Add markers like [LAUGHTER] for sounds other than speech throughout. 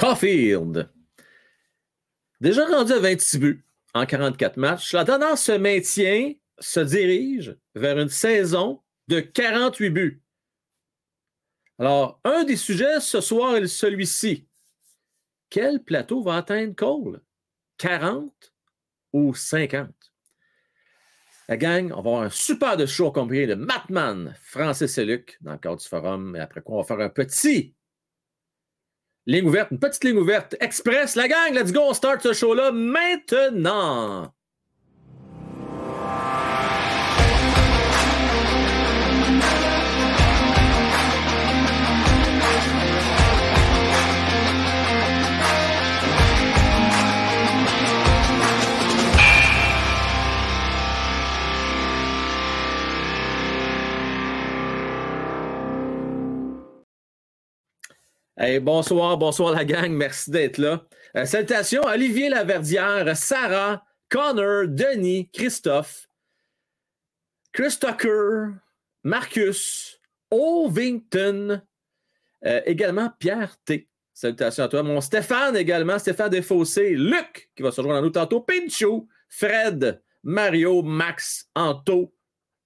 Caulfield. Déjà rendu à 26 buts en 44 matchs, la tendance se maintient, se dirige vers une saison de 48 buts. Alors, un des sujets ce soir est celui-ci. Quel plateau va atteindre Cole? 40 ou 50? La gang, on va avoir un super de show accompagné de Matman, Francis et Luc dans le cadre du forum. Et après quoi, on va faire un petit ligne ouverte, une petite ligne ouverte express. La gang, let's go, on start ce show-là maintenant. Bonsoir, bonsoir la gang, merci d'être là. Euh, salutations à Olivier Laverdière, Sarah, Connor, Denis, Christophe, Chris Tucker, Marcus, Ovington, euh, également Pierre T. Salutations à toi. Mon Stéphane également, Stéphane Desfossés, Luc qui va se rejoindre à nous tantôt, Pinchot, Fred, Mario, Max, Anto,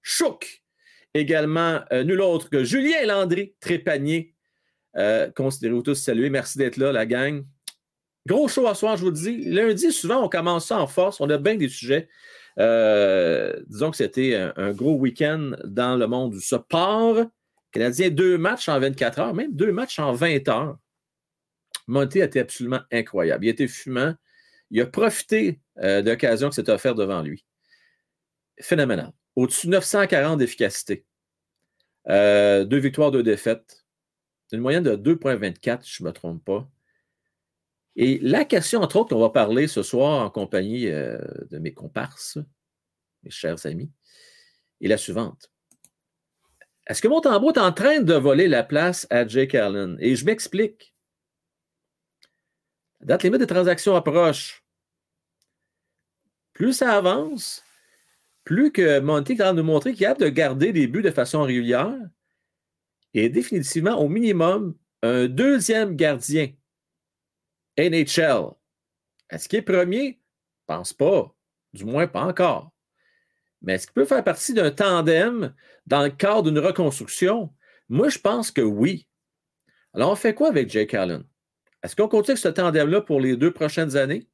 Chouk. Également, euh, nul autre que Julien Landry, Trépanier, euh, considérez-vous tous salués. Merci d'être là, la gang. Gros show à soir, je vous le dis. Lundi, souvent, on commence ça en force. On a bien des sujets. Euh, disons que c'était un, gros week-end dans le monde du sport. Canadien, deux matchs en 24 heures, même deux matchs en 20 heures. Monté été absolument incroyable. Il été fumant. Il a profité euh, de l'occasion que s'est offerte devant lui. Phénoménal. Au-dessus de 940 d'efficacité. deux victoires, deux défaites une moyenne de 2,24, je ne me trompe pas. Et la question, entre autres, qu'on va parler ce soir en compagnie euh, de mes comparses, mes chers amis, est la suivante. Est-ce que Montembeau est en train de voler la place à Jake Allen? Et je m'explique. La date limite des transactions approche. Plus ça avance, plus que Monty est en train de nous montrer qu'il a de garder des buts de façon régulière, et définitivement, au minimum, un deuxième gardien NHL. Est-ce qu'il est premier? Pense pas. Du moins, pas encore. Mais est-ce qu'il peut faire partie d'un tandem dans le cadre d'une reconstruction? Moi, je pense que oui. Alors, on fait quoi avec Jake Allen? Est-ce qu'on continue ce tandem-là pour les deux prochaines années?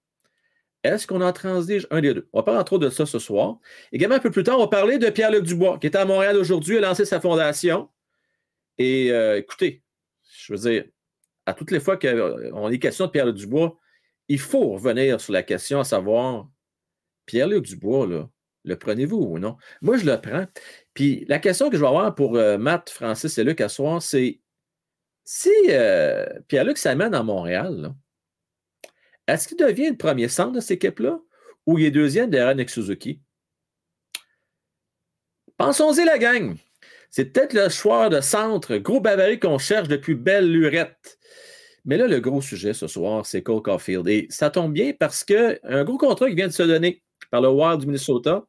Est-ce qu'on en transige un des deux? On va parler entre autres de ça ce soir. Également, un peu plus tard, on va parler de Pierre-Luc Dubois, qui est à Montréal aujourd'hui, a lancé sa fondation. Et euh, écoutez, je veux dire, à toutes les fois qu'on est question de Pierre-Luc Dubois, il faut revenir sur la question à savoir, Pierre-Luc Dubois, le prenez-vous ou non? Moi, je le prends. Puis la question que je vais avoir pour euh, Matt, Francis et Luc à soir, c'est si euh, Pierre-Luc s'amène à Montréal, est-ce qu'il devient le premier centre de cette équipe-là ou il est deuxième derrière Nick Suzuki? Pensons-y, la gang. C'est peut-être le choix de centre, gros bavarier qu'on cherche depuis belle lurette. Mais là, le gros sujet ce soir, c'est Cole Caulfield. Et ça tombe bien parce qu'un gros contrat qui vient de se donner par le Wild du Minnesota,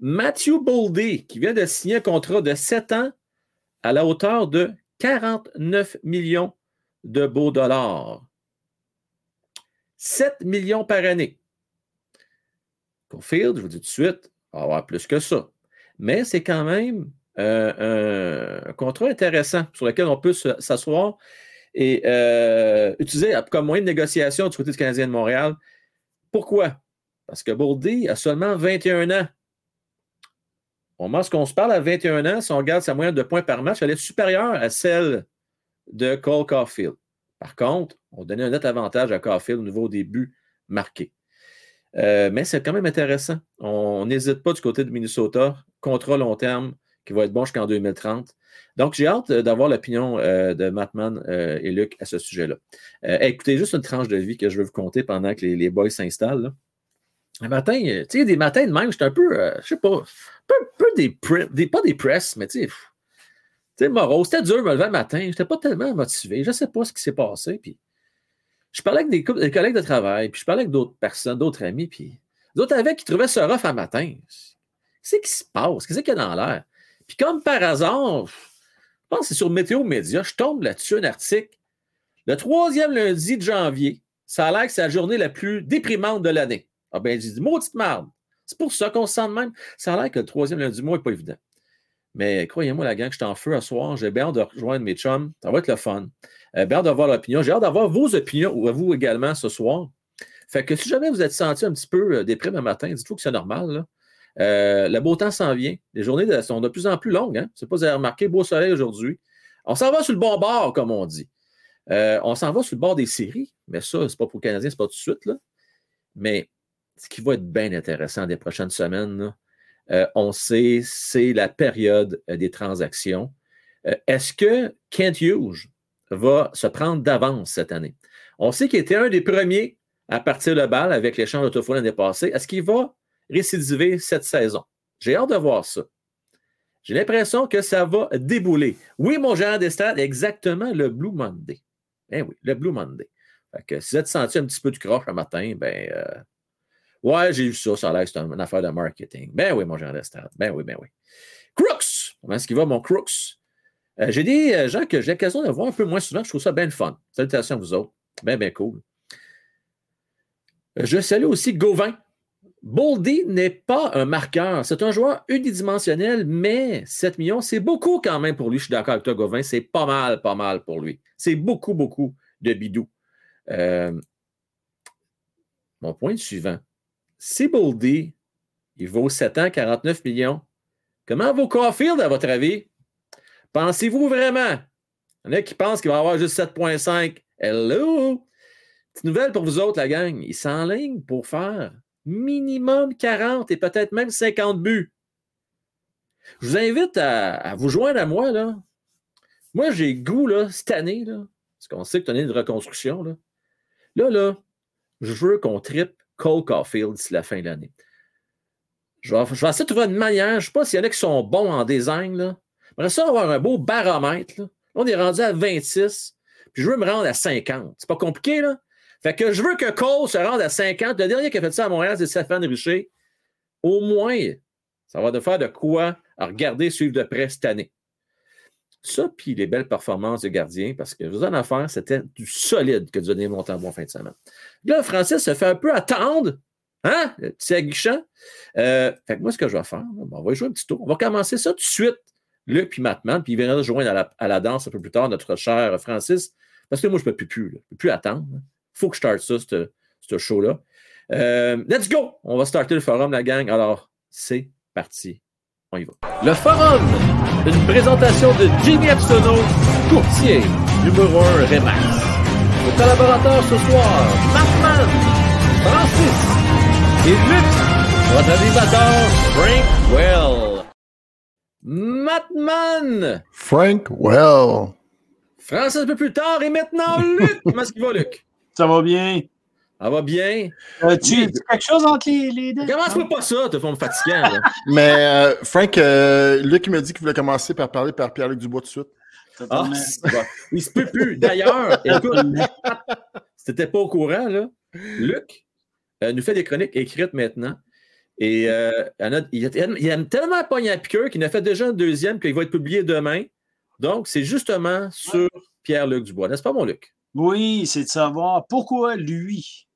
Matthew Boldy, qui vient de signer un contrat de 7 ans à la hauteur de 49 millions de beaux dollars. 7 millions par année. Caulfield, je vous dis tout de suite, va avoir plus que ça. Mais c'est quand même euh, un contrat intéressant sur lequel on peut s'asseoir et euh, utiliser comme moyen de négociation du côté du Canadien de Montréal. Pourquoi? Parce que Boldy a seulement 21 ans. Au moment où on se parle à 21 ans, si on regarde sa moyenne de points par match, elle est supérieure à celle de Cole Caulfield. Par contre, on donnait un net avantage à Caulfield au niveau des buts marqués. Euh, mais c'est quand même intéressant. On n'hésite pas du côté de Minnesota. Contrat long terme, qui va être bon jusqu'en 2030. Donc, j'ai hâte euh, d'avoir l'opinion euh, de Mattman euh, et Luc à ce sujet-là. écoutez, juste une tranche de vie que je vais vous compter pendant que les, boys s'installent. Un matin, tu sais, des matins de même, j'étais un peu, je sais pas, un peu, des, des, pas des press, mais tu sais, tu sais, morose. C'était dur me lever le matin. Je n'étais pas tellement motivé. Je ne sais pas ce qui s'est passé. Puis, je parlais avec des, collègues de travail, puis je parlais avec d'autres personnes, d'autres amis, puis d'autres avec qui trouvaient ça rough un matin. Qu'est-ce qui se passe? Qu'est-ce qu'il y a dans l'air? Puis comme par hasard, je pense que c'est sur Météo Média, je tombe là-dessus un article. Le troisième lundi de janvier, ça a l'air que c'est la journée la plus déprimante de l'année. Ah ben, j'ai dit, maudite marde. C'est pour ça qu'on se sent de même. Ça a l'air que le troisième lundi du mois n'est pas évident. Mais croyez-moi, la gang, je suis en feu à soir. J'ai bien hâte de rejoindre mes chums. Ça va être le fun. Euh, bien hâte d'avoir l'opinion. J'ai hâte d'avoir vos opinions, ou à vous également ce soir. Fait que si jamais vous êtes senti un petit peu euh, déprimé le matin, dites-vous que c'est normal. Euh, le beau temps s'en vient. Les journées sont de plus en plus longues. Hein? C'est pas vous avez remarqué, beau soleil aujourd'hui. On s'en va sur le bon bord, comme on dit. on s'en va sur le bord des séries, mais ça, c'est pas pour les Canadiens, c'est pas tout de suite. Mais ce qui va être bien intéressant des prochaines semaines, on sait, c'est la période des transactions. Est-ce que Kent Hughes va se prendre d'avance cette année? On sait qu'il était un des premiers à partir le bal avec l'échange d'autofo l'année passée. Est-ce qu'il va récidiver cette saison? J'ai hâte de voir ça. J'ai l'impression que ça va débouler. Oui, mon gérant des exactement le Blue Monday. Eh oui, le Blue Monday. Fait que si vous êtes senti un petit peu de croche le matin, ben euh, ouais, j'ai vu ça, ça a l'air c'est une affaire de marketing. Ben oui, mon gérant des stades. Ben oui, ben oui. Crooks! Comment est-ce qu'il va, mon Crooks? Euh, j'ai des euh, gens que j'ai l'occasion de voir un peu moins souvent. Je trouve ça bien fun. Salutations à vous autres. Bien, bien cool. Je salue aussi Gauvin. Boldy n'est pas un marqueur. C'est un joueur unidimensionnel, mais 7 millions, c'est beaucoup quand même pour lui. Je suis d'accord avec toi, Gauvin. C'est pas mal, pas mal pour lui. C'est beaucoup, beaucoup de bidou. Euh, mon point suivant. Si Boldy, il vaut 7 ans, 49 millions, comment vaut Caulfield, à votre avis? Pensez-vous vraiment? Il y en a qui pensent qu'il va avoir juste 7,5. Hello! nouvelle pour vous autres, la gang. Ils s'enlignent pour faire minimum 40 et peut-être même 50 buts. Je vous invite à, vous joindre à moi. Là. Moi, j'ai goût là, cette année, là, parce qu'on sait que as une reconstruction. Là, là, là je veux qu'on tripe Cole Caulfield d'ici la fin de l'année. Je vais, essayer de trouver une manière. Je ne sais pas s'il y en a qui sont bons en design. Là. J'aimerais ça avoir un beau baromètre. Là. on est rendu à 26, puis je veux me rendre à 50. C'est pas compliqué, là? Fait que je veux que Cole se rende à 50. Le dernier qui a fait ça à Montréal, c'est Stéphane Richer. Au moins, ça va de faire de quoi à regarder, suivre de près cette année. Ça, puis les belles performances de gardien, parce que vous en affaire, c'était du solide que de donner mon temps bon fin de semaine. Là, Francis se fait un peu attendre. Hein? C'est aguichant. Euh, fait que moi, ce que je vais faire, on va jouer un petit tour. On va commencer ça tout de suite, Luc puis Matman, puis il viendra rejoindre à la, à la, danse un peu plus tard, notre cher Francis, parce que moi, je ne peux plus, plus, je peux plus attendre faut que je starte ça, ce show-là. Euh, let's go! On va starter le forum, la gang. Alors, c'est parti. On y va. Le forum, une présentation de Jimmy Epsono, courtier, numéro 1 Remax. Nos collaborateurs ce soir, Markman, Francis et Luc, votre animateur, Frank Well. Matman! Frank Well. Francis un peu plus tard et maintenant Luc. Comment est-ce qu'il va, Luc? Ça va bien? Ça va bien? Euh, tu as quelque chose entre les, deux? Commence pas ça, te font fatigant. [LAUGHS] Mais euh, Frank, euh, Luc m'a dit qu'il voulait commencer par parler par Pierre-Luc Dubois tout de suite. Ah, il se peut plus. D'ailleurs, écoute, [LAUGHS] si t'étais pas au courant, là, Luc nous fait des chroniques écrites maintenant. Et il, a, aime tellement pogné à piqueur qu'il a fait déjà un deuxième qu'il va être publié demain. Donc, c'est justement sur Pierre-Luc Dubois. N'est-ce pas, mon Luc? Oui, c'est de savoir pourquoi lui.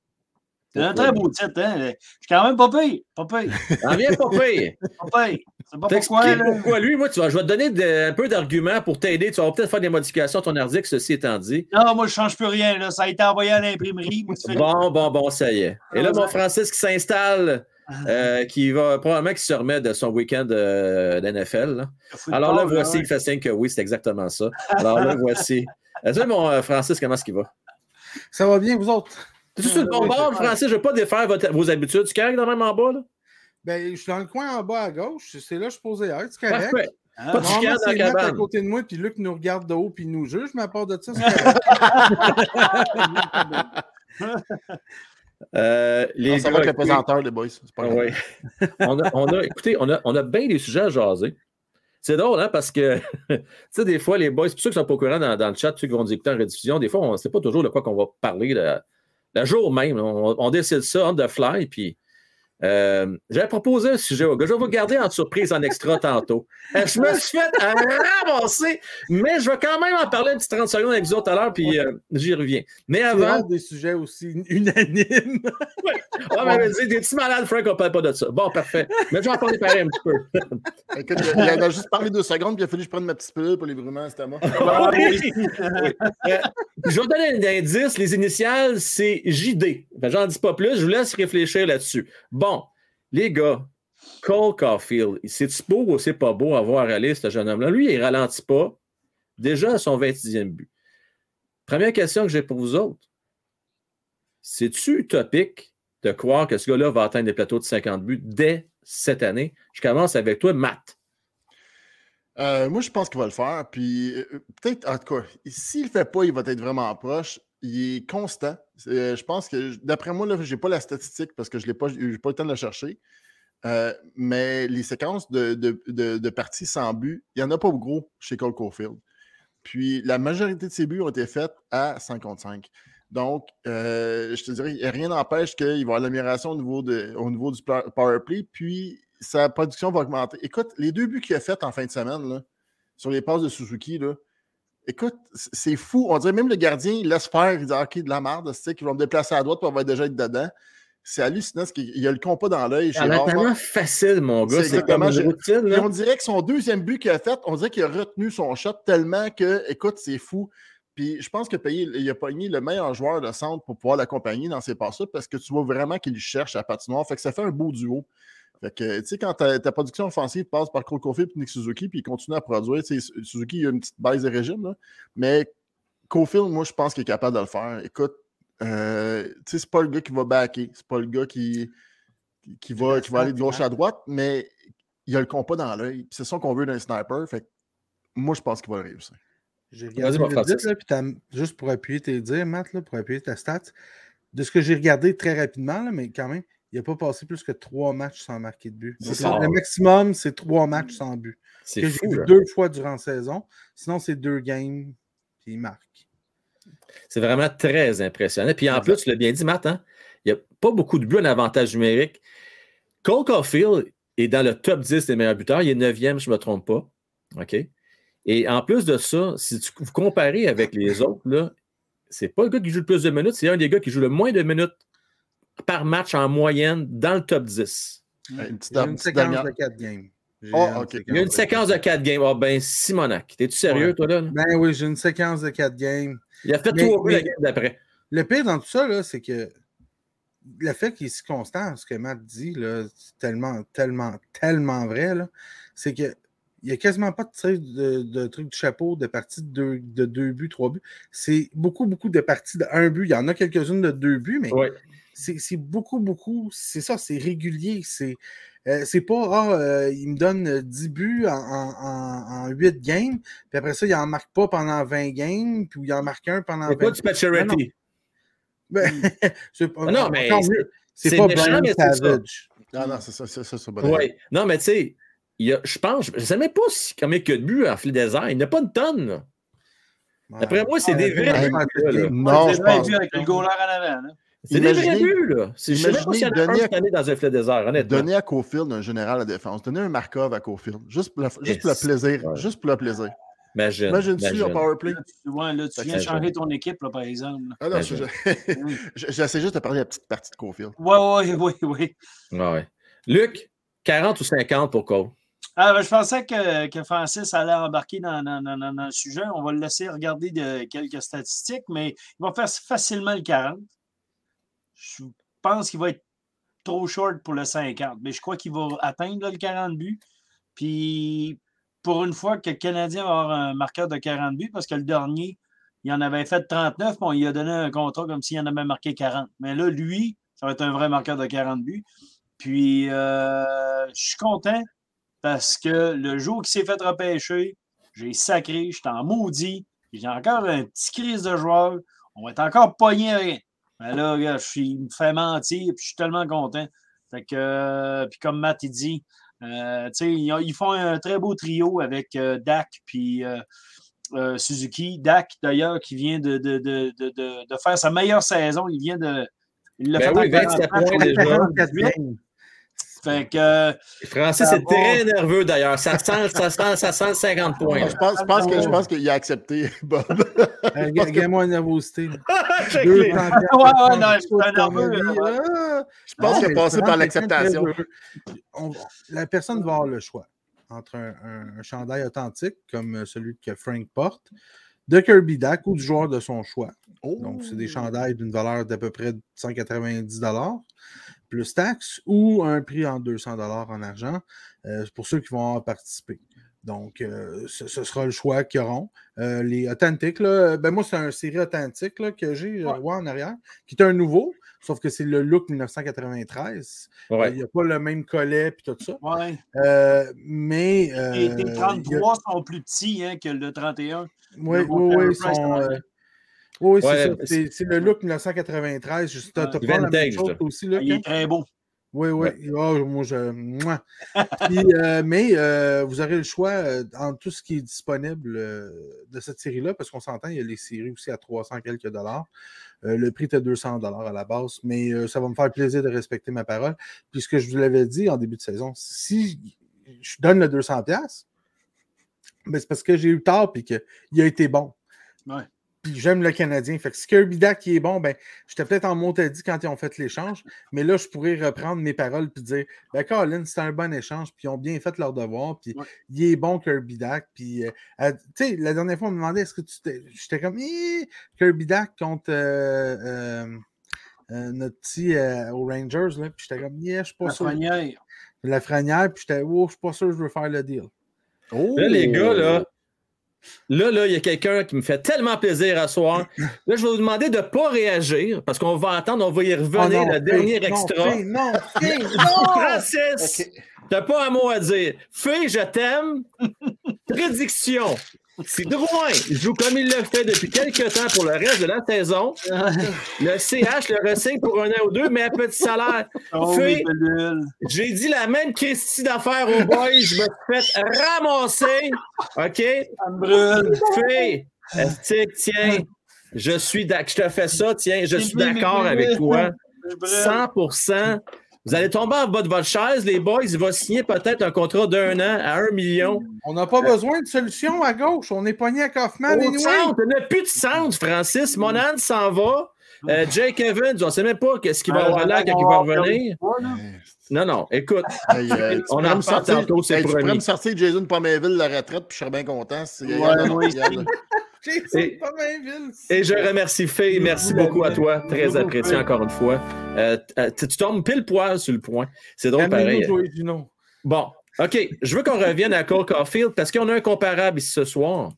C'est un très beau titre, hein? Je suis quand même pas payé. Pas payé. Ah, bien pas payé. C'est pas pourquoi. pourquoi lui, moi, tu vois, je vais te donner un peu d'arguments pour t'aider. Tu vas peut-être faire des modifications à ton article, ceci étant dit. Non, moi, je ne change plus rien. Là. Ça a été envoyé à l'imprimerie. Bon, bon, bon, ça y est. Et là, mon Francis qui s'installe, ah. euh, qui va probablement qui se remet de son week-end euh, d'NFL. Alors là, voici, il fait signe que oui, c'est exactement ça. Alors là, voici. Salut, mon euh, Francis, comment est-ce qu'il va? Ça va bien, vous autres? Tu es le bon bord, Francis? Je ne veux pas défaire vos habitudes. Tu correct dans même en bas? Là? Ben, je suis dans le coin en bas à gauche. C'est là que je posais être. C'est correct. Parfait. Pas de chicane dans la cabane. à côté de moi, puis Luc nous regarde de haut, puis nous juge, mais à part de ça, c'est correct. [LAUGHS] euh, les ça va avec le présenteur, les boys. Pas ah, ouais. [LAUGHS] on, a, on, a, écoutez, on a, on a bien des sujets à jaser. C'est drôle, hein, parce que, [LAUGHS] tu sais, des fois, les boys, pour ceux qui sont pas au courant dans, le chat, ceux qui vont nous écouter en rediffusion, des fois, on ne sait pas toujours de quoi qu'on va parler le, jour même. On, décide ça on the fly, puis Euh, J'avais proposé un sujet au gars. Je vais vous garder en surprise en extra tantôt. Euh, je me suis fait [LAUGHS] ramasser, mais je vais quand même en parler un petit 30 secondes avec vous autres à l'heure, puis euh, j'y reviens. Mais avant. des sujets aussi unanimes. [LAUGHS] ouais. Ah, mais vas-y, des petits malades, Frank, on parle pas de ça. Bon, parfait. Mais je vais en parler pareil un petit peu. [LAUGHS] Écoute, il a juste parlé deux secondes, puis il a fallu que je prenne ma petite pilule pour les brûlements, c'était moi. Euh, je vais donner un indice. Les initiales, c'est JD. J'en dis pas plus. Je vous laisse réfléchir là-dessus. Bon, les gars, Cole Caulfield, c'est-tu beau ou c'est pas beau à voir aller, ce jeune homme-là? Lui, il ralentit pas. Déjà à son 20e but. Première question que j'ai pour vous autres. C'est-tu utopique de croire que ce gars-là va atteindre des plateaux de 50 buts dès cette année? Je commence avec toi, Matt. Euh, moi, je pense qu'il va le faire. Puis euh, peut-être, en tout cas, s'il ne le fait pas, il va être vraiment proche. Il est constant. Euh, je pense que, d'après moi, je n'ai pas la statistique parce que je n'ai pas, pas le temps de la chercher. mais les séquences de, de, parties sans but, il n'y en a pas gros chez Cole Caulfield. Puis la majorité de ses buts ont été faits à 55. Donc, je te dirais, rien n'empêche qu'il va y avoir l'amélioration au niveau, au niveau du power play. Puis sa production va augmenter. Écoute, les deux buts qu'il a fait en fin de semaine, sur les passes de Suzuki, là, écoute, c'est fou. On dirait même le gardien, il laisse faire, il dit OK, de la merde, c'est qu'ils vont me déplacer à droite pour avoir déjà être dedans. C'est hallucinant, parce qu'il a le compas dans l'œil. C'est tellement facile, mon gars. C'est comme une routine. on dirait que son deuxième but qu'il a fait, on dirait qu'il a retenu son shot tellement que, écoute, c'est fou. Puis je pense que il a pogné le meilleur joueur de centre pour pouvoir l'accompagner dans ces passes-là parce que tu vois vraiment qu'il cherche à patinoire. Fait que ça fait un beau duo. Fait que, tu sais, quand ta, production offensive passe par Cole Caulfield et Nick Suzuki, puis il continue à produire, Suzuki, il a une petite baisse de régime, là, mais Caulfield, moi, je pense qu'il est capable de le faire. Écoute, euh, tu sais, c'est pas le gars qui va backer, c'est pas le gars qui, qui, va, qui va aller de gauche à droite, mais il a le compas dans l'œil. C'est ça qu'on veut d'un sniper. Fait moi, je pense qu'il va le réussir. J'ai regardé là, juste pour appuyer tes dires, Matt, là, pour appuyer ta stat, de ce que j'ai regardé très rapidement, là, mais quand même, il n'a pas passé plus que trois matchs sans marquer de but. le maximum, c'est trois matchs sans but. C'est fou. Vu deux fois durant la saison. Sinon, c'est deux games, puis il marque. C'est vraiment très impressionnant. Puis en plus, tu l'as bien dit, Matt, hein, il n'y a pas beaucoup de buts en avantage numérique. Cole Caulfield est dans le top 10 des meilleurs buteurs. Il est neuvième, je ne me trompe pas. OK? Et en plus de ça, si tu vous comparez avec les autres, là, c'est pas le gars qui joue le plus de minutes, c'est un des gars qui joue le moins de minutes par match en moyenne dans le top 10. Une, petite, une séquence de 4 games. Oh, Il y a une séquence de 4 games. Oh, ben, Simonac, t'es-tu sérieux, toi, là? Ben oui, j'ai une séquence de 4 games. Il a fait tout la game d'après. Le pire dans tout ça, c'est que le fait qu'il est si constant, ce que Matt dit, c'est tellement, tellement, tellement vrai, c'est que il n'y a quasiment pas de, de, de trucs de chapeau de parties de deux, de deux buts, trois buts. C'est beaucoup, beaucoup de parties de un but. Il y en a quelques-unes de deux buts, mais c'est beaucoup, beaucoup. C'est ça, c'est régulier. C'est euh, pas, ah, euh, il me donne 10 buts en, en, en, 8 games, puis après ça, il n'en marque pas pendant 20 games, puis il en marque un pendant 20 games. C'est pas du maturity. Ben, [LAUGHS] pas, non, mais c'est pas Brian Savage. Non, non, c'est ça, c'est ça, c'est Oui, non, mais tu sais, je pense, je ne sais même pas si, combien il y a de buts à fil désert. Il n'y a pas une tonne. D'après moi, c'est des vrais. Non, je pense. avec le goaler en avant. C'est des vrais buts, là. C'est imaginez donner à, dans un filet désert, honnêtement. Donner à Cofield un général à défense. Donner un Markov à Cofield. Juste pour, juste pour le plaisir. Juste pour le plaisir. Imagine. Imagine-tu en powerplay? Ouais, là, tu viens changer ton équipe, là, par exemple. Ah non, [LAUGHS] j'essaie juste de parler de la petite partie de Cofield. Ouais, ouais, oui, oui. Ouais, ouais. Luc, 40 ou 50 pour Cole? Ah, ben, je pensais que, que, Francis allait embarquer dans, dans, dans, dans, le sujet. On va le laisser regarder de quelques statistiques, mais il va faire facilement le 40. Je pense qu'il va être trop short pour le 50, mais je crois qu'il va atteindre le 40 buts. Puis, pour une fois que le Canadien va avoir un marqueur de 40 buts, parce que le dernier, il en avait fait 39, bon, il a donné un contrat comme s'il en avait marqué 40. Mais là, lui, ça va être un vrai marqueur de 40 buts. Puis, euh, je suis content parce que le jour qu'il s'est fait repêcher, j'ai sacré, j'étais en maudit, j'ai encore un petit crise de joueur, on va être encore pogné. Mais là, je suis, il me fait mentir, puis je suis tellement content. Fait que, euh, puis comme Matt il dit, euh, ils, ils, font un très beau trio avec euh, Dak puis Suzuki. Dak, d'ailleurs, qui vient de, de, de, de, faire sa meilleure saison. Il vient de. Il l'a ben fait oui, 27 points déjà. Fait que. euh, Francis est va. très nerveux d'ailleurs. Ça sent, ça sent, ça sent le 50 points. Je pense, je pense que- je pense qu'il a accepté, Bob. Euh, Gagne-moi la nervosité. [LAUGHS] Deux [LAUGHS] Ouais, ouais, non, je suis nerveux, ah! Pense qu'il a mais passé par l'acceptation. La personne va avoir le choix entre un, un- un chandail authentique comme euh, celui que Frank porte, de Kirby Dak ou du joueur de son choix. Donc, c'est des Oh. chandails d'une valeur d'à peu près 190 plus taxes ou un prix en 200 en argent euh, pour ceux qui vont avoir participé. Donc, euh, ce, ce sera le choix qu'ils auront. Euh, les authentiques, là, ben moi, c'est un série authentique là, que j'ai Ouais. ouais, en arrière, qui est un nouveau, sauf que c'est le look 1993. Euh, Ouais. Il n'y a pas le même collet et tout ça. ouais. Euh, mais. Les, euh, les il y a- 33 sont plus petits hein, que le 31. oui, oui, oui, oui, c'est Ouais, ça. C'est le look 1993. Juste, t'as Ouais. pas la même chose aussi, là, Il Ken? est très beau. Oui, oui. Oh, moi, je. [LAUGHS] Puis, euh, mais euh, vous aurez le choix euh, entre tout ce qui est disponible euh, de cette série-là, parce qu'on s'entend, il y a les séries aussi à 300 quelques dollars. Euh, le prix était 200 dollars à la base, mais euh, ça va me faire plaisir de respecter ma parole. Puis ce que je vous l'avais dit en début de saison, si je donne le 200$, piastres, ben, c'est parce que j'ai eu tort et qu'il a été bon. Ouais. Puis j'aime le Canadien. Fait que si Kirby Dak qui est bon, ben, j'étais peut-être en montadie quand ils ont fait l'échange, mais là, je pourrais reprendre mes paroles et dire Ben, Colin, c'était un bon échange, puis ils ont bien fait leur devoir, puis Ouais. il est bon, Kirby Dak. Puis, euh, euh, tu sais, la dernière fois, on me demandait est-ce que tu t'es. J'étais comme Kirby Dak contre euh, euh, euh, notre petit euh, aux Rangers, là, puis j'étais comme Yeah, je suis pas La sûr. Frenière. La franière, puis j'étais Oh, je suis pas sûr que je veux faire le deal. Oh! Là, les gars, là, là, là, il y a quelqu'un qui me fait tellement plaisir à soir. Là, je vais vous demander de ne pas réagir parce qu'on va attendre, on va y Oh revenir, non, le dernier non, extra. Non, Fé, [LAUGHS] non! Francis, Ok. t'as pas un mot à dire. Fée, je t'aime. Prédiction. Si Drouin joue comme il le fait depuis quelques temps pour le reste de la saison, le CH le ressigne pour un an ou deux, mais à petit salaire. Oh. J'ai dit la même Christie d'affaires aux boys. Je me suis fait ramasser. OK? Ça me brûle. Tiens, je suis d'ac- je te fais ça, tiens, je suis d'accord avec toi. Je brûle. 100 Vous allez tomber en bas de votre chaise, les boys. Il va signer peut-être un contrat d'un an à un million. On n'a pas besoin de solution à gauche. On est pogné à Kaufman. Au anyway. centre, on n'a plus de centre, Francis. Monan s'en va. Euh, Jake Evans, on ne sait même pas ce qu'il va Ah, revenir, ouais, quand il va revenir. Là. Non, non, écoute. Hey, euh, On en me reparle sortir- tantôt, c'est hey, Tu pourrais promis. me sortir Jason Pomainville de la retraite, puis je serais bien content. Si, Ouais, [LAUGHS] Et- je remercie Faye. Merci beaucoup à toi. Très apprécié encore une fois. Euh, euh, tu tombes pile poil sur le point. C'est drôle pareil. Bon, OK. Je veux qu'on revienne à Cole Caulfield parce qu'on a un comparable ici ce soir.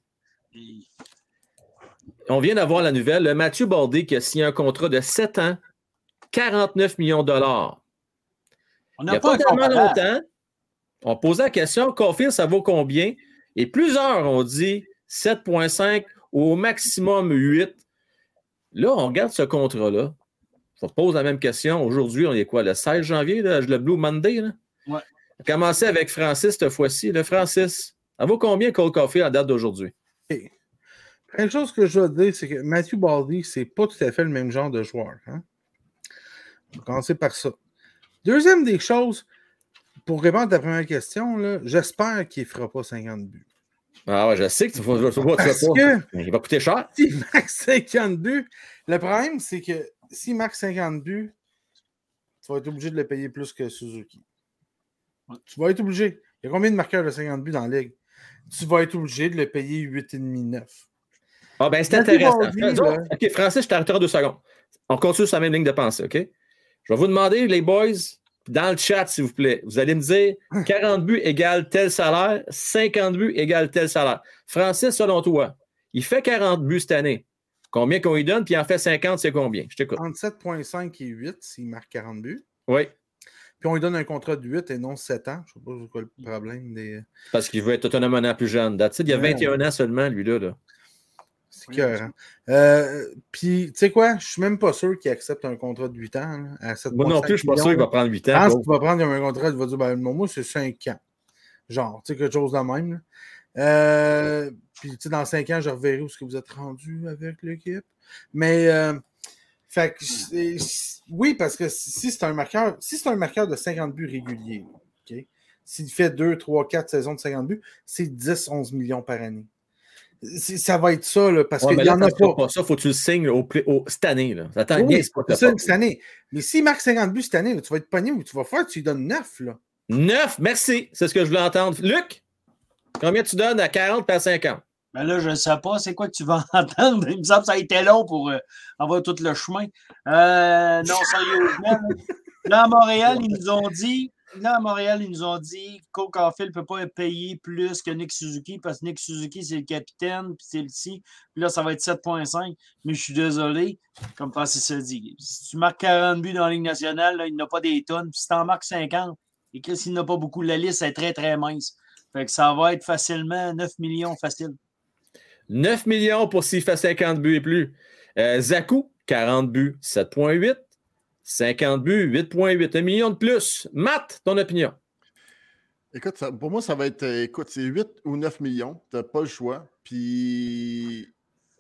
On vient d'avoir la nouvelle. Le Mathieu Baldé qui a signé un contrat de 7 ans, 49 millions de dollars. On Il n'y n'a a pas pas tellement longtemps, on posait la question, Caulfield, ça vaut combien? Et plusieurs ont dit 7,5 ou au maximum 8. Là, on regarde ce contrat-là. On se pose la même question. Aujourd'hui, on est quoi, le 16 janvier, là, le Blue Monday? Là? Ouais. On a commencé avec Francis cette fois-ci. Le Francis, ça vaut combien Cole Caulfield à date d'aujourd'hui? Une chose que je te dire, c'est que Matthew Baldy, c'est pas tout à fait le même genre de joueur. Hein? On va commencer par ça. Deuxième des choses, pour répondre à ta première question, là, j'espère qu'il ne fera pas 50 buts. Ah ouais, je sais que tu vas, pas. que Mais Il va coûter cher. s'il marque 50 buts, le problème, c'est que s'il marque 50 buts, tu vas être obligé de le payer plus que Suzuki. Tu vas être obligé. Il y a combien de marqueurs de 50 buts dans la ligue? Tu vas être obligé de le payer 8,5-9. Ah ben c'est intéressant. Là. OK, Francis, je t'arrêterai deux secondes. On continue sur la même ligne de pensée, OK? Je vais vous demander, les boys, dans le chat, s'il vous plaît, vous allez me dire [LAUGHS] 40 buts égale tel salaire, 50 buts égale tel salaire. Francis, selon toi, il fait 40 buts cette année. Combien qu'on lui donne, puis il en fait 50, c'est combien? Je t'écoute. Entre 7,5 et 8 s'il marque 40 buts. Oui, Puis on lui donne un contrat de 8 et non 7 ans. Je ne sais pas quoi le problème des. parce qu'il veut être autonome un an plus jeune. That's it. Il y a Ouais. 21 ans seulement, lui-là. là. C'est Oui, cœur. Euh, puis, tu sais quoi, je suis même pas sûr qu'il accepte un contrat de 8 ans. là, à 7,5 Moi non plus, je suis pas sûr qu'il va prendre 8 Je ans. pense pauvre. qu'il va prendre un contrat, il va dire ben, moi, c'est 5 ans. Genre, tu sais, quelque chose de même. Euh, puis, tu sais, dans 5 ans, je reverrai où est-ce que vous êtes rendu avec l'équipe. Mais, euh, Fait que, oui, parce que si c'est un marqueur, si c'est un marqueur de 50 buts réguliers, OK? S'il fait 2, 3, 4 saisons de 50 buts, c'est 10, 11 millions par année. Ça va être ça, là, parce Ouais, qu'il n'y là, en a pas. pas ça, faut que tu le signes au, play- au- cette année. Là. Attends, Oui, niaise pas, ça cette année. Mais s'il marque 50 buts cette année, là, tu vas être pogné ou tu vas faire, tu lui donnes 9. Là. 9, merci. C'est ce que je voulais entendre. Luc, combien tu donnes à 40 et à 50? Ben là, je ne sais pas, c'est quoi que tu vas [LAUGHS] entendre? Il me semble que ça a été long pour euh, avoir tout le chemin. Euh, non, sérieusement. Là, à Montréal, ils nous ont dit, là, à Montréal, ils nous ont dit que Cole Caulfield ne peut pas être payé plus que Nick Suzuki parce que Nick Suzuki, c'est le capitaine, puis c'est le ci. Puis là, ça va être 7,5. Mais je suis désolé, comme Francis se dit. Si tu marques 40 buts dans la Ligue nationale, il n'a pas des tonnes. Puis si tu en marques 50, et Chris, il n'a pas beaucoup. La liste est très, très mince. Fait que ça va être facilement 9 millions facile. 9 millions pour s'il fait 50 buts et plus. Euh, Zaku, 40 buts, 7,8. 50 buts, 8,8. Un million de plus. Matt, ton opinion? Écoute, ça- pour moi, ça va être. euh, Écoute, c'est 8 ou 9 millions. Tu n'as pas le choix. Puis.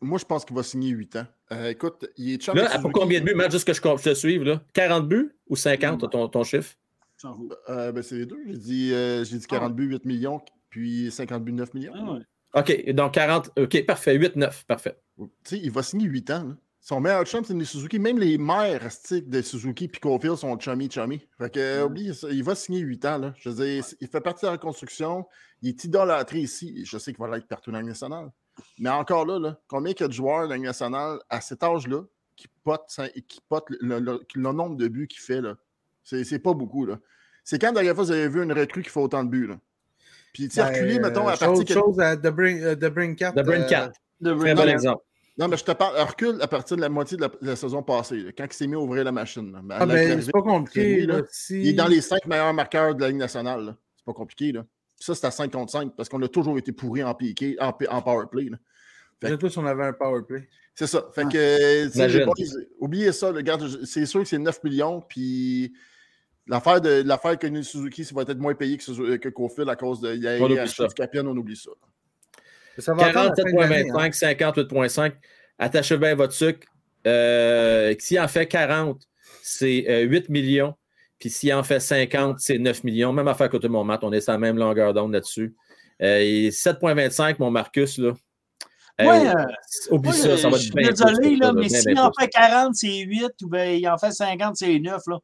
Moi, je pense qu'il va signer 8 ans. Euh, écoute, il est champ Là, pour combien de buts, Matt, juste que je, je te suive? Là? 40 buts ou 50, ton, ton chiffre? Euh, ben, c'est les deux. J'ai dit, euh, j'ai dit 40 buts, 8 millions, puis 50 buts, 9 millions. Ah ouais. OK, donc 40. OK, parfait. 8-9, parfait. Tu sais, il va signer 8 ans. là. Son meilleur chum, c'est les Suzuki. Même les mères de Suzuki et Caulfield sont chummy chummy. Fait que, euh, oublie ça, il va signer 8 ans. Là. Je veux dire, il fait partie de la reconstruction. Il est idolâtré ici. Je sais qu'il va l'être partout dans la Ligue nationale. Mais encore là, là combien il y a de joueurs dans la Ligue nationale à cet âge-là qui potent, cin- qui potent le, le- le nombre de buts qu'il fait? là? C'est c'est pas beaucoup. là. C'est quand la dernière fois vous avez vu une recrue qui fait autant de buts? Là? Puis circuler, Ben, mettons, à euh, partir. chose, que- chose à The Brin, euh, The The Brincat. euh, De Très bon exemple. Non, mais je te parle, recule à partir de la moitié de la, de la saison passée, là, quand il s'est mis à ouvrir la machine. là. Ben, ah, ben, c'est pas compliqué. là, si- Il est dans les cinq meilleurs marqueurs de la Ligue nationale. C'est pas compliqué. Là. Puis ça, c'est à 5 contre 5 parce qu'on a toujours été pourri en piqué, en, en power play. là. Fait Déjà, tous, on avait un power play. C'est ça. Fait que, oubliez ça. c'est sûr que c'est 9 millions. Puis l'affaire de l'affaire que Suzuki, ça va être moins payé que, que Caulfield à cause de il y a- On oublie ça. on oublie ça. 47,25, 58,5. Attachez bien votre sucre. Euh, S'il en fait 40, c'est euh, 8 millions. Puis s'il en fait 50, c'est 9 millions. Même affaire que tout mon mat, on est sur la même longueur d'onde là-dessus. Euh, et 7,25, mon Marcus, là. Hey, Ouais, euh, oublie ça, ça va je être suis bien désolé, plus, là, mais s'il en fait 40, c'est 8, ou bien il en fait 50, c'est 9. Là.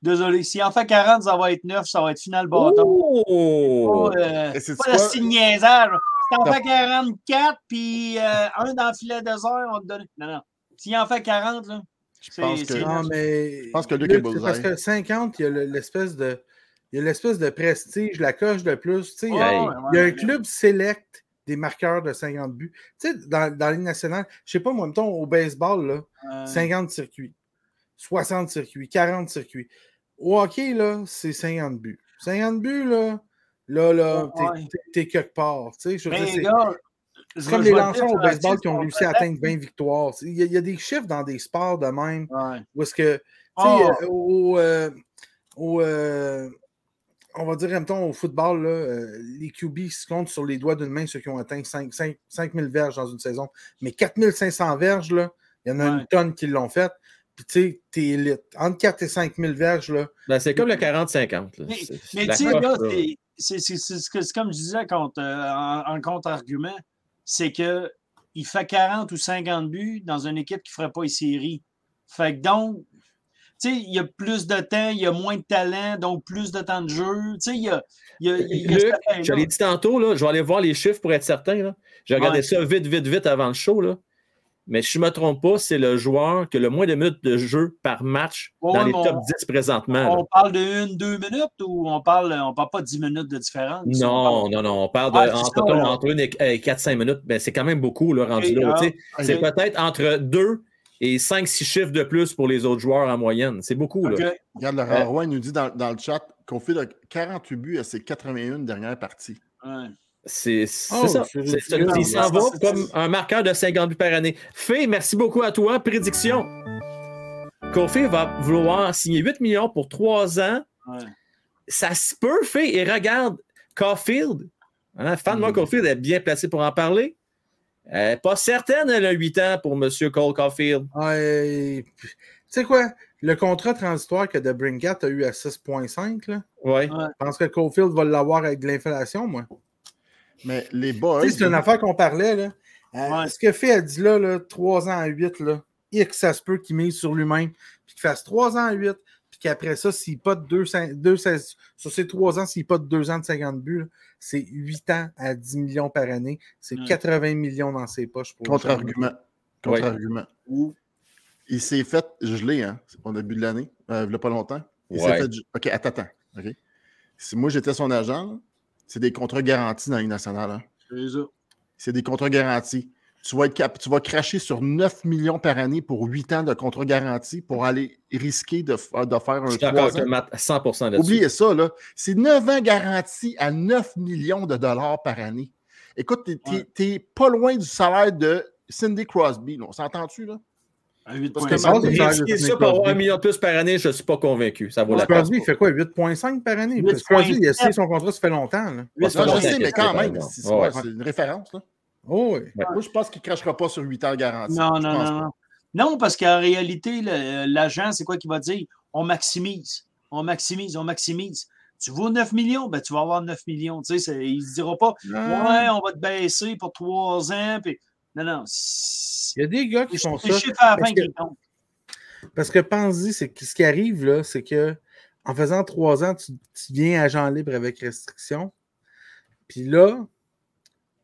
Désolé. S'il en fait 40, ça va être 9, ça va être final bâton. Oh! Pas, euh, c'est pas quoi? le signe niaisage. Si t'en fais 44, puis euh, un dans le filet désert, on te donne. Non, non. S'il en fait 40, là, Je C'est- pense que. Non, mais. Je pense que Luc Luc, est bullseye. Parce que 50, il y a le- l'espèce de. Il y a l'espèce de prestige, la coche de plus. Tu sais, il y a- Hey. ouais, il y a un ouais. club select des marqueurs de 50 buts. Tu sais, dans, dans la Ligue nationale, je sais pas, moi, mettons, au baseball, là, Euh, 50 circuits, 60 circuits, 40 circuits. Au hockey, là, c'est 50 buts. 50 buts, là, là, là, t'es- Ouais. t'es- t'es quelque part. Tu sais, je veux ben, c'est- comme les lanceurs au baseball qui ont on réussi à atteindre 20 victoires. Il y, a, il y a des chiffres dans des sports de même Ouais. où est-ce que, tu sais, Oh. euh, au, euh, au, euh, on va dire, mettons, au football, là, euh, les QB se comptent sur les doigts d'une main ceux qui ont atteint 5, 5, 5000 verges dans une saison. Mais 4500 verges, là, il y en a Ouais. une tonne qui l'ont fait. Puis, tu sais, t'es élite. Entre 4 et 5000 verges, là, Ben, c'est comme le 40-50. là. Mais, tu sais, là. C'est- comme je disais contre, euh, en, en contre-argument, c'est que il fait 40 ou 50 buts dans une équipe qui ne ferait pas les séries. Fait que donc, tu sais, il y a plus de temps, il y a moins de talent, donc plus de temps de jeu. Tu sais, il y a. il y a- il y a Luc, cet effet-là. je l'ai dit tantôt, là, je vais aller voir les chiffres pour être certain. là. J'ai regardé Ouais. ça vite, vite, vite avant le show. Là. Mais si je ne me trompe pas, c'est le joueur qui a le moins de minutes de jeu par match Ouais, dans les top on- 10 présentement. là. On parle de une, deux minutes ou on parle, on parle pas de 10 minutes de différence? On Non, parle- non, non. On parle de c'est entre, ça, là. entre une et, et 4-5 minutes. Ben, c'est quand même beaucoup là, rendu là. ah. C'est peut-être entre 2 et 5-6 chiffres de plus pour les autres joueurs en moyenne. C'est beaucoup. Là. Regarde, Laurent Euh, Roy il nous dit dans, dans le chat qu'on fait 48 buts à ses 81 dernières parties. Ouais. C'est c'est Oh, ça. c'est C'est- ridicule. il s'en va C'est- comme un marqueur de 50 buts par année. Fé, merci beaucoup à toi. Prédiction. Kofi va vouloir signer 8 millions pour 3 ans. Ouais. Ça se peut, Fé. Et regarde, Caulfield, hein, fan de moi, Mm. Caulfield est bien placé pour en parler. Euh, pas certaine, elle a 8 ans pour M. Cole Caulfield. Ouais, tu sais quoi? Le contrat transitoire que The Brinkat a eu à 6,5, là, Oui. je pense que Cofield va l'avoir avec de l'inflation, moi. Mais les boys. C'est une affaire qu'on parlait, là. Euh, Ouais. Ce que fait a dit là, là, 3 ans à 8, là, X, ça se peut qu'il mise sur lui-même, puis qu'il fasse 3 ans à 8, puis qu'après ça, s'il pas de 2, sur ces 3 ans, s'il pas de 2 ans de 50 buts, c'est 8 ans à 10 millions par année. C'est Ouais. 80 millions dans ses poches. pour Contre-argument. Contre-argument. Ou- Il s'est fait geler, hein, au début de l'année, euh, il y a pas longtemps. Il s'est Ouais. fait. OK, attends, attends. OK. Si moi j'étais son agent, là, c'est des contrats garantis dans la Ligue nationale. hein. C'est ça. C'est des contrats garantis. Tu vas, être cap- tu vas cracher sur 9 millions par année pour 8 ans de contrats garantis pour aller risquer de, f- de faire Je un suis d'accord 3 avec ans. Matt à 100 là-dessus. Oubliez ça, là. C'est 9 ans garantis à 9 millions de dollars par année. Écoute, t'es Ouais. pas loin du salaire de Cindy Crosby. là. On s'entend-tu, là? À 8 Parce que Ça, Risquer pour avoir un million de plus par année, je ne suis pas convaincu. Ça vaut la peine. Crosby, il fait quoi? 8,5 par année? 8,7. Crosby, il a signé son contrat, ça fait longtemps. Là. Je sais, mais quand même, c'est une référence. Là. Oh, oui. Moi, je pense qu'il ne crachera pas sur 8 ans garantis. Non, non, non, pas. non. Non, parce qu'en réalité, le- l'agent, c'est quoi qu'il va dire? On maximise, on maximise, on maximise. Tu vaux 9 millions, ben tu vas avoir 9 millions. Tu sais, il ne se dira pas, ouais, on va te baisser pour 3 ans. Puis... Non, non. C'est Il y a des gars qui font ça. à parce fin que-. Parce que pense-y, c'est que ce qui arrive, là, c'est que en faisant trois ans, tu, tu deviens agent libre avec restriction. Puis là,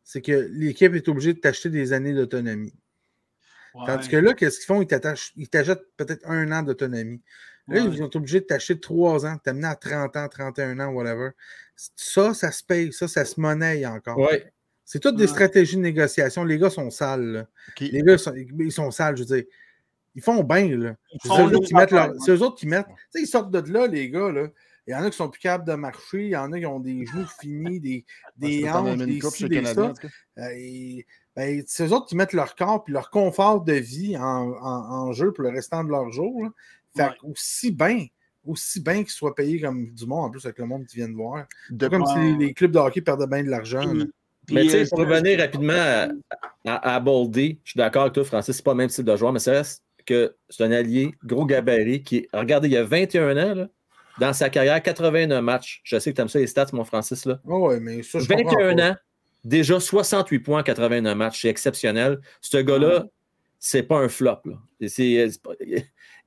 c'est que l'équipe est obligée de t'acheter des années d'autonomie. Tandis que là, qu'est-ce qu'ils font? Ils t'attachent- ils t'achètent peut-être un an d'autonomie. Là, Ouais. ils sont obligés de t'acheter trois ans, t'amener à 30 ans, 31 ans, whatever. Ça, ça se paye, ça, ça se monnaie encore. Oui. C'est toutes des Ouais. stratégies de négociation. Les gars sont sales. Les gars, sont, ils sont sales, je veux dire. Ils font bien, là. C'est eux autres qui mettent leur- eux autres qui mettent. Tu sais, ils sortent de là, les gars, là. Il y en a qui sont plus capables de marcher, il y en a qui ont des genoux finis, des, [LAUGHS] des hanches, des ci, des ça. Euh, ben, c'est eux autres qui mettent leur corps et leur confort de vie en, en- en jeu pour le restant de leur jour. là. Fait Ouais. aussi bien, aussi bien qu'ils soient payés comme du monde, en plus avec le monde qui vient de voir. De- comme si les, les clubs de hockey perdaient bien de l'argent. Puis- Mais tu sais, euh, pour revenir rapidement à, à, à Boldy, je suis d'accord avec toi, Francis, c'est pas le même style de joueur, mais ça reste que c'est un allié, gros gabarit, qui, regardez, il y a 21 ans, là, dans sa carrière, 89 matchs. Je sais que tu aimes ça, les stats, mon Francis, là. Oh, ouais, mais ça, je comprends 21 pas. ans, déjà 68 points en 89 matchs, c'est exceptionnel. Ce gars-là, c'est pas un flop, là. C'est-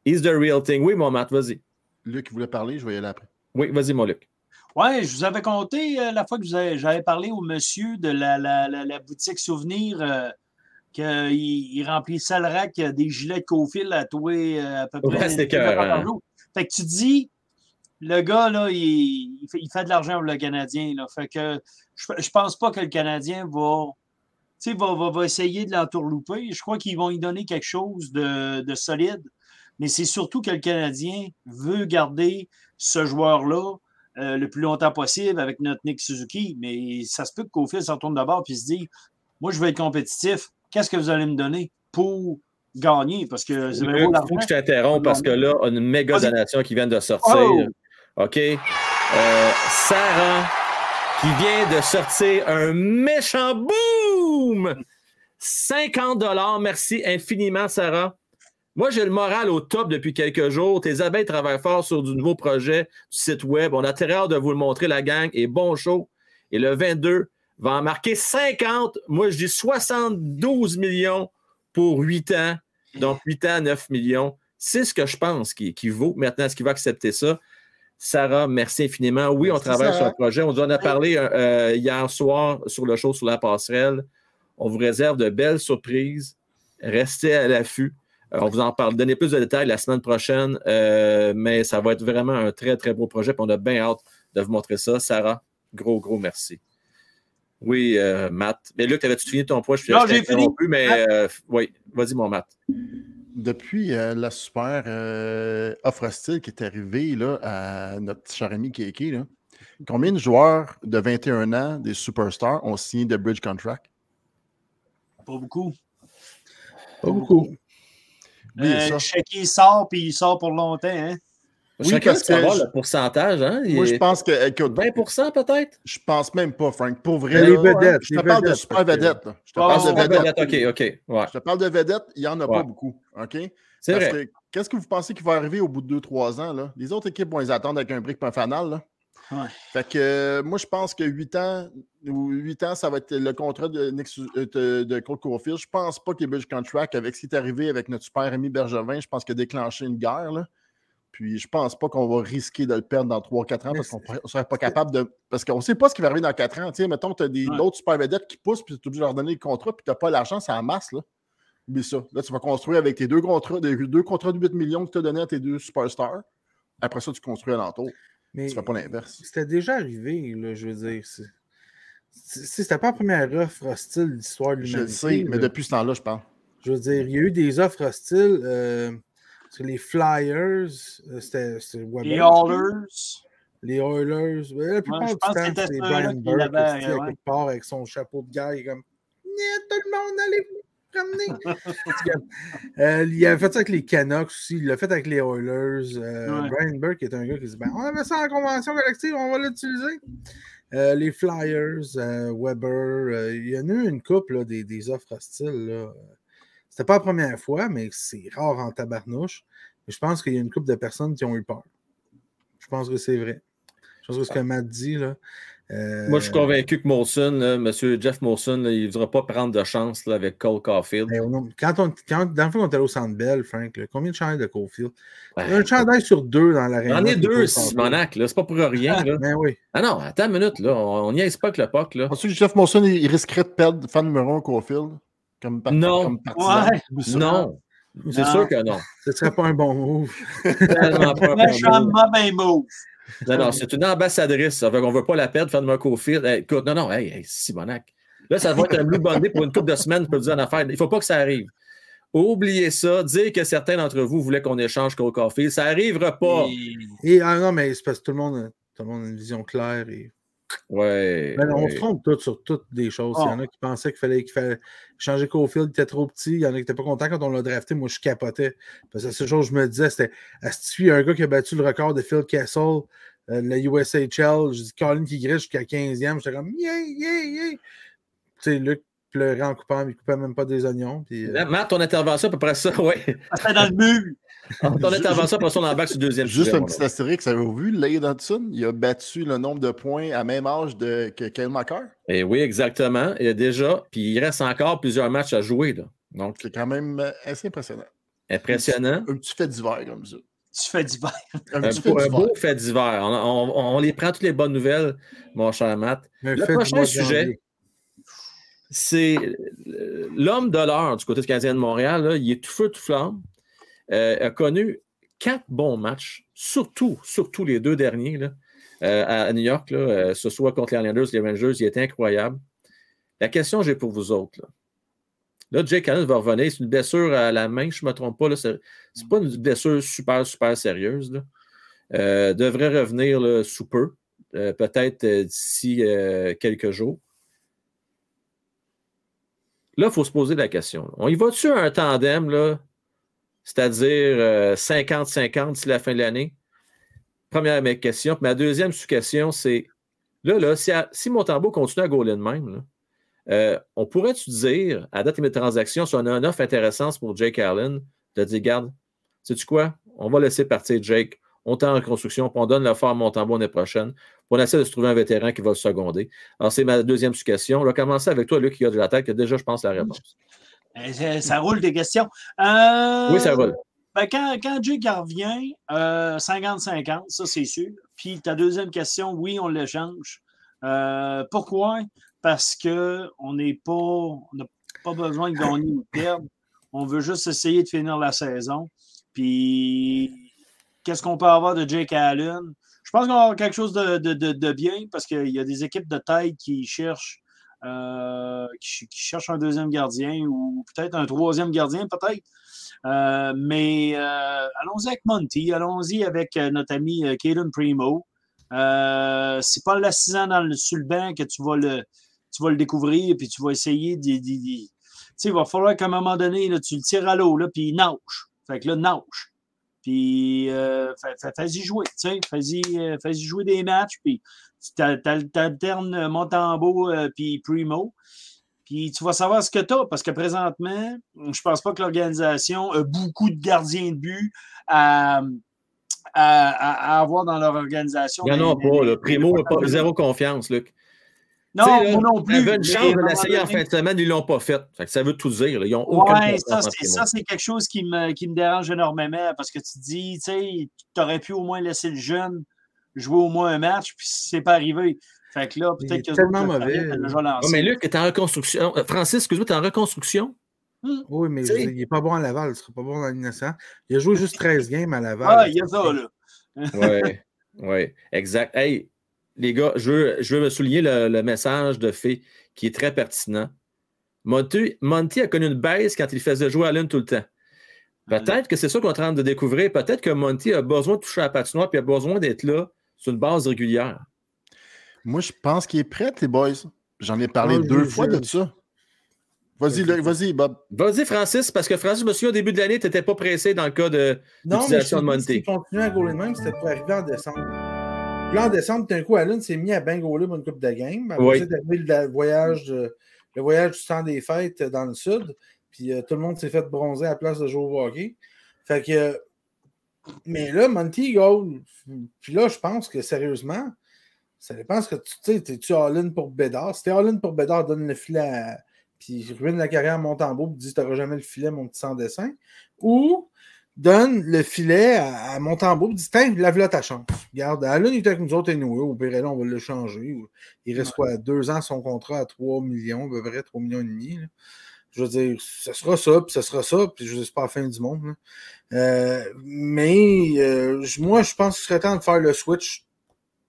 He's the real thing. Oui, mon Matt, vas-y. Luc voulait parler, je vais y aller après. Oui, vas-y, mon Luc. Oui, je vous avais conté euh, la fois que j'avais parlé au monsieur de la, la- la- la boutique souvenir euh, qu'il il remplissait le rack euh, des gilets de Cofield à toi à peu Ouais, près. écœurant. jour. Fait que tu dis, le gars, là, il, il fait, il fait de l'argent pour le Canadien. Là. Fait que je, je pense pas que le Canadien va, va, va, va essayer de l'entourlouper. Je crois qu'ils vont lui donner quelque chose de, de solide. Mais c'est surtout que le Canadien veut garder ce joueur-là euh, le plus longtemps possible avec notre Nick Suzuki. Mais ça se peut que Cofield s'en tourne d'abord et se dise Moi, je veux être compétitif. Qu'est-ce que vous allez me donner pour gagner? Parce que c'est l'argent. faut que je t'interrompe parce que là, on a une méga donation qui vient de sortir. Oh! OK? Euh, Sarah, qui vient de sortir un méchant boom! 50 Merci infiniment, Sarah. Moi, j'ai le moral au top depuis quelques jours. Tes abeilles travaillent fort sur du nouveau projet du site web. On a très hâte de vous le montrer, la gang. Et bon show. Et le 22 va en marquer 50. Moi, je dis 72 millions pour 8 ans. Donc, 8 ans, 9 millions. C'est ce que je pense qui, qui vaut. Maintenant, est-ce qu'il va accepter ça? Sarah, merci infiniment. Oui, on travaille sur un projet. On en a parlé euh, hier soir sur le show sur la passerelle. On vous réserve de belles surprises. Restez à l'affût. Euh, on vous en parle. Donnez plus de détails la semaine prochaine, euh, mais ça va être vraiment un très, très beau projet. puis on a bien hâte de vous montrer ça. Sarah, gros, gros merci. Oui, euh, Matt. Mais Luc, avais-tu fini ton point? Je, Non, j'ai fini. mais euh, oui, vas-y, mon Matt. Depuis euh, la super euh, offre hostile qui est arrivée là, à notre cher ami Keke, là, combien de joueurs de 21 ans, des superstars, ont signé de bridge contract? Pas beaucoup. Pas beaucoup. Oubliez Euh, ça. le chèque, il sort, puis il sort pour longtemps. Hein? Je Oui, curieux parce savoir que je- le pourcentage. Hein? Il Moi, je pense que. écoute, 20% peut-être? je pense même pas, Frank. Pour vrai, les vedettes, je te parle de super vedettes. Je te parle de super vedettes. vedette, OK, OK. Ouais. Je te parle de vedettes, il n'y en a Ouais. pas beaucoup. OK? C'est vrai. que qu'est-ce que vous pensez qui va arriver au bout de 2-3 ans? Là? Les autres équipes vont les attendre avec un brick fanal. Là. Ouais. Fait que euh, moi, je pense que 8 ans, ou 8 ans, ça va être le contrat de, Nick euh, de, de Cole. Je pense pas que les Budge Contract, avec ce qui est arrivé avec notre super ami Bergevin, je pense qu'il a déclenché une guerre. Là. Puis je pense pas qu'on va risquer de le perdre dans 3-4 ans Mais parce qu'on ne serait pas capable de. Parce qu'on ne sait pas ce qui va arriver dans 4 ans. Tu sais, mettons, tu as Ouais. d'autres super vedettes qui poussent, puis tu es obligé de leur donner le contrat, puis tu n'as pas l'argent, c'est en masse. Là. Oublie ça. Là, tu vas construire avec tes deux contrats, deux contrats de 8 millions que tu as donnés à tes deux superstars. Après ça, tu construis alentour. Mais Tu fais pas l'inverse. c'était déjà arrivé, là, je veux dire. C'était pas la première offre hostile de l'histoire de Je l'humanité. le sais, mais depuis ce temps-là, je parle. Je veux dire, il y a eu des offres hostiles. euh, sur les Flyers, euh, c'était Les je. Oilers. Les Oilers. la plupart je du pense temps, c'était Brian qui Burke qui, à ouais. quelque part avec son chapeau de guerre. Il est comme tout le monde, allez comme, [LAUGHS] euh, il a fait ça avec les Canucks aussi. Il l'a fait avec les Oilers. Euh, Ouais. Brian Burke est un gars qui dit ben, On avait ça en convention collective, on va l'utiliser. Euh, les Flyers, euh, Weber, euh, il y en a eu une couple là, des, des offres hostiles. Là. C'était pas la première fois, mais c'est rare en tabarnouche. Mais je pense qu'il y a une couple de personnes qui ont eu peur. Je pense que c'est vrai. Je pense que ce que Matt dit, là. Euh, Moi, je suis convaincu que Molson, là, M. Jeff Molson, là, il ne voudra pas prendre de chance là, avec Cole Caulfield. ben, quand on, quand, dans le fond, on était allé au Centre Bell, Frank, là, combien de chandails de Cofield? Ouais. Un chandail sur deux dans l'arène. J'en ai deux, Simonac, là. C'est pas pour rien, là. Ben oui. Ah non, attends une minute, là. On n'y pas que le POC, là. Penses-tu que Jeff Molson, il il risquerait de perdre fan numéro 1 Caulfield? Comme, par- Non. comme? Ouais. Ça? Non. C'est Non. sûr que non. Ce serait pas un bon move. [LAUGHS] Tellement pas un bon move. Non, non, c'est une ambassadrice. Ça fait qu'on ne veut pas la perdre, faire de Cofield. Hey, écoute, non, non, hey, hey, Simonac. Là, ça va être un blue bandé pour une couple de semaines pour dire une affaire. Il ne faut pas que ça arrive. Oubliez ça. Dire que certains d'entre vous voulaient qu'on échange Cole Caulfield. Ça n'arrivera pas. Et- Et, ah non, mais c'est parce que tout le monde, a- tout le monde a une vision claire. Et... Ouais. Ben, on ouais. se trompe tous sur toutes des choses. Il y en a qui pensaient qu'il fallait, qu'il fallait changer Cofield, il était trop petit. Il y en a qui n'étaient pas contents quand on l'a drafté. Moi, je capotais. Parce que chose que je me disais, c'était Est-ce qu'il y a un gars qui a battu le record de Phil Kessel, euh, de la USHL Je dis Colin qui griche jusqu'à 15e. J'étais comme Yeah, yeah, yeah. Tu sais, Luc pleurait en coupant, mais il coupait même pas des oignons. Puis, euh, Matt, ton intervention, à peu près ça, [LAUGHS] oui. C'était dans le mur. Ton intervention, après ça, on embarque sur le deuxième Juste sujet, un petit astérix, avez-vous vu, Lade Hudson, il a battu le nombre de points à même âge de, que Kyle McCarr. Et oui, exactement. Il a déjà, puis il reste encore plusieurs matchs à jouer. Là. Donc, C'est quand même euh, assez impressionnant. impressionnant. Un petit fait d'hiver comme ça. Tu fais d'hiver. Un Un, petit fait beau- un beau fait d'hiver. On, on- on les prend toutes les bonnes nouvelles, mon cher Matt. un le prochain sujet. C'est euh, l'homme de l'heure du côté du Canadien de Montréal. là, il est tout feu, tout flamme. Euh, a connu quatre bons matchs, surtout, surtout les deux derniers euh, à, New York, euh, ce soit contre les Islanders, les Rangers, il était incroyable. La question que j'ai pour vous autres, là, Là, Jake Allen va revenir. C'est une blessure à la main, je ne me trompe pas. Ce n'est pas une blessure super, super sérieuse. Là. Devrait revenir sous peu, peut-être d'ici quelques jours. Là, il faut se poser la question. On y va-tu un tandem, là, c'est-à-dire euh, 50-50 d'ici la fin de l'année? Première question. Ma deuxième sous-question, c'est là, là, si, à, si Montembeau continue à gauler de même, euh, on pourrait-tu dire, à date de mes transactions, si on a une offre intéressante pour Jake Allen, de dire, garde, sais-tu quoi? On va laisser partir Jake. On est en reconstruction, puis on donne l'offre à Montembeau l'année prochaine. Puis on essaie de se trouver un vétéran qui va le seconder. Alors, c'est ma deuxième sous-question. On va commencer avec toi, Luc, qui a de la tête, déjà, je pense, la réponse. Ça, ça roule des questions. Euh, Oui, ça roule. Ben, quand, quand Jake revient, euh, 50-50, ça c'est sûr. Puis ta deuxième question, oui, on l'échange. Euh, pourquoi? Parce qu'on n'est pas. On n'a pas besoin de gagner ou de perdre. On veut juste essayer de finir la saison. Puis qu'est-ce qu'on peut avoir de Jake Allen? Je pense qu'on va avoir quelque chose de, de, de, de bien parce qu'il y a des équipes de taille qui cherchent. Euh, qui, cherchent un deuxième gardien ou peut-être un troisième gardien, peut-être. Euh, mais euh, allons-y avec Monty, allons-y avec notre ami Caden Primo. C'est pas l'assisant dans le, sur le banc que tu vas le, tu vas le découvrir puis tu vas essayer de. tu sais, il va falloir qu'à un moment donné, tu le tires à l'eau, puis il nage. Fait que là, nage. Puis, fais-y jouer, tu sais, fais-y jouer des matchs, puis tu alternes Montembeau puis Primo. Puis tu vas savoir ce que tu as, parce que présentement, je pense pas que l'organisation a beaucoup de gardiens de but à, à, avoir dans leur organisation. Il n'y en a pas. Le Primo n'a pas zéro confiance, Luc. Non, moi non plus. Ils avaient une chance de l'essayer en fin de semaine, ils ne l'ont pas fait. Ça veut tout dire. Ils ont aucun ça, c'est quelque chose qui me, qui me dérange énormément parce que tu dis, tu sais, tu aurais pu au moins laisser le jeune jouer au moins un match, puis c'est pas arrivé. Fait que là, peut-être que. tellement mauvais. mais Luc est en reconstruction. Euh, Francis, excuse-moi, tu es en reconstruction? Hmm. Oui, mais il n'est pas bon à Laval. Il ne sera pas bon dans l'innocent. Il a joué juste [LAUGHS] 13 games à Laval. Ah, il y a ça, là. oui, oui, exact. Hey, les gars, je veux, je veux me souligner le, message de Fé qui est très pertinent. Monty, Monty, a connu une baisse quand il faisait jouer Allen tout le temps. Peut-être que c'est ça qu'on est en train de découvrir. Peut-être que Monty a besoin de toucher à la patinoire et a besoin d'être là sur une base régulière. Moi, je pense qu'il est prêt, les boys. J'en ai parlé ah, deux fois de ça. Vas-y, vas-y, Bob. Vas-y, Francis, parce que Francis, je me souviens, au début de l'année, tu n'étais pas pressé dans le cas de l'utilisation de Monty. Si continuait à gauler même, c'était pour arriver en décembre. Puis là, en décembre, d'un coup, Allen s'est mis à bien gauler pour une coupe de game. Après, oui. le voyage, le voyage du temps des fêtes dans le sud. Puis euh, tout le monde s'est fait bronzer à la place de jouer au hockey. Fait que. Mais là, Monty goal. Puis là, je pense que sérieusement, ça dépend ce que tu sais. Es-tu all-in pour Bédard? Si t'es all-in pour Bédard, donne le filet à. Puis ruine la carrière à Montembeau et dis T'auras jamais le filet, mon petit sans dessin. Ou donne le filet à, à Montembeau et dis Tiens, lave-la ta chance. Regarde, Allen il était avec nous autres et nous. Au pire, là, on va le changer. Il reste quoi Deux ans son contrat à 3 millions, à peu près 3 millions et demi. Je veux dire, ce sera ça, puis ce sera ça, puis je ne sais pas la fin du monde. Euh, mais euh, moi, je pense qu'il serait temps de faire le switch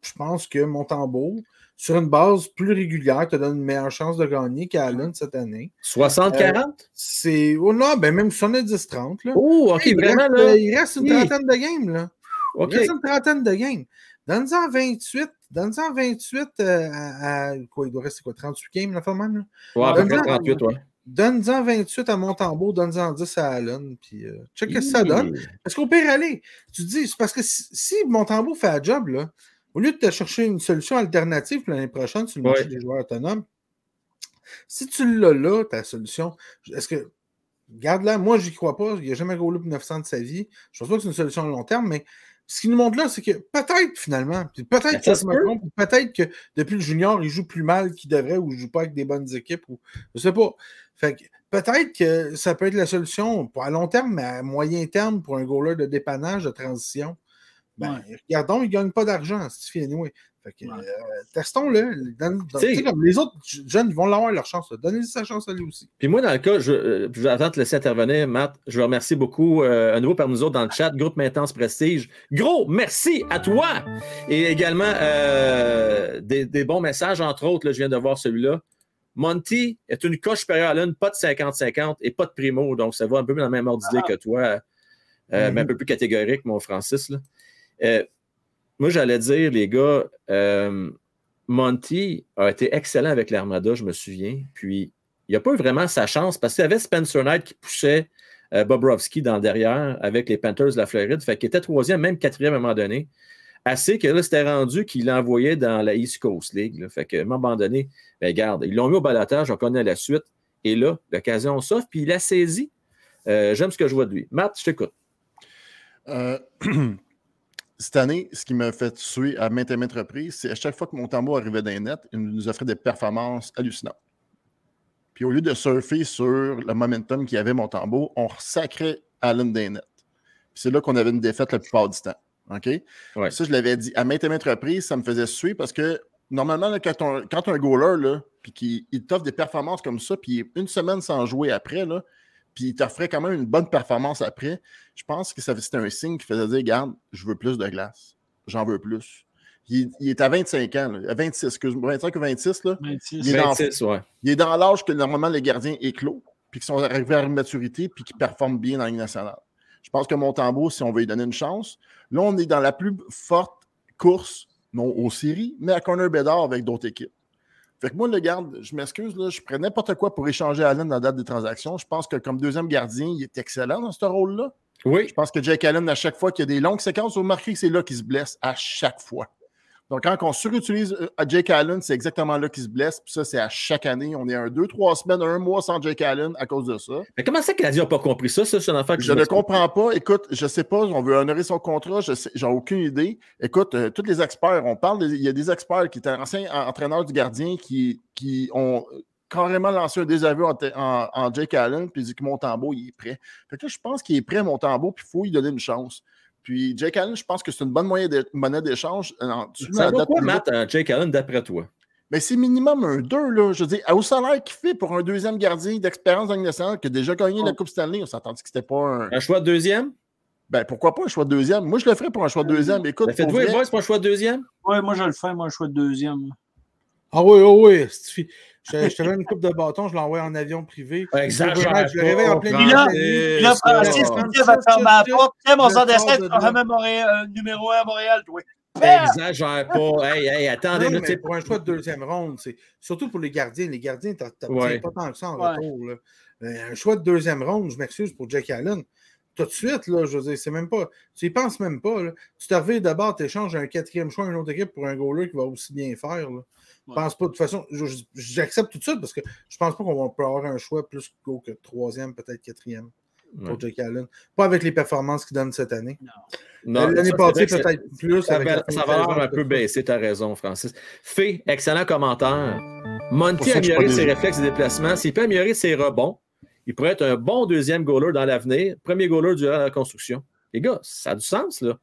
je pense que Montembeau, sur une base plus régulière, te donne une meilleure chance de gagner qu'Allen cette année. 60-40? Euh, c'est. Oh non, ben même 70-30. Oh, ok, vraiment. Reste, là. Il reste une trentaine de games. Là. Il reste une trentaine de games. Donne-en 28. Donne-en 28 euh, à, Quoi, il doit rester quoi? 38 games, la fin même? Ouais, à peu près 38, ouais. Donne-en 28 à Montembeau, donne-en 10 à Allen, puis euh, check ce que ça donne. Parce qu'au pire, aller, tu te dis, c'est parce que si, si Montembeau fait un job, là, au lieu de te chercher une solution alternative l'année prochaine sur le marché des joueurs autonomes, si tu l'as là, ta solution, est-ce que. Garde-la, moi, je n'y crois pas. Il n'a jamais roulé pour 900 de sa vie. Je ne pense pas que c'est une solution à long terme, mais ce qu'il nous montre là, c'est que peut-être finalement, peut-être que me peut-être que depuis le junior, il joue plus mal qu'il devrait ou il ne joue pas avec des bonnes équipes ou je sais pas. Fait peut-être que ça peut être la solution, à long terme, mais à moyen terme pour un goaler de dépannage, de transition. Ben, regardons, ils ne gagnent pas d'argent, c'est anyway. Fait que, euh, testons-le. Comme les autres jeunes, vont avoir leur chance. Donnez-lui sa chance à lui aussi. Puis moi, dans le cas, je, euh, attendre de te laisser intervenir, Matt. Je vous remercie beaucoup euh, à nouveau par nous autres dans le chat. Groupe Maintenance Prestige. Gros merci à toi. Et également des, bons messages, entre autres, là, je viens de voir celui-là. Monty est une coche supérieure à l'une, pas de 50-50 et pas de primo. Donc, ça va un peu dans la même ordre d'idée ah. que toi, mais un mm-hmm. peu plus catégorique, mon Francis. Là. Euh, moi, j'allais dire, les gars, euh, Monty a été excellent avec l'Armada, je me souviens. Puis, il n'a pas eu vraiment sa chance parce qu'il y avait Spencer Knight qui poussait euh, Bobrovski dans le derrière avec les Panthers de la Floride. Fait qu'il était troisième, même quatrième à un moment donné. Assez que là, c'était rendu qu'il l'envoyait dans la East Coast League. Fait que, à un moment donné, ben, regarde, ils l'ont mis au balotage, on connaît la suite. Et là, l'occasion s'offre, puis il a saisi. J'aime ce que je vois de lui. Matt, je t'écoute. [CLEARS THROAT] cette année, ce qui m'a fait tuer à maintes et maintes reprises, c'est à chaque fois que mon tambour arrivait les nets, il nous offrait des performances hallucinantes. Puis au lieu de surfer sur le momentum qu'il y avait mon tambour, on sacrait Allen des nets. c'est là qu'on avait une défaite la plupart du temps. OK? Ça, je l'avais dit à maintes et maintes reprises, ça me faisait suer parce que normalement, quand, on, quand un goaler, là, puis qu'il t'offre des performances comme ça, puis une semaine sans jouer après, là, puis il t'offrait quand même une bonne performance après, je pense que c'était un signe qui faisait dire Regarde, je veux plus de glace. J'en veux plus. Il, est à 25 ans, à 26, excuse-moi, 25 ou 26. Là. 26, il, est dans, il est dans l'âge que normalement les gardiens éclos, puis qui sont arrivés à une maturité, puis qui performent bien dans la Ligue nationale. Je pense que Montembeau, si on veut lui donner une chance, là, on est dans la plus forte course, non aux séries, mais à Corner Bedard avec d'autres équipes. Fait que moi, le garde, je m'excuse, je prends n'importe quoi pour échanger Allen dans la date des transactions. Je pense que comme deuxième gardien, il est excellent dans ce rôle-là. Oui. Je pense que Jake Allen, à chaque fois qu'il y a des longues séquences, vous remarquez que c'est là qu'il se blesse, à chaque fois. Donc, quand on surutilise euh, Jake Allen, c'est exactement là qu'il se blesse. Puis ça, c'est à chaque année. On est un, deux, trois semaines, un mois sans Jake Allen à cause de ça. Mais comment ça que Canadien n'a pas compris ça? Ça, c'est une affaire que Je ne comprends pas. Écoute, je ne sais pas, on veut honorer son contrat, je n'ai aucune idée. Écoute, euh, tous les experts, on parle, il y a des experts qui étaient anciens entraîneurs du gardien qui, qui ont carrément lancé un désaveu en, Jake Allen, puis il dit que Montembeau, il est prêt. Fait que là, je pense qu'il est prêt, Montembeau, puis il faut lui donner une chance. Puis Jake Allen, je pense que c'est une bonne monnaie d'échange. Euh, ça va quoi, Matt, Jake Allen, d'après toi? Mais c'est minimum un 2, là. Je veux dire, au salaire qu'il fait pour un deuxième gardien d'expérience dans nationale qui a déjà gagné la oh. Coupe Stanley, on s'attendait que c'était pas un. Un choix de deuxième? Ben, pourquoi pas un choix de deuxième? Moi, je le ferais pour un choix de deuxième. Écoute, ben, faites-vous les boys pour un choix de deuxième? Oui, moi, je le ferais, moi, un choix de deuxième. Ah oui, oh oui. Je, je te donne une coupe de bâton, je l'envoie en avion privé. Exagère. Je le réveille en plein milieu. Puis là, Francis ma porte. Tiens, mon tu vas même numéro 1 à Montréal. Exagère pas. Hey, hey, attendez. Non, mais pour un choix de deuxième ronde, c'est surtout pour les gardiens. Les gardiens, tu n'as ouais. pas tant que ça en retour. Là. Un choix de deuxième ronde, je m'excuse pour Jack Allen. Tout de suite, là, je veux dire, c'est même pas. Tu y penses même pas. Là. Tu te reviens d'abord, tu échanges un quatrième choix à une autre équipe pour un goaler qui va aussi bien faire. Là. Je pense pas. De toute façon, j'accepte tout de suite parce que je pense pas qu'on va pouvoir avoir un choix plus haut que troisième, peut-être quatrième pour Jake Allen. Pas avec les performances qu'il donne cette année. Non. L'année passée, peut-être plus. Ça, va, ça va un peu baisser, tu as raison, Francis. Fait, excellent commentaire. Monty a amélioré ses réflexes et déplacements? S'il peut améliorer ses rebonds, il pourrait être un bon deuxième goaler dans l'avenir, premier goaler durant la construction. Les gars, ça a du sens, là.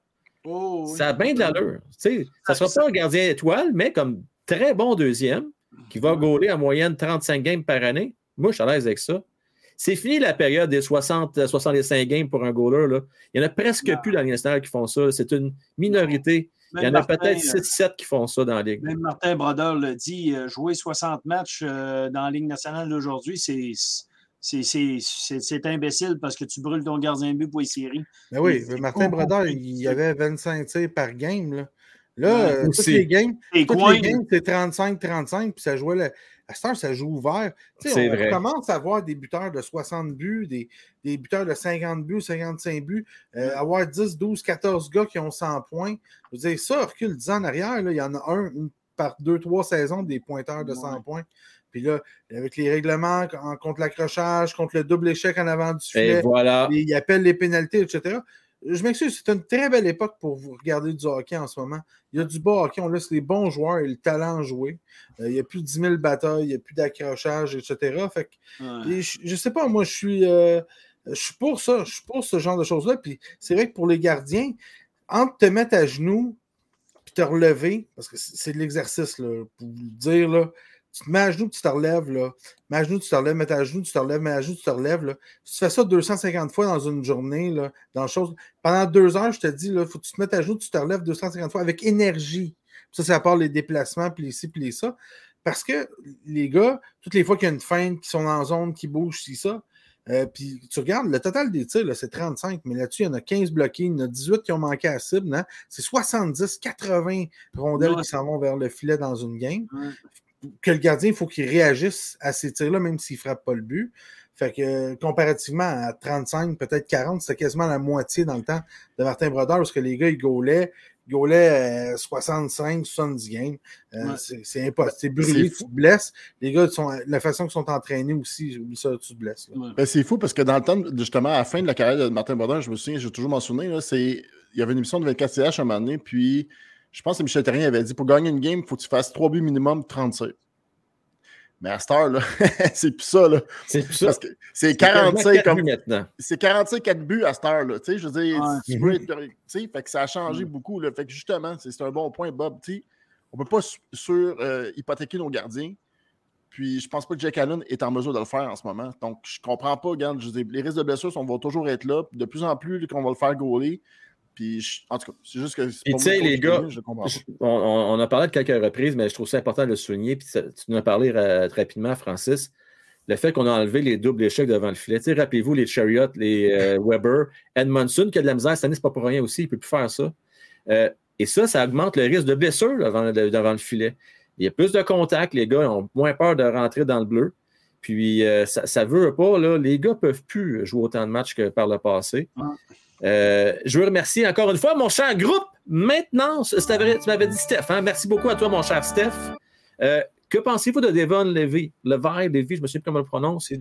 Oh, ça a bien de l'allure. Ça ne sera pas un gardien étoile, mais comme très bon deuxième qui va gauler en moyenne 35 games par année. Moi, je suis à l'aise avec ça. C'est fini la période des 60, 65 games pour un goaler. Là. Il n'y en a presque plus dans nationale qui font ça. C'est une minorité. Il y en a peut-être 6-7 euh, qui font ça dans la Ligue. Même Martin Brodeur le dit, euh, jouer 60 matchs euh, dans la Ligue nationale d'aujourd'hui, c'est c'est imbécile parce que tu brûles ton gardien de but pour les séries. Mais oui, Martin Brodeur, il y avait 25 tirs par game. Là. Là, euh, toutes les games, c'est 35-35, puis ça jouait le... À cette heure, ça joue ouvert. on, on, commence à voir des buteurs de 60 buts, des, des buteurs de 50 buts, 55 buts, euh, avoir 10, 12, 14 gars qui ont 100 points. Je veux dire, ça, recule 10 ans en arrière, là, il y en a un par deux, trois saisons des pointeurs de 100 points. Puis là, avec les règlements contre l'accrochage, contre le double échec en avant du filet, voilà. ils appellent les pénalités, etc je m'excuse, c'est une très belle époque pour vous regarder du hockey en ce moment. Il y a du beau hockey, on laisse les bons joueurs et le talent jouer. Euh, il n'y a plus de 10 000 batailles, il n'y a plus d'accrochage, etc. Fait je, ne sais pas, moi, je suis, euh, je suis pour ça, je suis pour ce genre de choses-là. Puis c'est vrai que pour les gardiens, entre te mettre à genoux et te relever, parce que c'est de l'exercice, pour vous dire, là, tu te mets à genoux, tu te relèves, là. Mets à genoux, tu te relèves, mets à genoux, tu te relèves, mets à genoux, tu te relèves, là. Si tu fais ça 250 fois dans une journée, là, dans chose, pendant deux heures, je te dis, il faut que tu te mettes à genoux, tu te relèves 250 fois avec énergie. Ça, c'est à part les déplacements, puis les ci, puis ça. Parce que les gars, toutes les fois qu'il y a une feinte, qui sont en zone, qui bougent, c'est ça. Euh, puis tu regardes, le total des tirs, c'est 35, mais là-dessus, il y en a 15 bloqués, il y en a 18 qui ont manqué à cible. Hein. C'est 70, 80 rondelles qui s'en vont vers le filet dans une game que le gardien, il faut qu'il réagisse à ces tirs-là, même s'il ne frappe pas le but. Fait que comparativement à 35, peut-être 40, c'était quasiment la moitié dans le temps de Martin Brodeur, parce que les gars, ils gaulaient, ils 65, 70 games. Euh, c'est impossible. C'est brûlé, tu te blesses. Les gars, sont, la façon qu'ils sont entraînés aussi, ça, tu te blesses. Ben, c'est fou parce que dans le temps, justement, à la fin de la carrière de Martin Brodeur, je me souviens, j'ai toujours mentionné, il y avait une émission de 24 CH à un moment donné, puis je pense que Michel Terrien avait dit pour gagner une game, il faut que tu fasses 3 buts minimum 30 Mais à cette heure, [LAUGHS] c'est plus ça. Là. C'est plus ça. C'est 45 comme. C'est 45 4 buts à cette heure. Là. Tu sais, je veux dire, tu veux être, fait que ça a changé mm. beaucoup. Là. Fait que justement, c'est un bon point, Bob. sais, on ne peut pas sur, euh, hypothéquer nos gardiens. Puis je pense pas que Jack Allen est en mesure de le faire en ce moment. Donc je comprends pas, regarde, je dis, les risques de blessures on va toujours être là. De plus en plus qu'on va le faire gauler. Puis, en tout cas, c'est juste que. tu sais, les gars, on, a parlé de quelques reprises, mais je trouve ça important de le souligner. Puis, tu nous as parlé rapidement, Francis. Le fait qu'on a enlevé les doubles échecs devant le filet. Rappelez-vous, les Chariot, les euh, [LAUGHS] Weber, Edmondson, qui a de la misère cette année, c'est pas pour rien aussi, il ne peut plus faire ça. Euh, et ça, ça augmente le risque de blessure devant, devant, le filet. Il y a plus de contacts, les gars ont moins peur de rentrer dans le bleu. Puis, euh, ça ne veut pas, là, les gars ne peuvent plus jouer autant de matchs que par le passé. Euh, je veux remercier encore une fois mon cher groupe Maintenance. Vrai, tu m'avais dit Steph. hein? Merci beaucoup à toi, mon cher Steph. Euh, que pensez-vous de Devon Levy? Levi, Levy, je me souviens plus comment on le prononce. C'est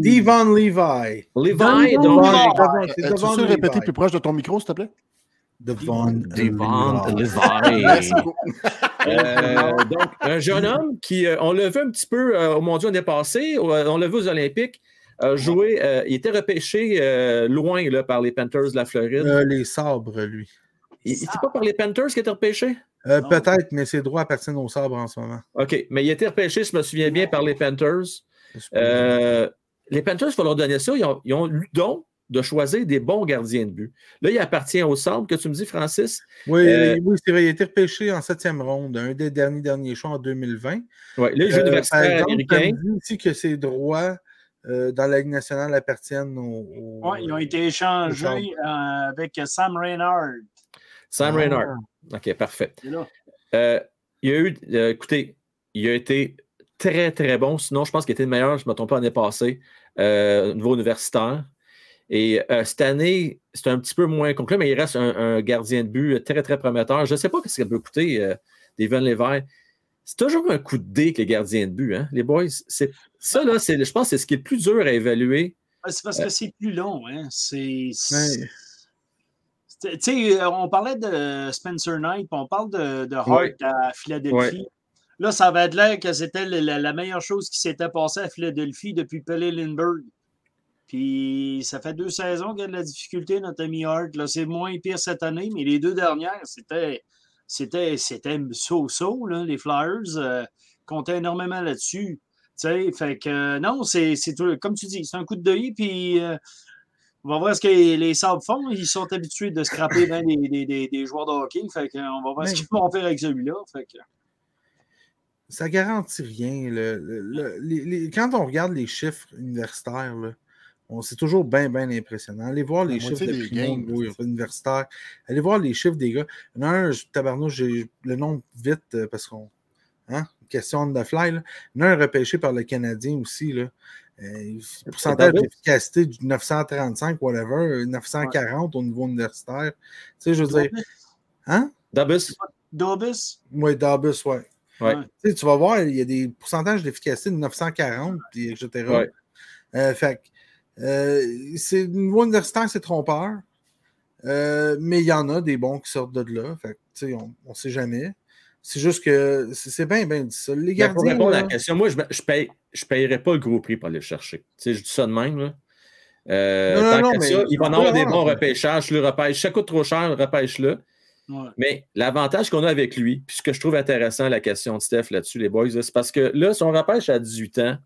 Devon Levi. Levi, Devon donc. Levi. Devon peux répéter plus proche de ton micro, s'il te plaît? Devon Devon Levi. Merci Levi. beaucoup. Euh, donc, un jeune homme qui, on l'a vu un petit peu au mondial l'année passée, au- on l'a vu aux Olympiques, a joué, euh, il était repêché euh, loin là, par les Panthers de la Floride. Euh, les sabres, lui. il n'était pas par les Panthers qui était repêché? Euh. Peut-être, mais ses droits appartiennent aux sabres en ce moment. OK, mais il a été repêché, si je me souviens bien, par les Panthers. Euh, les Panthers, il faut leur donner ça. Ils ont, ils ont eu le don de choisir des bons gardiens de but. Là, il appartient au centre, que tu me dis, Francis. Oui, Euh, oui c'est vrai. Il a été repêché en septième ronde, un des derniers derniers choix en 2020. Ouais, là, il joue Euh, par exemple, américain. dit aussi que ses droits euh, dans la Ligue nationale appartiennent au. au- Ouais, ils ont été échangés euh, avec Sam Reynard. Sam Ah. Reynard. OK, parfait. Euh, il a eu, euh, écoutez, il a été très, très bon. Sinon, je pense qu'il était le meilleur, je ne me trompe pas, l'année passée, euh, au niveau universitaire. Et euh, cette année, c'est un petit peu moins concret, mais il reste un, un gardien de but très, très prometteur. Je ne sais pas ce que ça peut coûter, euh, Devon Levi. C'est toujours un coup de dé que les gardiens de but, hein, les boys. C'est, ça, là, c'est, je pense que c'est ce qui est le plus dur à évaluer. C'est parce que c'est plus long. Hein? C'est. Ouais. Tu sais, euh, on parlait de Spencer Knight, puis on parle de, de Hart Ouais. à Philadelphie. Là, ça avait l'air que c'était la, meilleure chose qui s'était passée à Philadelphie depuis Pelle Lindbergh. Puis ça fait deux saisons qu'il y a de la difficulté, notre ami Hart. Là, c'est moins pire cette année, mais les deux dernières, c'était c'était c'était so-so, là, les Flyers euh, comptaient énormément là-dessus. Tu sais, fait que euh, non, c'est comme tu dis, c'est un coup de deuil, puis euh, on va voir ce que les, Sabres font. Ils sont habitués de scraper ben des, des, des, des joueurs de hockey, fait que, on va voir ce qu'ils vont faire avec celui-là. Fait que, Ça garantit rien. le- le- le- les- les- quand on regarde les chiffres universitaires, là, on- c'est toujours bien, bien impressionnant. Allez voir les La chiffres de des primo universitaire. Allez voir les chiffres des gars. Il y en a un, je- tabarnouche, j'ai le nom vite euh, parce qu'on. Hein? Question de fly. Là. Il y en a un repêché par le Canadien aussi. Là. Euh, pourcentage d'efficacité du 935, whatever, euh, 940 au niveau universitaire. Tu sais, je veux dire. Hein? Dabus, Dobis, Oui, Dabus, ouais. Ouais. Tu sais, tu vas voir, il y a des pourcentages d'efficacité de 940, puis etc. Ouais. Euh, fait que, euh, c'est, au niveau universitaire, c'est trompeur. Euh, mais il y en a des bons qui sortent de là. Fait que, tu sais, on ne sait jamais. C'est juste que c'est, c'est bien, bien dit ça. Les Mais pour gardiens. répondre à la question, moi, je ne je paye, je payerais pas le gros prix pour aller le chercher. Tu sais, je dis ça de même. Là. Euh, Non, tant non, qu'à mais- ça, il va en avoir des bons repêchages. Je le repêche. Ça coûte trop cher, repêche-le. ouais. Mais l'avantage qu'on a avec lui, puis ce que je trouve intéressant, la question de Steph là-dessus, les boys, là, c'est parce que là, si on repêche à 18 ans,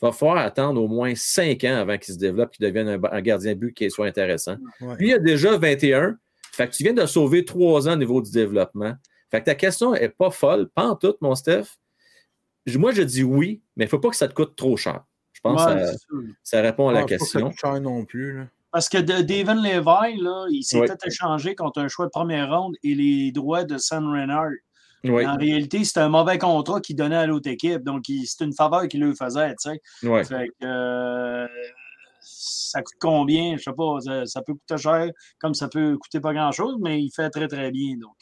va falloir attendre au moins 5 ans avant qu'il se développe, qu'il devienne un, un gardien de but qui soit intéressant. ouais. Lui, il a déjà 21. Fait que tu viens de sauver 3 ans au niveau du développement. Fait que ta question n'est pas folle, pas en tout, mon Steph. Moi, je dis oui, mais il ne faut pas que ça te coûte trop cher. Je pense Ouais, que ça, répond à la Ah, pas que ça question. coûte cher non plus. Là. Parce que de- Devin Levi, là, il s'est Oui. fait échanger contre un choix de première ronde et les droits de Sam Renard. Oui, En réalité, c'était un mauvais contrat qu'il donnait à l'autre équipe. Donc, c'est une faveur qu'il lui faisait. tu sais. oui. Fait que, euh, ça coûte combien? Je sais pas. Ça, ça peut coûter cher, comme ça peut coûter pas grand-chose, mais il fait très, très bien. Donc,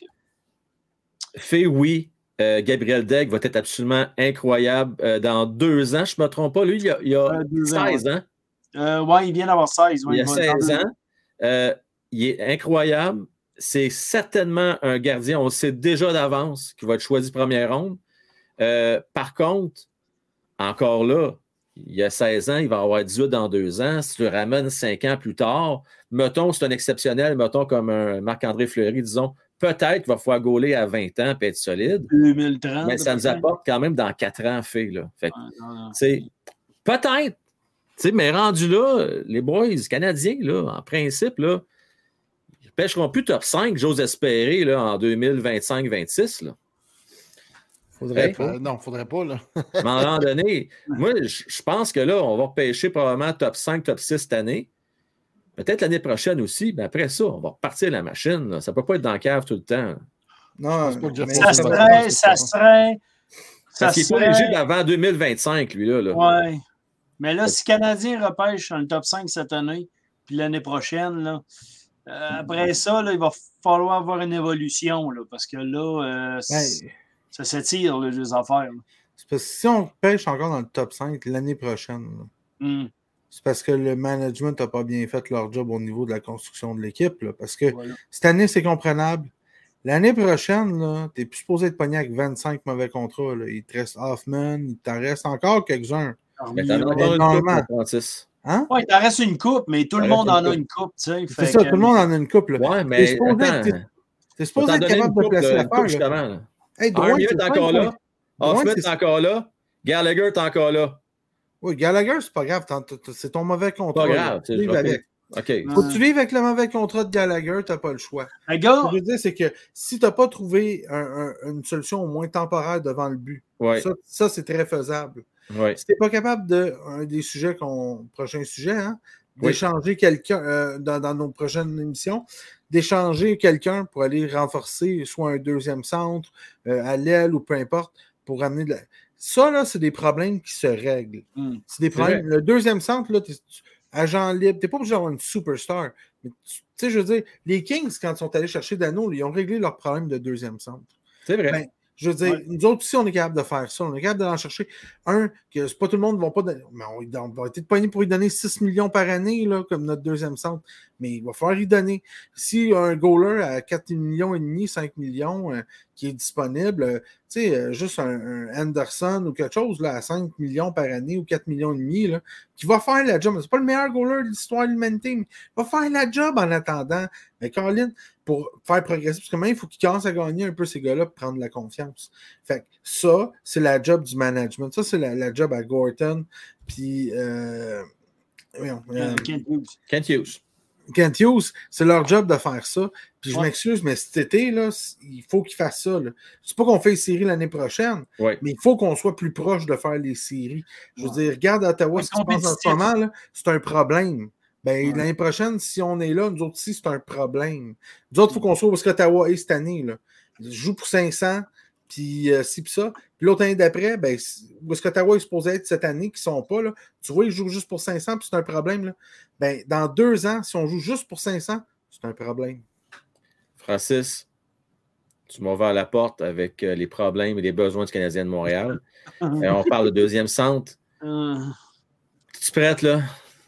Fait oui. Euh, Gabriel Degg va être absolument incroyable euh, dans deux ans. Je ne me trompe pas. Lui, il a, il a Euh, deux ans, 16 ans. ouais, il vient d'avoir 16. ouais, Il a va- 16 ans. Il est incroyable. C'est certainement un gardien. On sait déjà d'avance qu'il va être choisi première ronde. Euh, par contre, encore là, il a 16 ans, il va avoir 18 dans deux ans. Si tu le ramènes 5 ans plus tard, mettons, c'est un exceptionnel, mettons comme un Marc-André Fleury, disons, peut-être qu'il va falloir gauler à 20 ans et être solide. 2030. Mais ça nous apporte quand même dans 4 ans fait. Là. Fait peut-être. Mais rendu là, les boys canadiens, là, en principe, là, pêcheront plus top 5, j'ose espérer, là, en 2025-26. là. Faudrait Ouais. pas. Euh, non, faudrait pas, là. [LAUGHS] Mais à un moment donné, moi, je pense que là, on va pêcher probablement top 5, top 6 cette année. Peut-être l'année prochaine aussi, mais après ça, on va repartir la machine. là. Ça ne peut pas être dans la cave tout le temps. Non, que Ça c'est pas serait, ça, serait. Ça Parce qu'il est pas serait- éligible avant 2025, lui. Là, là. Ouais. Mais là, si le Canadien repêche dans le top 5 cette année, puis l'année prochaine, là, Euh, après ça, là, il va falloir avoir une évolution là, parce que là, euh, Ben, ça s'étire les affaires. c'est parce que si on pêche encore dans le top 5 l'année prochaine, Hmm, c'est parce que le management n'a pas bien fait leur job au niveau de la construction de l'équipe. Parce que voilà. cette année, c'est comprenable. L'année prochaine, tu n'es plus supposé être pogné avec 25 mauvais contrats. là. Il te reste Hoffman, il t'en reste encore quelques-uns. Mais t'en as encore une Normalement. coupe, Francis. Hein? Ouais, il t'en reste une coupe, mais tout le monde en a coupe. une coupe, tu sais. C'est ça, que- tout le monde en a une. Ouais, T'es mais supposé attends. être- T'es supposé être capable de coupe, placer l'affaire. coupe là. justement. Hey, Armia est encore là. c'est- est encore là. Gallagher est encore là. Oui, Gallagher, c'est pas grave. C'est ton mauvais contrat. Pas grave. Faut que tu vives avec le mauvais contrat de Gallagher, t'as pas le choix. Ce que je veux dire, c'est que si t'as pas trouvé un- un- une solution au moins temporaire devant le but, Ouais. ça, ça, c'est très faisable. Ouais. Si t'es pas capable de, un des sujets qu'on, prochain sujet, hein, Oui. d'échanger quelqu'un euh, dans, dans nos prochaines émissions, d'échanger quelqu'un pour aller renforcer soit un deuxième centre euh, à l'aile ou peu importe, pour amener de la... Ça, là, c'est des problèmes qui se règlent. hmm, C'est des problèmes. Le deuxième centre, là, tu- agent libre, t'es pas obligé d'avoir une superstar. Mais tu tu sais, je veux dire, les Kings, quand ils sont allés chercher Dano, ils ont réglé leur problème de deuxième centre. C'est vrai. Ben, Je veux dire, Ouais. nous autres aussi, on est capable de faire ça. On est capable d'en chercher un que c'est pas tout le monde ne va pas donner. Mais on, on va être poigné pour lui donner 6 millions par année, là, comme notre deuxième centre. Mais il va falloir y donner. Si un goaler à 4 millions et demi, 5 millions euh, qui est disponible, euh, tu sais, euh, juste un, un Anderson ou quelque chose là, à 5 millions par année ou 4 millions et demi, là, qui va faire la job. C'est pas le meilleur goaler de l'histoire de l'humanité, mais il va faire la job en attendant. Mais Colin, pour faire progresser, parce que même il faut qu'il commence à gagner un peu ces gars-là pour prendre la confiance. Fait que ça, c'est la job du management. Ça, c'est la, la job à Gorton. Puis, Kent Hughes. Kent Hughes. C'est leur job de faire ça. Puis je Ouais. m'excuse, mais cet été, là, il faut qu'ils fassent ça. C'est pas qu'on fait les séries l'année prochaine, Ouais. mais il faut qu'on soit plus proche de faire les séries. Je veux Ouais. dire, regarde Ottawa, ce qui se passe en ce moment, c'est un problème. Ben. L'année prochaine, si on est là, nous autres aussi, c'est un problème. Nous autres, il faut qu'on soit est-ce qu'Ottawa est cette année. Là. Je joue pour 500, puis euh, ci, puis ça. Puis l'autre année d'après, ben, où est-ce qu'Ottawa est supposé être cette année, qui ne sont pas, là, tu vois, ils jouent juste pour 500, puis c'est un problème. Là. Ben, dans deux ans, si on joue juste pour 500, c'est un problème. Francis, tu m'as ouvert la porte avec euh, les problèmes et les besoins du Canadien de Montréal. [LAUGHS] Euh, on parle de deuxième centre. Euh, Tu prête, là?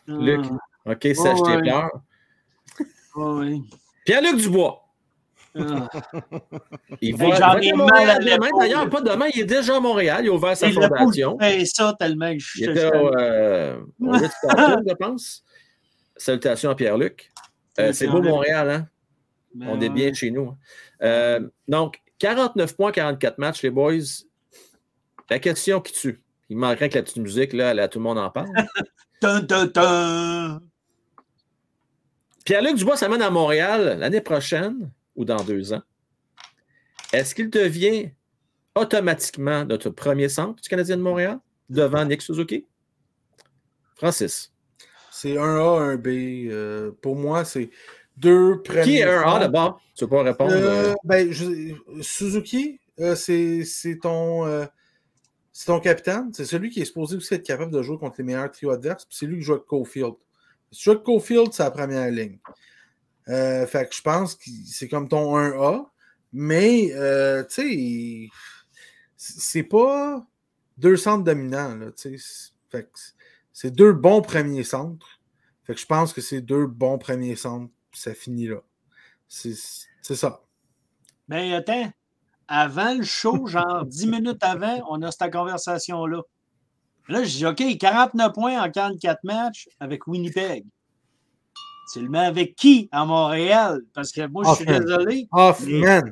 Luc? euh, OK, sèche tes ouais. pleurs. ouais. Pierre-Luc Dubois. Euh, Il va, j'en ai mal Montréal à demain. D'ailleurs, pas demain, il est déjà à Montréal. Il a ouvert sa fondation. ça tellement que je Il était au, euh, au [LAUGHS] je pense. Salutations à Pierre-Luc. Euh, c'est beau Montréal, hein? Ben On est bien chez nous. hein. Euh, donc, 49 points, 44 matchs, les boys. La question qui tue. Il manquerait que la petite musique, là, là, tout le monde en parle. [LAUGHS] Pierre-Luc Dubois s'amène à Montréal l'année prochaine ou dans deux ans. Est-ce qu'il devient automatiquement notre premier centre du Canadien de Montréal devant Nick Suzuki? Francis. C'est un A, un B. euh, pour moi, c'est deux premiers. Qui est un A centres. d'abord? Tu ne veux pas répondre? Euh, ben, je- Suzuki, euh, c'est ton, euh, c'est ton capitaine. C'est celui qui est supposé aussi être capable de jouer contre les meilleurs trios adverses. puis C'est lui qui joue avec Cofield. Si tu joues avec Cofield, c'est la première ligne. Euh, fait que je pense que c'est comme ton 1A. Mais, euh, tu sais, c'est pas deux centres dominants. Là, c'est deux bons premiers centres. Fait que je pense que c'est deux bons premiers centres. Ça finit là. C'est ça. Ben attends, avant le show, genre 10 minutes avant, on a cette conversation-là. Là, je dis OK, 49 points en 44 matchs avec Winnipeg. Tu le mets avec qui? À Montréal? Parce que moi, je suis désolé. Hoffman.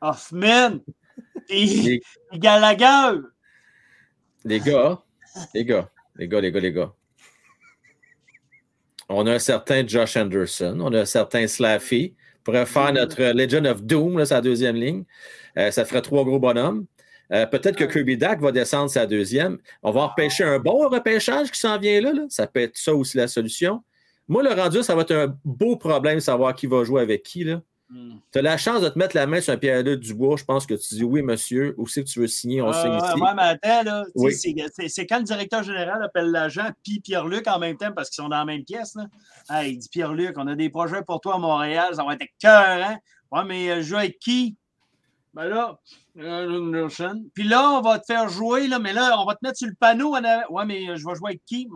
Hoffman [LAUGHS] et, Gallagher. les gars, les gars, les gars, les gars, les gars. On a un certain Josh Anderson, on a un certain Slaffy. On pourrait faire notre Legend of Doom, là, sa deuxième ligne. Euh, ça ferait trois gros bonhommes. Euh, Peut-être que Kirby Dak va descendre sa deuxième. On va repêcher un bon repêchage qui s'en vient là, là. Ça peut être ça aussi la solution. Moi, le rendu, ça va être un beau problème de savoir qui va jouer avec qui. Là. Hmm. Tu as la chance de te mettre la main sur un Pierre-Luc Dubois. Je pense que tu dis oui, monsieur. C'est que tu veux signer? On Ah, signe ici. ouais, mais attends, là, Oui. c'est- quand le directeur général appelle l'agent puis Pierre-Luc en même temps parce qu'ils sont dans la même pièce. Là. Hey, il dit Pierre-Luc, on a des projets pour toi à Montréal, ça va être écœurant. Ouais, mais euh, je joue avec qui? Ben là, euh, Anderson. Puis là, on va te faire jouer, là, mais là, on va te mettre sur le panneau. en. Ouais, mais euh, je vais jouer avec qui?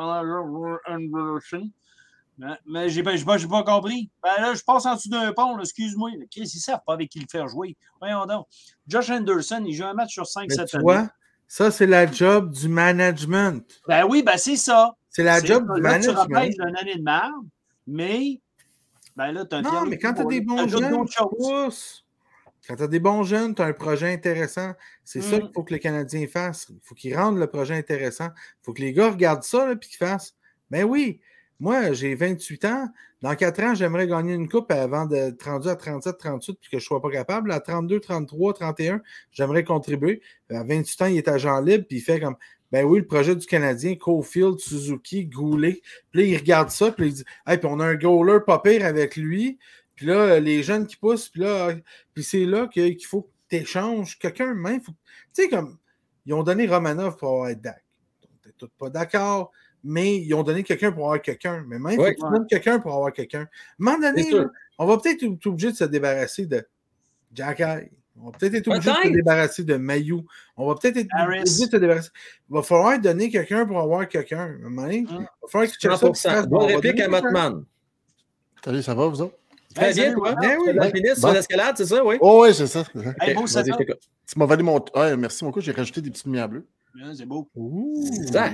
Mais j'ai pas, pas, pas compris. Ben là, je passe en dessous d'un pont, excuse-moi. Chris, ils savent pas avec qui le faire jouer? Voyons donc. Josh Anderson, il joue un match sur 5 Mais cette tu année. vois, ça, c'est la job du management. Ben oui, ben c'est ça. C'est la job du Là, tu management. rappelles d'une année de merde, mais ben là, t'as un Non, mais quand tu as des bons jeunes, tu. Quand tu as des bons jeunes, tu as un projet intéressant. C'est ça Mm. qu'il faut que les Canadiens fassent. Il faut qu'ils rendent le projet intéressant. Il faut que les gars regardent ça et qu'ils fassent. Ben oui, moi, j'ai 28 ans. Dans 4 ans, j'aimerais gagner une coupe avant d'être rendu à 37, 38 puis que je ne sois pas capable. À 32, 33, 31, j'aimerais contribuer. À 28 ans, il est agent libre puis il fait comme ben oui, le projet du Canadien, Cofield, Suzuki, Goulet. Puis là, il regarde ça, puis il dit Hey, puis on a un goaler pas pire avec lui. Puis là, les jeunes qui poussent, puis là, puis c'est là qu'il faut que tu échanges quelqu'un même. Tu sais, comme ils ont donné Romanov pour Dak. On n'était tous pas d'accord, mais ils ont donné quelqu'un pour avoir quelqu'un. Mais même, il faut Oui. donnes quelqu'un pour avoir quelqu'un. À un moment donné, là, on va peut-être être obligé de se débarrasser de Jack Eye. On va peut-être être obligé de se débarrasser de Mayou. On va peut-être être Harris. obligé de se débarrasser. Il va falloir donner quelqu'un pour avoir quelqu'un. À un moment donné, Il va falloir que tu checkes ça, puis tu 100%. fasses, Bonne réplique à. Motman. Salut, ça va, vous autres? Très Hey, bien, toi. Ben oui. L'alpiniste sur Bon. l'escalade, c'est ça, oui? Oh, oui, c'est ça. Hey, t'écoute. Tu m'as volé mon. Ouais, merci beaucoup. J'ai rajouté des petites lumières bleues. Ouais, C'est beau. Zach.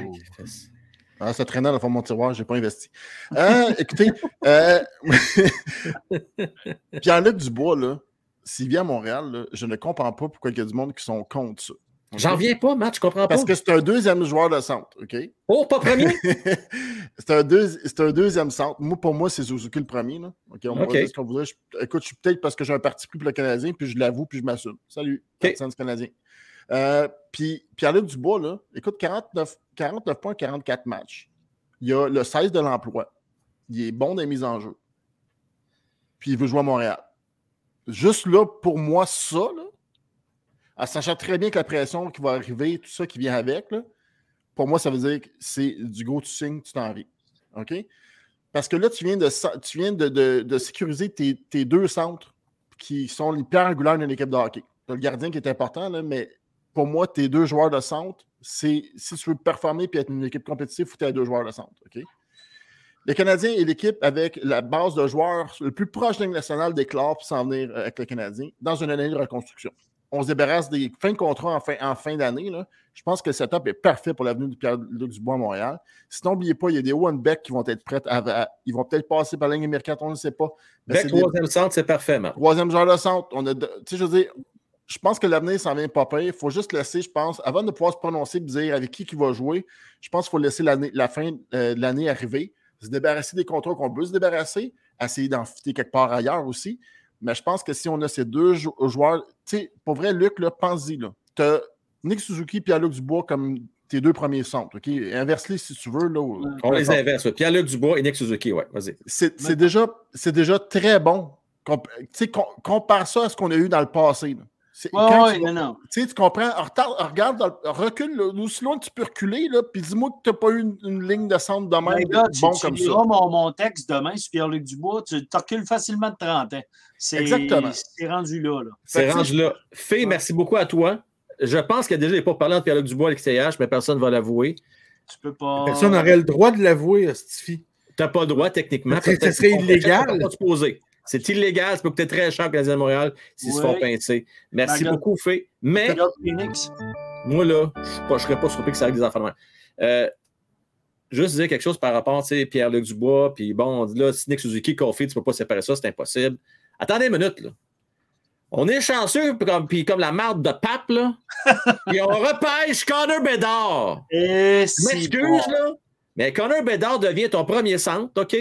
Ah, ça traînait dans le fond de mon tiroir, j'ai pas investi. Euh, [LAUGHS] écoutez, euh, [LAUGHS] Pierre-Luc Dubois, là, s'il vient à Montréal, là, je ne comprends pas pourquoi il y a du monde qui sont contre ça. J'en viens pas, Matt, je comprends pas. Parce que c'est un deuxième joueur de centre, OK? Oh, pas premier? [LAUGHS] c'est un, deux- c'est un deuxième centre. Moi, pour moi, c'est Suzuki le premier. Là. OK, on OK. pourrait dire ce qu'on voudrait. Je- écoute, je suis peut-être parce que j'ai un parti pris pour le Canadien, puis je l'avoue, puis je m'assume. Salut, du Canadien. Euh, puis Pierre-Luc Dubois, là, écoute, 49, 49 points, 44 matchs. Il a le 16 de l'emploi. Il est bon les mises en jeu. Puis il veut jouer à Montréal. Juste là, pour moi, ça, là, en sachant très bien que la pression qui va arriver, tout ça qui vient avec, pour moi, ça veut dire que c'est du go, tu signes, tu t'en ris. OK? Parce que là, tu viens de, tu viens de, de- de sécuriser tes, deux centres qui sont les pierres angulaires d'une équipe de hockey. Tu as le gardien qui est important, là, mais pour moi, tes deux joueurs de centre, c'est si tu veux performer et être une équipe compétitive, il faut que deux joueurs de centre. OK? Les Canadiens est l'équipe avec la base de joueurs le plus proche de la Ligue nationale d'éclore pour s'en venir euh, avec le Canadien dans une année de reconstruction. On se débarrasse des fins de contrat en fin, en fin d'année. Je pense que le setup est parfait pour l'avenue de Pierre-Luc Dubois à Montréal. Sinon, n'oubliez pas, il y a des One-Beck qui vont être prêts à, à- Ils vont peut-être passer par la ligne américaine, on ne sait pas. Mais Beck, c'est des- troisième centre, c'est parfait, Matt. Troisième joueur de centre. On a de- tu sais, je veux dire, je pense que l'avenir s'en vient pas pire. Il faut juste laisser, je pense, avant de pouvoir se prononcer et dire avec qui il va jouer, je pense qu'il faut laisser la fin euh, de l'année arriver, se débarrasser des contrats qu'on peut se débarrasser, essayer d'en fitter quelque part ailleurs aussi. Mais je pense que si on a ces deux jou- joueurs, tu sais, pour vrai, Luc, pense-y. Tu as Nick Suzuki et Pierre-Luc Dubois comme tes deux premiers centres. OK? Inverse-les si tu veux. Là, On les inverse. ouais. Pierre-Luc Dubois et Nick Suzuki, ouais, vas-y. c'est déjà, déjà très bon. Tu sais, com- compare ça à ce qu'on a eu dans le passé. là. C'est- Ouais, quand ouais, tu, non, non. tu sais, tu comprends? Retarde- regarde, le- recule là, aussi loin que tu peux reculer, là, puis dis-moi que tu n'as pas eu une, une ligne de centre de même Mais là, tu, bon tu comme ça. mon, mon texte demain sur Pierre-Luc Dubois, tu recules facilement de 30 ans. C'est Exactement. c'est rendu là. là. C'est Fait que, rendu là. Fé, merci beaucoup à toi. Je pense qu'il y a déjà des pas-parlants de Pierre-Luc Dubois à l'extérieur, mais personne ne va l'avouer. Tu peux pas. Personne n'aurait le droit de l'avouer, Stifi. Tu n'as pas le droit, techniquement. Ça serait- illégal. pas poser. C'est illégal, ça peut coûter très cher Canadiens de Montréal s'ils se font pincer. Merci beaucoup, Fé. Mais Phoenix. moi, là, je ne serais pas surpris que ça arrive des enfants de même. Euh, juste dire quelque chose par rapport, tu sais, Pierre-Luc Dubois, puis bon, on dit là, Nick Suzuki, Kofi, tu ne peux pas séparer ça, c'est impossible. Attendez une minute, là. On est chanceux, puis comme, puis comme la marde de pape, là. [LAUGHS] puis on repêche Connor Bedard. Et m'excuse, là. Mais Connor Bedard devient ton premier centre, OK?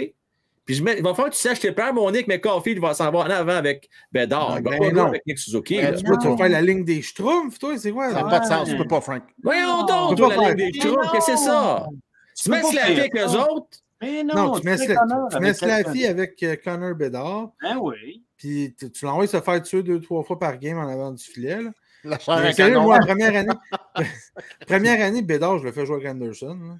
Puis je mets, il va falloir que tu saches tes peurs, mon Nick, mais Caulfield va s'en va en avant avec Bedard. Il va Ben pas non. avec Nick Suzuki. Ben, tu peux tu vas faire la ligne des Schtroumpfs, toi, c'est quoi? Ça n'a pas de sens, tu peux pas, Frank. Voyons Non, donc, on toi, la pas Ligue des faire. Qu'est-ce que c'est ça? Tu peux mets faire avec eux autres, Mais non, Non, tu mets, tu mets quelqu'un. avec euh, Connor Bedard, Ben oui. puis tu, tu l'envoies se faire tuer deux, trois fois par game en avant du filet. Là. La chair Mais à sérieux, moi, la première année, [LAUGHS] première année, Bédard, je le fais jouer avec Anderson.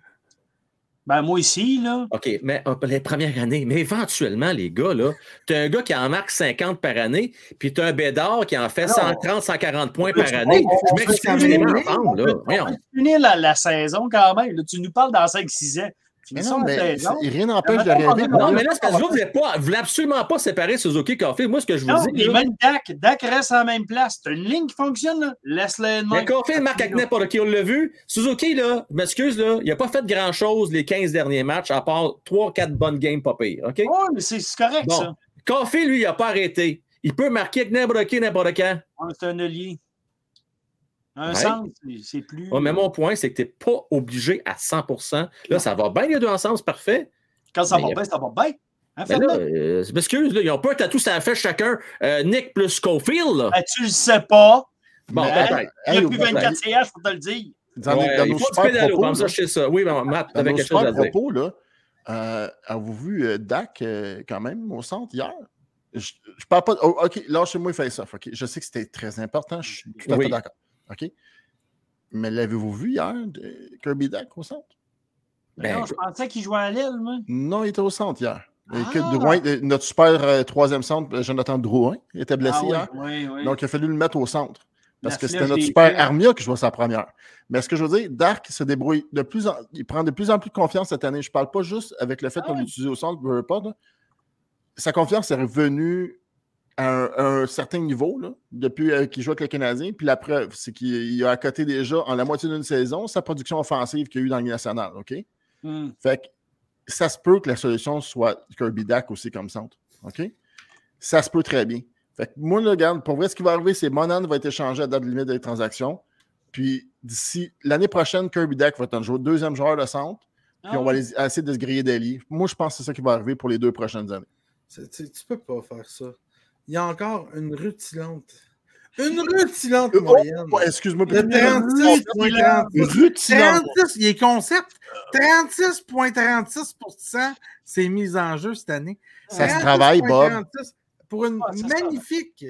Ben moi ici, là. OK, mais euh, les premières années, mais éventuellement, les gars, là, tu as un gars qui en marque 50 par année, puis tu as un Bédard qui en fait Non. 130, 140 points On par année. on- on Je m'excuse finir- les on ensemble, là. on peut finir la, la saison quand même. là. Tu nous parles dans 5-6 ans. Mais non, mais c'est- rien n'empêche de rêver. Non, mais là, c'est parce que vous ne voulez, pas- vous voulez absolument pas séparer Suzuki et Caulfield. Moi, ce que je vous Non, dis, et là, même Dak. Dak reste à la même place. As une ligne qui fonctionne, là. Laisse-le de mais. Caulfield marque avec n'importe qui, on l'a vu. Suzuki, là, je m'excuse, là, il n'a pas fait grand-chose les 15 derniers matchs, à part 3-4 bonnes games pas pires, OK? Oui, mais c'est c'est correct, Bon. ça. Caulfield, lui, il n'a pas arrêté. Il peut marquer avec n'importe qui, n'importe quand. Ouais, C'est un allié. Un Ouais. sens, c'est- plus. Ouais, mais mon point, c'est que tu n'es pas obligé à 100% Là, ça va bien les deux ensemble, c'est parfait. Quand ça mais va a- bien, ça va bien. Hein, Mais là, euh, je m'excuse, là, ils n'ont pas un tatou sur la fesse chacun. Euh, Nick plus Caulfield, là. Ben, tu le sais pas. Bon, mais- peut-être. Il n'y Hey, a plus ben, 24 CH pour te le dire. Dans, Ouais, dans il nos faut du super pédalo, propos, comme ça, je sais ça. Oui, mais Matt, avec quelque chose à dire. propos, là, euh, avez-vous vu euh, Dak euh, quand même au centre hier? Je, je parle pas. de- oh, OK, lâchez-moi face off. OK? Je sais que c'était très important. Je suis tout à Oui. fait d'accord. OK? Mais l'avez-vous vu hier, Kirby Dak au centre? Ben, non, je pensais qu'il jouait à l'aile, moi. Non, il était au centre hier. Et que Ah! Drouin, euh, notre super euh, troisième centre, euh, Jonathan Drouin, était blessé Ah, hier. oui, oui. Donc, il a fallu le mettre au centre. Parce La que c'était notre super flèches. Armia qui jouait sa première. Mais ce que je veux dire, Dark se débrouille de plus en il prend de plus en plus de confiance cette année. Je ne parle pas juste avec le fait Ah qu'on l'utilise au centre, là. Sa confiance est revenue à un, à un certain niveau là, depuis euh, qu'il joue avec le Canadien. Puis la preuve, c'est qu'il il a à côté déjà, en la moitié d'une saison, sa production offensive qu'il y a eu dans la Ligue nationale. OK? Hmm. Fait que ça se peut que la solution soit Kirby Dak aussi comme centre. OK? Ça se peut très bien. Fait que moi, là, regarde, pour vrai, ce qui va arriver, c'est Monan va être échangé à date limite des transactions. Puis d'ici l'année prochaine, Kirby Dak va être un joueur, deuxième joueur de centre. Puis Ah on va les- essayer de se griller des lits. Moi, je pense que c'est ça qui va arriver pour les deux prochaines années. C'est- Tu tu peux pas faire ça. Il y a encore une rutilante. Une rutilante Euh, oh, moyenne. oh, Excuse-moi, De 36,36. Rutilante. 36, il est concept. 36,36% c'est mis en jeu cette année. Ça se travaille, Bob. 36,36 Pour une Ah, magnifique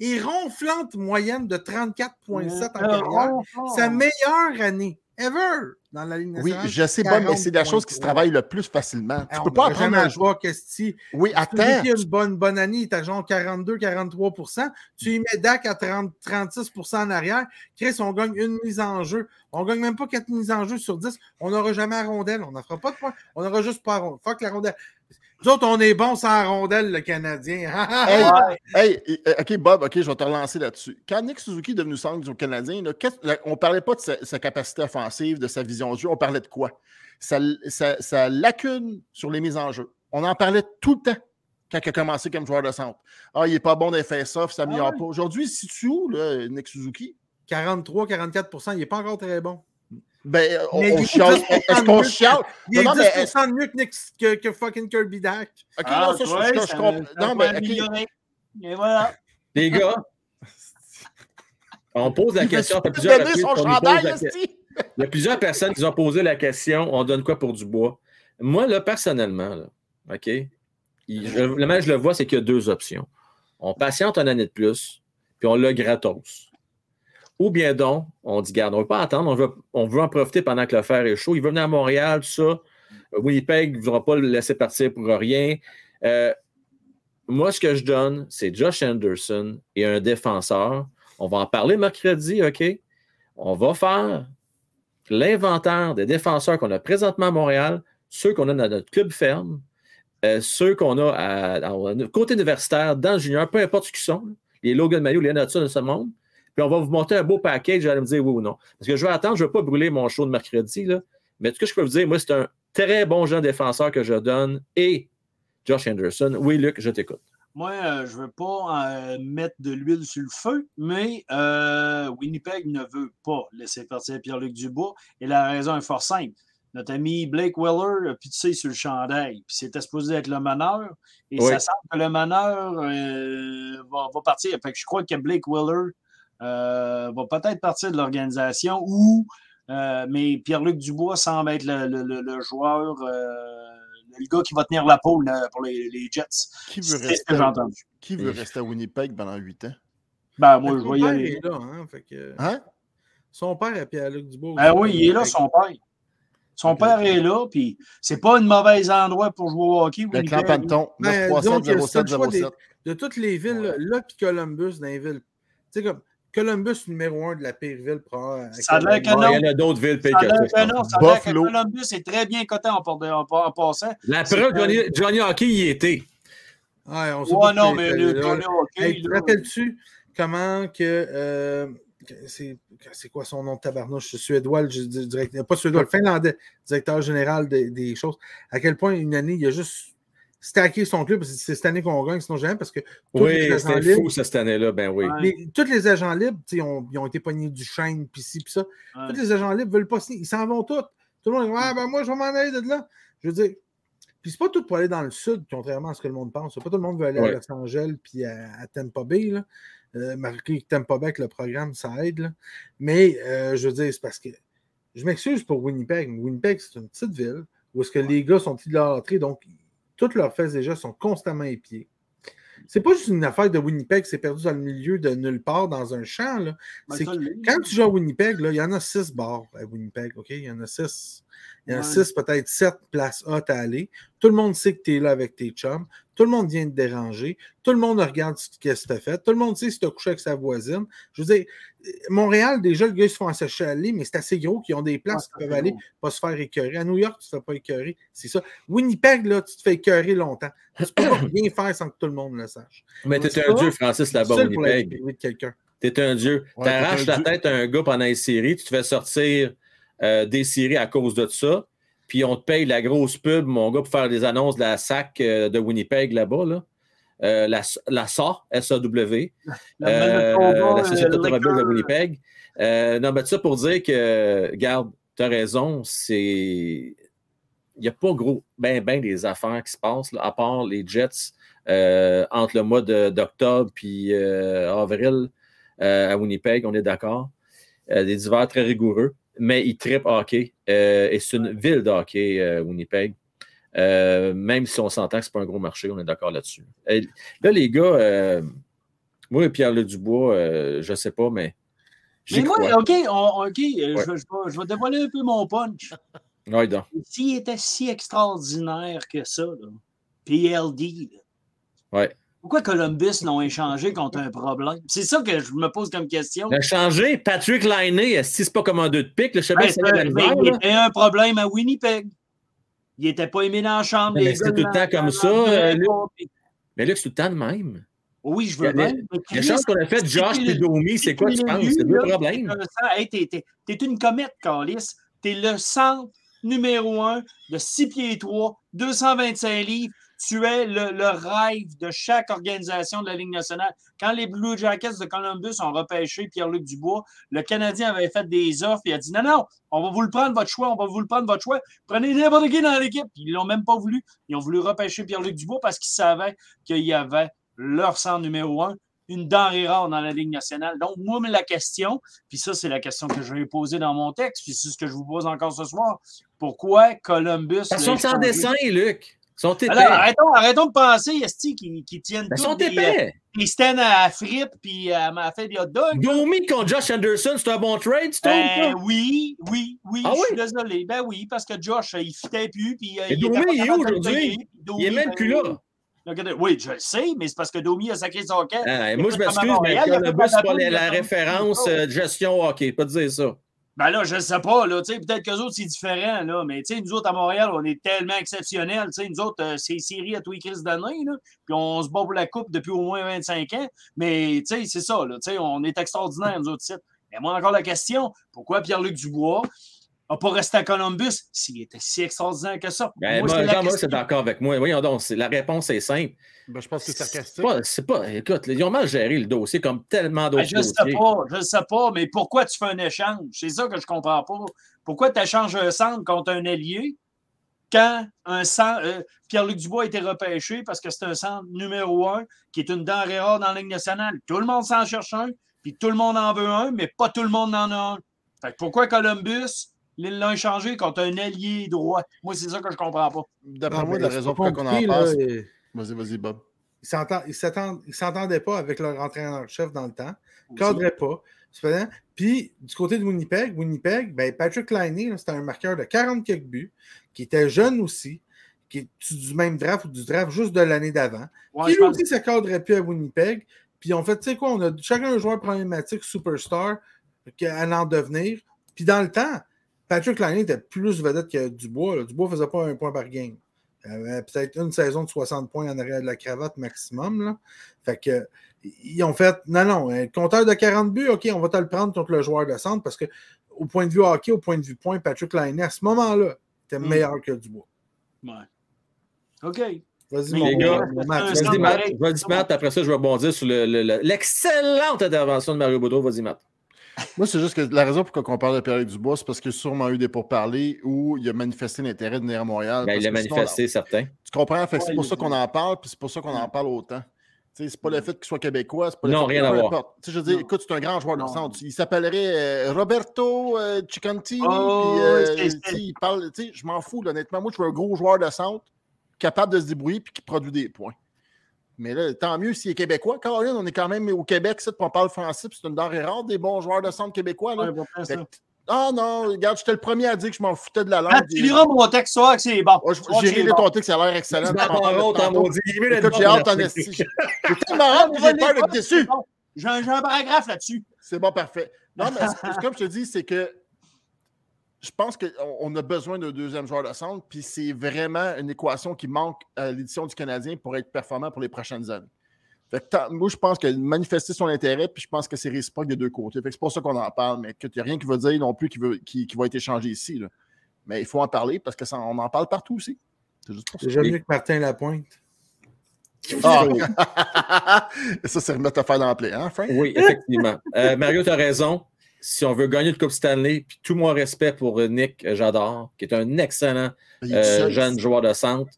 et ronflante moyenne de 34,7 en Euh, carrière. Sa meilleure année ever dans la Ligue Oui, nationale. je sais pas, mais c'est la chose qui se 40,3. travaille le plus facilement. Tu Alors, peux pas apprendre à jouer. Oui, Tu attends. qu'il a une bonne, bonne année, il est à genre 42-43% Tu y mets Dak à 30, 36% en arrière. Chris, on gagne une mise en jeu. On gagne même pas quatre mises en jeu sur 10. On n'aura jamais la rondelle. On n'en fera pas de points. On n'aura juste pas la rondelle. Fuck la rondelle. Nous autres, on est bons sans rondelle, le Canadien. [LAUGHS] Hey, Ouais. Hey, euh, OK, Bob, OK, je vais te relancer là-dessus. Quand Nick Suzuki est devenu centre du Canadien, là, qu'est-ce- là, on ne parlait pas de sa, sa capacité offensive, de sa vision de jeu, on parlait de quoi? Sa, sa- sa lacune sur les mises en jeu. On en parlait tout le temps quand il a commencé comme joueur de centre. Ah, il n'est pas bon les face-off, ça ne s'améliore Ah ouais. pas. Aujourd'hui, si tu où, là, Nick Suzuki? 43-44% il n'est pas encore très bon. Ben, on, Mais on il est chiale. 10% Est-ce qu'on mieux. chiale? Il est Non, non, 10 mais est-ce- de mieux que, Nick- que, que fucking Kirby Dak. OK, Ah, non, ça, je- ouais, je, je ça- comprends. Non, mais OK. améliorer. Et voilà. Les gars, [LAUGHS] on pose la Il question. à plusieurs son qu'on chandail, la esti. Il y a plusieurs personnes qui ont posé la question on donne quoi pour du bois? Moi, là, personnellement, là, OK, il- je, le même je le vois, c'est qu'il y a deux options. On patiente une année de plus, puis on l'a gratos. Ou bien donc, on dit, garde, on ne veut pas attendre, on veut, en profiter pendant que le fer est chaud. Il veut venir à Montréal, tout ça. Winnipeg ne voudra pas le laisser partir pour rien. Euh, moi, ce que je donne, c'est Josh Anderson et un défenseur. On va en parler mercredi, OK? On va faire l'inventaire des défenseurs qu'on a présentement à Montréal, ceux qu'on a dans notre club ferme, euh, ceux qu'on a à- côté universitaire, dans le junior, peu importe ce qu'ils sont, les Logan Mayo, les Hudson de ce monde. Puis on va vous monter un beau package, allez me dire oui ou non. Parce que je vais attendre, je ne vais pas brûler mon show de mercredi, là. mais tout ce que je peux vous dire, moi, c'est un très bon jeune défenseur que je donne et Josh Anderson. Oui, Luc, je t'écoute. Moi, euh, je ne veux pas euh, mettre de l'huile sur le feu, mais euh, Winnipeg ne veut pas laisser partir Pierre-Luc Dubois. Et la raison est fort simple. Notre ami Blake Weller a pitié sur le chandail. Puis c'était supposé être le meneur. Et Oui. ça semble que le meneur va, va partir. Fait que je crois que Blake Weller euh, va peut-être partir de l'organisation ou. euh, mais Pierre-Luc Dubois semble être le, le- le- le joueur, euh, le gars qui va tenir la pôle là, pour les, les Jets. Qui veut C'est ce rester, que entendu. qui veut rester à Winnipeg pendant 8 ans? Ben, moi, Ben, je aller. est là, hein, fait que- Hein? Son père est Pierre-Luc Dubois. Ben oui, il est là, son père. Son père est là, puis c'est pas un mauvais endroit pour jouer au hockey. Le clan Panton, Ben, 937 disons que c'est le choix 0707. De toutes les villes, Ouais. là, puis Columbus, dans les villes. Tu sais, comme Columbus, numéro un de la pire ville. Ça a l'air que non. il y en a d'autres villes pires que ça, non, ça a l'air que. Columbus est très bien coté en, por- en, en passant. La preuve, Johnny, Johnny Hockey y était. Ouais, on sait Ouais, pas non, mais le Johnny Hockey, te rappelles-tu comment que. euh, c'est c'est quoi son nom de tabarnouche? Suédois, le di- direct- pas suédois, le finlandais, directeur général des, des choses. À quel point une année, il a juste stacké son club. C'est c'est cette année qu'on gagne, sinon jamais, parce que Oui, c'était libres- fou ça, cette année-là, ben oui. Les- tous les agents libres, ont, ils ont été pognés du chêne, puis ci, puis ça. Ouais. Tous les agents libres veulent pas signer. Ils s'en vont tous. Tout le monde dit Ah, ben moi, je vais m'en aller de là. Je veux dire, puis c'est pas tout pour aller dans le sud, contrairement à ce que le monde pense. Pas tout le monde veut aller Ouais. à Los Angeles puis à, à Tampa Bay. Là. Euh, marqué que Tampa Bay avec le programme, ça aide. là. Mais euh, je veux dire, c'est parce que je m'excuse pour Winnipeg. mais Winnipeg, c'est une petite ville où est-ce que les gars sont idolâtrés, donc toutes leurs fesses déjà sont constamment épiées. C'est pas juste une affaire de Winnipeg, c'est perdu dans le milieu de nulle part, dans un champ. Là. Ben, ça quand tu joues à Winnipeg, il y en a six bars à Winnipeg, OK? Il y en a six. Il y en a Ouais. six, peut-être sept places hautes à aller. Tout le monde sait que tu es là avec tes chums. Tout le monde vient te déranger. Tout le monde regarde ce que tu as fait. Tout le monde sait si tu as couché avec sa voisine. Je veux dire, Montréal, déjà, le gars, ils se font assécher aller, mais c'est assez gros qu'ils ont des places qui peuvent aller, pas se faire écœurer. À New York, tu ne te fais pas écœurer. C'est ça. Winnipeg, là, tu te fais écœurer longtemps. Tu peux pas rien faire sans que tout le monde le sache. Mais C'est t'es un dieu, Francis, là-bas, Winnipeg. T'es un dieu. Ouais, T'arraches la dieu. tête à un gars pendant les séries, tu te fais sortir euh, des séries à cause de ça, puis on te paye la grosse pub, mon gars, pour faire des annonces de la SAC euh, de Winnipeg là-bas, là. Euh, la, la SA, S-A-W, La euh, la Société euh, automobile de. Winnipeg. Euh, non, mais ça pour dire que, regarde, tu as raison, c'est. Il n'y a pas gros, ben, ben des affaires qui se passent, là, à part les Jets entre le mois d'octobre puis avril à Winnipeg, on est d'accord. Des hivers très rigoureux, mais ils trippent hockey. euh, et c'est une ville de hockey, euh, Winnipeg. Euh, même si on s'entend que ce n'est pas un gros marché, on est d'accord là-dessus. Là, les gars, euh, moi et Pierre-Luc Dubois, je ne sais pas, mais Mais moi, crois. OK, on- OK, Ouais. je, vais- je vais, je vais dévoiler un peu mon punch. [LAUGHS] Ouais, donc. S'il était si extraordinaire que ça, là, PLD, là, Ouais. Pourquoi Columbus l'ont échangé contre un problème? C'est ça que je me pose comme question. Il a changé. Patrick Liney, si c'est pas comme un deux de pique, le pas Ben, c'est il était un problème à Winnipeg. Il n'était pas aimé dans la chambre. Mais c'est gars tout le temps comme ça, euh, Luc. Mais là, c'est tout le temps de même. Oui, je veux bien. La chance qu'on a fait Josh et Domi, c'est quoi, tu penses? C'est deux problèmes. T'es une comète, Carlis. T'es le centre numéro un de 6 pieds 3, 225 livres. Tu es le, le rêve de chaque organisation de la Ligue nationale. Quand les Blue Jackets de Columbus ont repêché Pierre-Luc Dubois, le Canadien avait fait des offres. Il a dit non, non, on va vous le prendre votre choix, on va vous le prendre votre choix. Prenez n'importe qui dans l'équipe. Ils l'ont même pas voulu. Ils ont voulu repêcher Pierre-Luc Dubois parce qu'ils savaient qu'il y avait leur centre numéro un, une denrée rare dans la Ligue nationale. Donc, moi, la question, puis ça, c'est la question que je vais poser dans mon texte, puis c'est ce que je vous pose encore ce soir. Pourquoi Columbus. Ils sont sans dessin, Luc. Ils sont épais. Alors, arrêtons, arrêtons de penser, Esti, qu'ils qu'ils tiennent Ben, Ils sont des, euh, épais. des stands à frites, puis euh, m'a fait des hot dogs. Domi contre Josh Anderson, c'est un bon trade, trouves? Ben oui, oui, oui, Ah je suis oui? désolé. Ben oui, parce que Josh, euh, il fitait plus, puis euh, il Domi, il est où aujourd'hui? Il est même ben, plus là. Regardez, Oui, je le sais, mais c'est parce que Domi a sacré son camp. Ah, moi, je à m'excuse, mais Columbus, c'est pas la, la référence euh, de gestion hockey. Pas de dire ça. Ben là, je ne sais pas, là, peut-être qu'eux autres, c'est différent, là, mais nous autres, à Montréal, on est tellement exceptionnels, nous autres, euh, c'est série à tous les crises d'année, puis on se bat pour la coupe depuis au moins 25 ans, mais c'est ça, là, on est extraordinaires, nous autres, sites. Mais moi, encore la question, pourquoi Pierre-Luc Dubois n'a pas resté à Columbus s'il était si extraordinaire que ça? Ben, Moi, moi, c'est Jean-Marc, d'accord avec moi. Voyons donc, la réponse est simple. Ben, je pense que c'est sarcastique. c'est pas, écoute, ils ont mal géré le dossier comme tellement Ben, d'autres je ne sais pas, je ne sais pas, mais pourquoi tu fais un échange? C'est ça que je ne comprends pas. Pourquoi tu échanges un centre contre un allié quand un centre, euh, Pierre-Luc Dubois a été repêché parce que c'est un centre numéro un qui est une denrée rare dans la Ligue nationale? Tout le monde s'en cherche un, puis tout le monde en veut un, mais pas tout le monde en a un. Fait que pourquoi Columbus Ils l'ont échangé contre un allié droit. Moi, c'est ça que je comprends pas. D'après moi, la raison pour laquelle on en passe. là, et- Vas-y, vas-y, Bob. Ils ils s'entendaient pas avec leur entraîneur-chef dans le temps. Ils Aussi. cadraient pas. Cependant, Puis, du côté de Winnipeg, Winnipeg, ben, Patrick Liney, là, c'était un marqueur de 40 quelques buts, qui était jeune aussi, qui est du même draft ou du draft juste de l'année d'avant. Ouais, Puis je lui aussi, ça cadrait plus à Winnipeg. Puis on fait, tu sais quoi, on a chacun un joueur problématique superstar à en devenir. Puis dans le temps, Patrick Liney était plus vedette que Dubois. là. Dubois ne faisait pas un point par game. Il avait peut-être une saison de 60 points en arrière de la cravate maximum. Là. Fait que ils ont fait non, non, un compteur de 40 buts, OK, on va te le prendre contre le joueur de centre parce que au point de vue hockey, au point de vue point, Patrick Liney, à ce moment-là, était Mm. meilleur que Dubois. Ouais. OK. Vas-y, mon les gars, vas-y, Matt. Vas-y, Matt. Après ça, je vais rebondir sur le- le- le- l'excellente intervention de Mario Boudreau. Vas-y, Matt. Moi, c'est juste que la raison pour laquelle on parle de Pierre Dubois, c'est parce qu'il y a sûrement eu des pourparlers où il a manifesté l'intérêt de venir à Montréal. Ben, il sinon, manifesté, certain. Tu comprends? Fait que c'est pour ça a qu'on en parle, puis c'est pour ça qu'on en parle autant. C'est pas le fait qu'il soit québécois, c'est pas le Non, fait rien à voir. importe. Tu sais, je veux dire, écoute, c'est un grand joueur de centre. Il s'appellerait euh, Roberto euh, Cicantini, Oh, euh, il parle, tu sais, je m'en fous, là, honnêtement. Moi, je veux un gros joueur de centre, capable de se débrouiller, puis qui produit des points. Mais là, tant mieux s'il est québécois. Caroline, on est quand même au Québec, ça, on parle français, puis c'est une denrée rare des bons joueurs de centre québécois. Là. Ouais, Ah non, regarde, j'étais le premier à dire que je m'en foutais de la langue. Ah, tu liras mon texte, ça, que c'est bon. J'ai ri ton texte, ça a l'air excellent. Écoute, j'ai hâte en esti. [LAUGHS] J'ai tellement hâte que j'ai peur d'être déçu. J'ai un, j'ai un paragraphe là-dessus. C'est bon, parfait. Non, mais comme je te dis, c'est que je pense qu'on on a besoin d'un deuxième joueur de centre, puis c'est vraiment une équation qui manque à l'édition du Canadien pour être performant pour les prochaines années. Fait que tant- moi, je pense que manifester son intérêt, puis je pense que c'est réciproque des deux côtés. Fait que c'est pour ça qu'on en parle, mais qu'il n'y a rien qui veut dire non plus qui, veut, qui, qui va être échangé ici. là. Mais il faut en parler parce qu'on en parle partout aussi. C'est juste pour ça. Jamais mieux que Martin Lapointe. Ah. [LAUGHS] ça, c'est remettre à faire dans la plaie, hein, Frank? Oui, effectivement. Euh, Mario, tu as raison. Si on veut gagner le Coupe Stanley, puis tout mon respect pour euh, Nick euh, Jador, qui est un excellent est euh, jeune joueur de centre.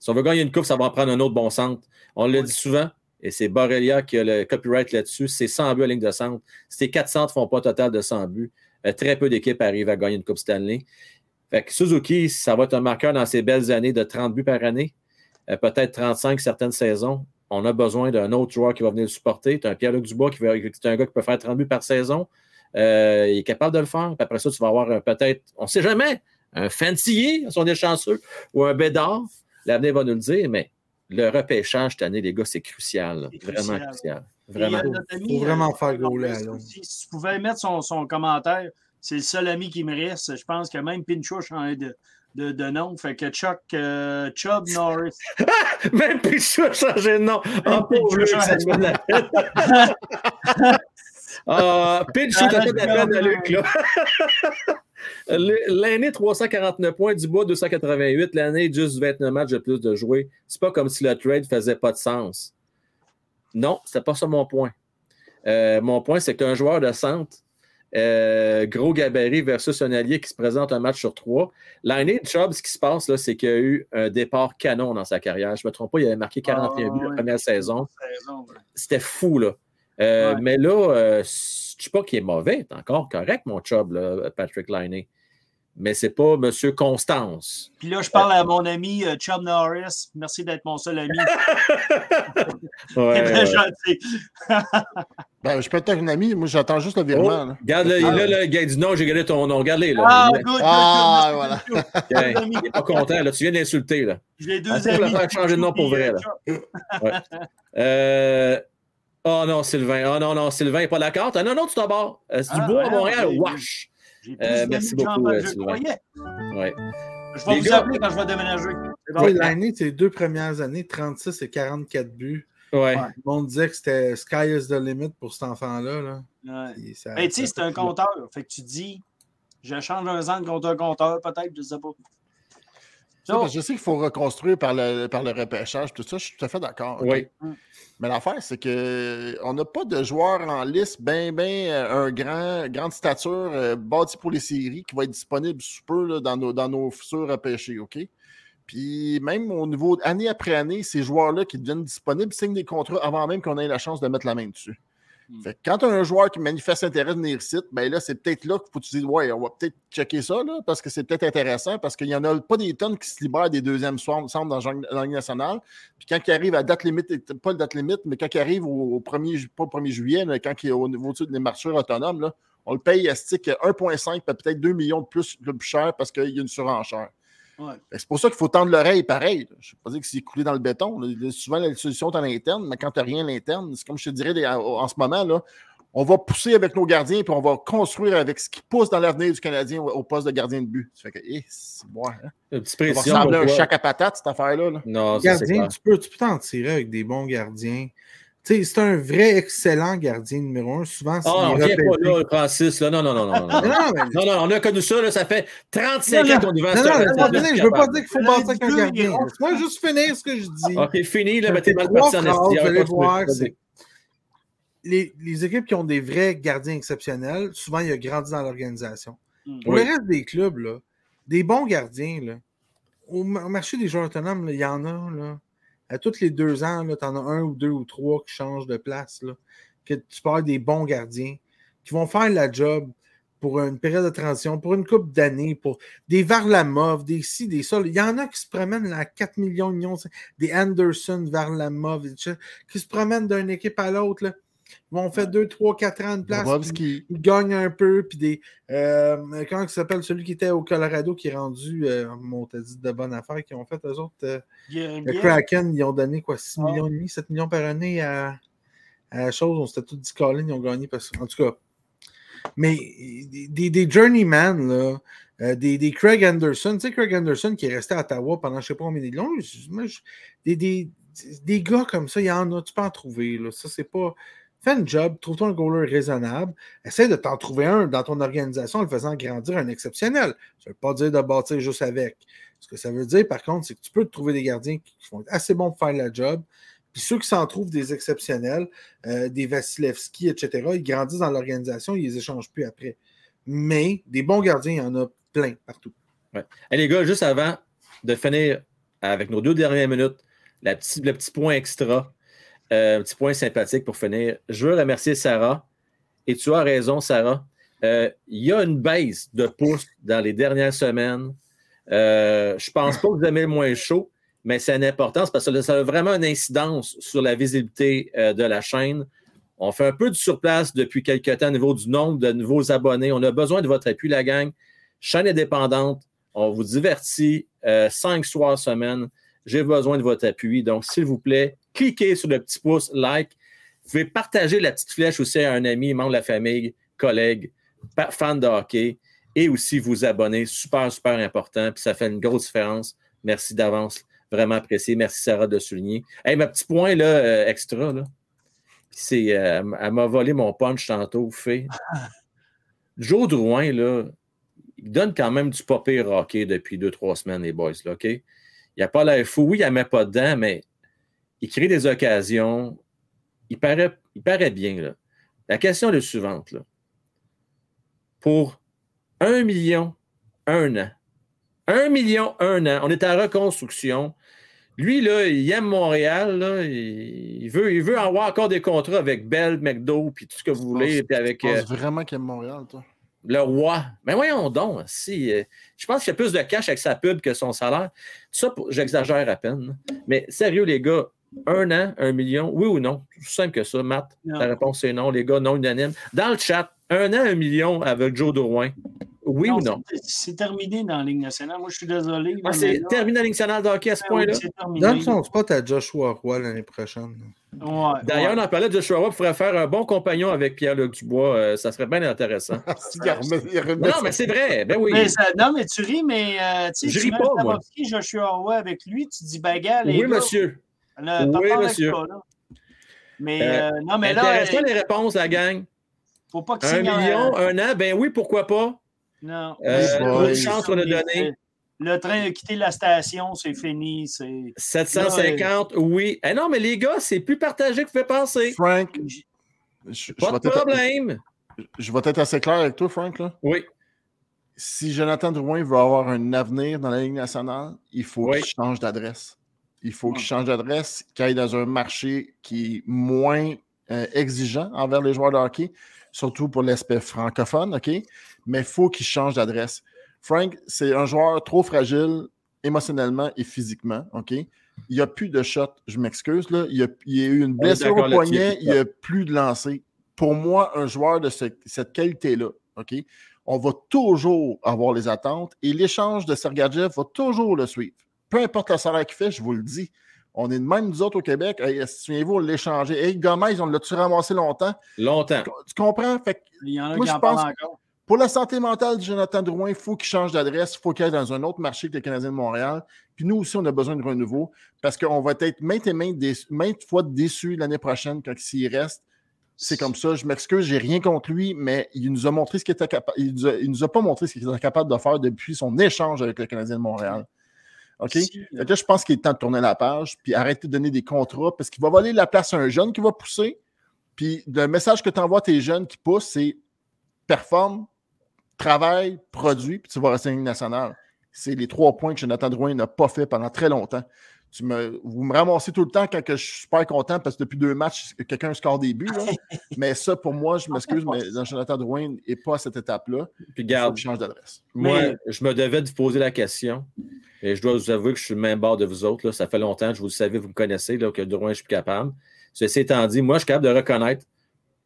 Si on veut gagner une coupe, ça va en prendre un autre bon centre. On le dit souvent, et c'est Borrelia qui a le copyright là-dessus. C'est 100 buts à ligne de centre. Ces quatre centres ne font pas un total de 100 buts. Euh, très peu d'équipes arrivent à gagner une Coupe Stanley. Fait que Suzuki, ça va être un marqueur dans ses belles années de 30 buts par année, euh, peut-être 35 certaines saisons. On a besoin d'un autre joueur qui va venir le supporter. Tu as un Pierre-Luc Dubois qui va, c'est un gars qui peut faire 30 buts par saison. Euh, il est capable de le faire. Puis après ça, tu vas avoir un- peut-être, on ne sait jamais, un Fantillier, si on est chanceux, ou un Bédard. L'avenir va nous le dire, mais le repêchage cette année, les gars, c'est crucial. Vraiment crucial. Vraiment. euh, ami, Faut vraiment euh, faire là. aussi, Si tu pouvais mettre son, son commentaire, c'est le seul ami qui me reste. Je pense que même Pinchot a changé de, de, de nom. Fait que Chuck, euh, Chubb Norris. [LAUGHS] Même Pichou a changé de nom. Pauvre changé ça me la. [LAUGHS] Ah, Pichou, ça fait de la peine à Luc, là. [LAUGHS] L'année 349 points, Dubois 288, l'année juste 29 matchs de plus de jouer. C'est pas comme si le trade faisait pas de sens. Non, c'est pas ça mon point. Euh, mon point, c'est qu'un joueur de centre, euh, gros gabarit versus un allié qui se présente un match sur trois. L'année de Chubb, ce qui se passe, là, c'est qu'il y a eu un départ canon dans sa carrière. Je ne me trompe pas, il avait marqué 41 Ah, buts la ouais. première saison. Saison, ouais. C'était fou, là. Euh, Ouais. Mais là, euh, je ne dis pas qu'il est mauvais. C'est encore correct, mon Chubb, là, Patrick Liney. Mais c'est pas M. Constance. Puis là, je parle à mon ami euh, Chubb Norris. Merci d'être mon seul ami. [LAUGHS] Ouais, [LAUGHS] très ouais. gentil. [LAUGHS] Ben, je peux être un ami, moi j'attends juste le Oh, virement. regarde, là, Ah. là, le gars dit non, j'ai gagné ton nom. Regarde-les, là. Ah, Il- good, good, Ah, good. voilà. Il n'est pas content. Là. Tu viens d'insulter. Là. J'ai deux Ah, c'est pour amis. le faire changer de nom pour vrai, là. Euh, Oh non, Sylvain. Oh non, non, Sylvain n'est pas d'accord. Ah non, non, tu t'en bats. Euh, c'est Ah, du bois à ouais, Montréal. Wash. J'ai plus Euh, merci beaucoup, euh, Sylvain. croyais. Ouais. Je vais Les vous gars- appeler quand je vais déménager. Bon. Oui, l'année, c'est les deux premières années, 36 et 44 buts. Ouais. Ouais. Le monde disait que c'était sky is the limit pour cet enfant-là. Là. Ouais. Et ça- Ben, tu sais, c'est un compteur. Fait que tu dis, je change un centre contre un compteur, peut-être, je ne sais pas. Je sais qu'il faut reconstruire par le, par le repêchage, tout ça, je suis tout à fait d'accord. Oui. Mais l'affaire, c'est qu'on n'a pas de joueur en liste, ben, ben, euh, un grand, grande stature euh, bâti pour les séries qui va être disponible sous peu là, dans, nos, dans nos futurs repêchés, OK? Puis même au niveau, année après année, ces joueurs-là qui deviennent disponibles signent des contrats avant même qu'on ait la chance de mettre la main dessus. Hmm. Quand tu as un joueur qui manifeste intérêt de venir ici, ben là, c'est peut-être là qu'il faut tu dises Ouais, on va peut-être checker ça, là, parce que c'est peut-être intéressant, parce qu'il n'y en a pas des tonnes qui se libèrent des deuxièmes la Ligue- dans la Ligue nationale. Puis quand ils arrivent à date limite, pas le date limite, mais quand ils arrivent au, au 1er, ju- pas au 1er juillet, mais quand il est au niveau des marcheurs autonomes, là, on le paye à stick 1,5, puis peut-être 2 millions de plus, de plus cher parce qu'il y a une surenchère. Ouais. Que C'est pour ça qu'il faut tendre l'oreille pareil. là. Je ne vais pas dire que c'est coulé dans le béton. là. Souvent, la solution est à l'interne, mais quand tu n'as rien à l'interne, c'est comme je te dirais les- en ce moment, là, on va pousser avec nos gardiens puis on va construire avec ce qui pousse dans l'avenir du Canadien au, au poste de gardien de but. Ça fait que, eh, c'est bon, hein. Une petite Ça va ressembler à un chac à patate, cette affaire-là. là. Non, ça, c'est Gardien, clair. tu peux, tu peux t'en tirer avec des bons gardiens. C'est un vrai excellent gardien numéro un. Souvent, c'est Ah, des viens pas là, Francis. Là. Non, non, non, non. non, non. Non, non, mais- Non, non, on a connu ça, là, ça fait 35 Non, ans qu'on est non, non, finir, plus je veux pas dire qu'il faut bâtir avec un deux, gardien. Laisse-moi juste finir ce que je dis. Ok, fini, là, mais t'es mal parti en les, les équipes qui ont des vrais gardiens exceptionnels, souvent, il a grandi dans l'organisation. Hmm. Pour Oui. le reste des clubs, là, des bons gardiens, là, au ma- au marché des joueurs autonomes, là, il y en a. Là, à tous les deux ans, tu en as un ou deux ou trois qui changent de place. Que tu parles des bons gardiens qui vont faire la job pour une période de transition, pour une coupe d'années, pour des Varlamov, des ci, des ça. Il y en a qui se promènent à 4 millions, des Anderson, Varlamov, choses, qui se promènent d'une équipe à l'autre. Ils vont faire 2, 3, 4 ans de place. ils gagnent un peu, puis des. Euh, comment il s'appelle celui qui était au Colorado qui est rendu, euh, dit de bonnes affaires qu'ils ont fait, eux autres. euh, le. Kraken, ils ont donné quoi, 6 Ah. millions et demi, 7 millions par année à, à la chose. On s'était tous dit Colin, ils ont gagné. Parce... En tout cas. Mais des, des, des journeyman, là, euh, des, des Craig Anderson, tu sais, Craig Anderson qui est resté à Ottawa pendant je ne sais pas combien de longs, des, des, des gars comme ça, il y en a, tu peux en trouver. Là. Ça, c'est pas. Fais un job, trouve-toi un goaler raisonnable. Essaie de t'en trouver un dans ton organisation en le faisant grandir un exceptionnel. Ça ne veut pas dire de bâtir juste avec. Ce que ça veut dire, par contre, c'est que tu peux te trouver des gardiens qui être assez bons pour faire la job. Puis ceux qui s'en trouvent des exceptionnels, euh, des Vasilevski, etc., ils grandissent dans l'organisation, ils les échangent plus après. Mais des bons gardiens, il y en a plein partout. Hey, les gars, juste avant de finir avec nos deux dernières minutes, le petit point extra, euh, petit point sympathique pour finir. Je veux remercier Sarah. Et tu as raison, Sarah. Euh, Il y a une baisse de pouces dans les dernières semaines. Euh, je ne pense pas que vous aimez le moins chaud, mais c'est une importance parce que ça a vraiment une incidence sur la visibilité euh, de la chaîne. On fait un peu de surplace depuis quelques temps au niveau du nombre de nouveaux abonnés. On a besoin de votre appui, la gang. Chaîne indépendante, on vous divertit euh, cinq soirs semaine. J'ai besoin de votre appui. Donc, s'il vous plaît, cliquez sur le petit pouce, like. Vous pouvez partager la petite flèche aussi à un ami, membre de la famille, collègue, fan de hockey et aussi vous abonner. Super, super important. Puis ça fait une grosse différence. Merci d'avance. Vraiment apprécié. Merci, Sarah, de souligner. Hey, ma petit point là, euh, extra, là. C'est, euh, elle m'a volé mon punch tantôt, fait. [LAUGHS] Joe Drouin, là, il donne quand même du pas pire hockey depuis deux, trois semaines, les boys, là, OK? Il n'a pas l'air fou. Oui, il ne met pas dedans, mais il crée des occasions. Il paraît, il paraît bien, là. La question est la suivante, là. Pour un million, un an. Un million, un an. On est en reconstruction. Lui, là, il aime Montréal. Là, il, veut, il veut avoir encore des contrats avec Bell, McDo, puis tout ce que vous voulez, puis avec Tu euh, vraiment qu'il aime Montréal, toi? Le roi. Mais voyons donc, si, euh, je pense qu'il y a plus de cash avec sa pub que son salaire. Ça, j'exagère à peine. Mais sérieux, les gars, un an, un million, oui ou non? C'est simple que ça, Matt. Non. La réponse est non, les gars, non unanime. Dans le chat, un an, un million avec Joe Drouin. Oui ou non? c'est- terminé dans la Ligue nationale. Moi, je suis désolé. Ah, c'est terminé la Ligue nationale de hockey à ce ben oui, point-là? c'est terminé. Donne son spot à Joshua Roy l'année prochaine. Ouais, D'ailleurs, ouais. on en parlait de Joshua Roy, pourrait faire un bon compagnon avec Pierre-Luc Dubois. euh, ça serait bien intéressant. [LAUGHS] Non, mais c'est vrai. Ben oui. Mais ça- non, mais tu ris, mais euh, tu Je sais, ris tu mets pas, moi. Joshua Roy avec lui, tu dis bagarre, les Oui, gars. monsieur. Là, Oui, monsieur. ça, là. Mais Euh, euh, non, mais là, Intéressant les réponses, la gang. faut pas qu'il Un million, un an, ben oui, pourquoi pas? Non. Euh, C'est une fini, chance qu'on a c'est- donnée. Le train a quitté la station, c'est fini. C'est... 750, oui. Eh non, mais les gars, c'est plus partagé que vous pouvez penser. Frank, je, Pas vais de être- problème. je vais être assez clair avec toi, Frank. Là. Oui. Si Jonathan Drouin veut avoir un avenir dans la Ligue nationale, il faut Oui. qu'il change d'adresse. Il faut qu'il change d'adresse, qu'il aille dans un marché qui est moins euh, exigeant envers les joueurs de hockey, surtout pour l'aspect francophone, OK? Mais il faut qu'il change d'adresse. Frank, c'est un joueur trop fragile émotionnellement et physiquement, OK? Il n'y a plus de shot, je m'excuse, là. Il y, a, il y a eu une blessure au poignet, il n'y a plus de lancer. Pour moi, un joueur de ce- cette qualité-là, OK? On va toujours avoir les attentes et l'échange de Sergachev va toujours le suivre. Peu importe le salaire qu'il fait, je vous le dis. On est de même, nous autres, au Québec. Hey, souvenez-vous, on l'a échangé? Hey, Gomez, on l'a-tu ramassé longtemps? Longtemps. Tu comprends? Fait que Il y en a Moi, qui je en parlent pense- encore. Pour la santé mentale de Jonathan Drouin, il faut qu'il change d'adresse, il faut qu'il aille dans un autre marché que les Canadiens de Montréal. Puis nous aussi, on a besoin de renouveau parce qu'on va être maintes et maintes, maintes fois déçus l'année prochaine quand s'il reste. C'est comme ça. Je m'excuse, j'ai rien contre lui, mais il nous a montré ce qu'il était capable. Il nous a, il nous a pas montré ce qu'il était capable de faire depuis son échange avec le Canadien de Montréal. OK? Que là, je pense qu'il est temps de tourner la page, puis arrêter de donner des contrats, parce qu'il va voler la place à un jeune qui va pousser. Puis le message que tu envoies à tes jeunes qui poussent, c'est performe, travaille, produit, puis tu vas rester en Ligue nationale. C'est les trois points que Jonathan Drouin n'a pas fait pendant très longtemps. Tu me, vous me ramassez tout le temps quand que je suis super content parce que depuis deux matchs, quelqu'un score des buts. là. [LAUGHS] mais ça, pour moi, je m'excuse, mais Jonathan Drouin n'est pas à cette étape-là. Puis garde, change d'adresse. moi, Mais- je me devais de vous poser la question. Et je dois vous avouer que je suis le même bord de vous autres. là. Ça fait longtemps, je vous le savez, vous me connaissez, là, que Drouin, je suis plus capable. Ceci étant dit, moi, je suis capable de reconnaître,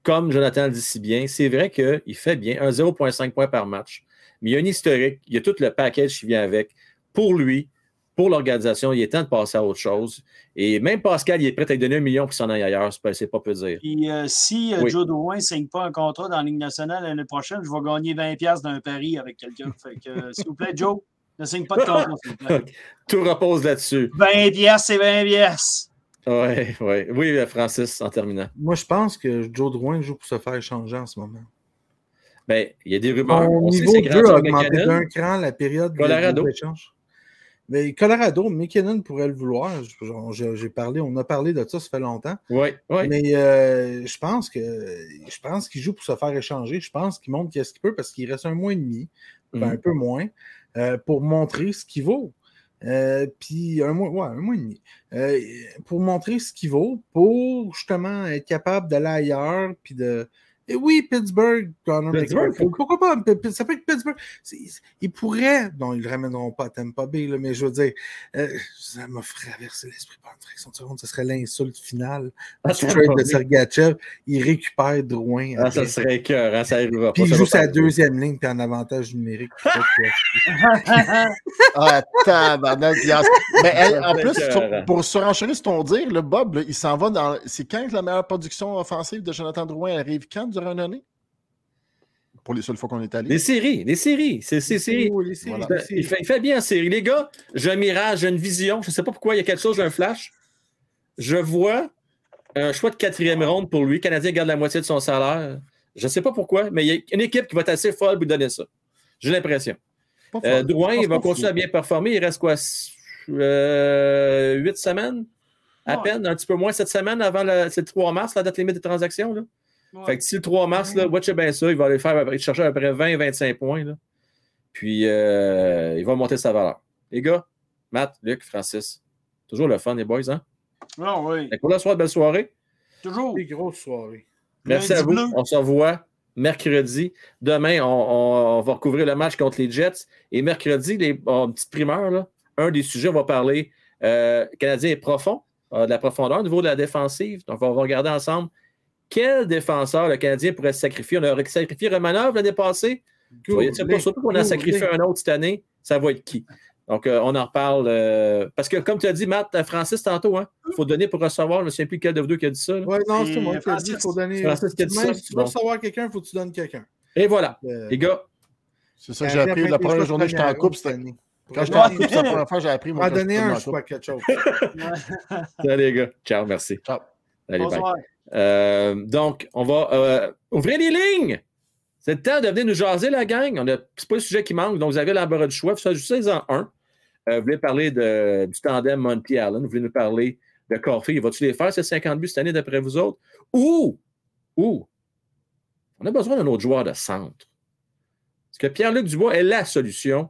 comme Jonathan le dit si bien, c'est vrai qu'il fait bien un 0,5 points par match. Mais il y a un historique, il y a tout le package qui vient avec. Pour lui, pour l'organisation, il est temps de passer à autre chose. Et même Pascal, il est prêt à lui donner un million pour s'en aille ailleurs. C'est pas, peu dire. Puis euh, si euh, Oui. Joe Drouin ne signe pas un contrat dans la Ligue nationale l'année prochaine, je vais gagner 20$ d'un pari avec quelqu'un. Fait que, euh, s'il vous plaît, Joe, ne signe pas de contrat, s'il vous plaît. [LAUGHS] Tout repose là-dessus. 20$, c'est 20$. Ouais, ouais. Oui, Francis, en terminant. Moi, je pense que Joe Drouin joue pour se faire échanger en ce moment. Ben, il y a des rumeurs. Mon On sait niveau grand jeu a sur augmenté d'un cran la période de- Colorado. de l'échange. Mais Colorado, McKinnon pourrait le vouloir. J'ai parlé, on a parlé de ça, ça fait longtemps. Oui, oui. Mais euh, je pense que je pense qu'il joue pour se faire échanger. Je pense qu'il montre qu'est-ce qu'il peut parce qu'il reste un mois et demi, ben, Mhm. un peu moins, euh, pour montrer ce qu'il vaut. Euh, puis un mois, ouais, un mois et demi. Euh, pour montrer ce qu'il vaut, pour justement être capable d'aller ailleurs, puis de. Et oui, Pittsburgh, Connor Pittsburgh, McDavid, pourquoi pas? Ça peut être Pittsburgh. Ils pourraient. Non, ils ne le ramèneront pas à Tampa Bay, là, mais je veux dire, euh, ça m'a traversé l'esprit par une fraction de seconde. Ce serait l'insulte finale. Ah, Du trade de Sergachev, il récupère Drouin. Ah, ça serait cœur, hein, ça arrivera Puis pas. il joue sa deuxième ligne, puis en avantage numérique. [LAUGHS] Ah, tabarnak. Mais en plus, sur- pour surenchérir sur ton dire, le Bob, là, il s'en va dans. C'est quand que la meilleure production offensive de Jonathan Drouin arrive quand? Durant une année? Pour les seules fois qu'on est allé. Des séries, des séries. C'est c'est séries. Les séries, Voilà. les séries. Il fait, il fait bien en série. Les gars, j'ai un mirage, j'ai une vision. Je ne sais pas pourquoi, il y a quelque chose, j'ai un flash. Je vois un choix de quatrième ronde pour lui. Le Canadien garde la moitié de son salaire. Je ne sais pas pourquoi, mais il y a une équipe qui va être assez folle pour lui donner ça. J'ai l'impression. Euh. Drouin, il va continuer à bien performer. Il reste quoi? euh, huit semaines? À Ouais. peine, un petit peu moins cette semaine avant le, c'est le 3 mars, la date limite des transactions. Là. Ouais. Fait que si le 3 mars, là, watchez bien ça, il va aller faire il va chercher à peu près 20-25 points. Là. Puis euh, il va monter sa valeur. Les gars, Matt, Luc, Francis, toujours le fun, les boys. Hein? Ah oui, Fait que pour la soirée, belle soirée. toujours. Des grosses soirées. Merci Lundi à vous. bleu. On se revoit mercredi. Demain, on, on- on va recouvrir le match contre les Jets. Et mercredi, les, une petite primeur, là, un des sujets, on va parler euh, Canadien est profond, euh, de la profondeur au niveau de la défensive. Donc, on va regarder ensemble quel défenseur le Canadien pourrait se sacrifier? On a sacrifié Romanov l'année passée. Pas, surtout qu'on a sacrifié un autre cette année, ça va être qui? Donc, euh, on en reparle. euh, parce que, comme tu as dit, Matt, euh, Francis, tantôt, il faut donner pour recevoir. Je ne me souviens plus quel de vous deux qui a dit ça. Ouais, non, c'est Et moi qui ai dit faut donner. Francis qui a dit Même ça. si tu veux Bon. recevoir quelqu'un, il faut que tu donnes quelqu'un. Et voilà. Euh, Les gars, C'est ça que j'ai appris la première journée que j'étais en couple. c'était- Quand j'étais en couple, c'était la première fois que j'ai appris. [LAUGHS] Moi, On va quand donner un choix, quelque chose. [LAUGHS] salut les gars. Ciao, merci. Ciao. Allez, bye. Euh, donc, on va euh, ouvrir les lignes. C'est le temps de venir nous jaser, la gang. A, c'est pas le sujet qui manque, donc vous avez l'embarras du choix. Ça, juste en un. Euh, vous voulez parler du tandem Monty Allen. Vous voulez nous parler de Corfé. Va-tu les faire, ces 50 buts cette année, d'après vous autres? Ou, ou, on a besoin d'un autre joueur de centre. Est-ce que Pierre-Luc Dubois est la solution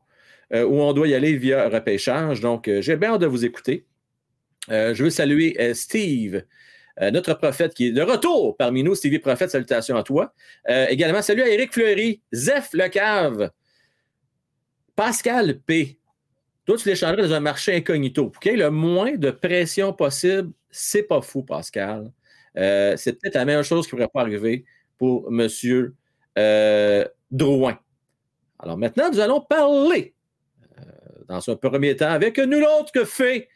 où on doit y aller via repêchage? Donc, j'ai bien hâte de vous écouter. Je veux saluer Steve euh, notre prophète qui est de retour parmi nous, Stevie Prophète, salutations à toi. Euh, également, salut à Éric Fleury, Zef Lecave, Pascal P. Toi, tu l'échangerais dans un marché incognito. Ait le moins de pression possible, c'est pas fou, Pascal. Euh, c'est peut-être la meilleure chose qui pourrait pas arriver pour M. Drouin. Alors maintenant, nous allons parler dans un premier temps avec nul autre que Fé.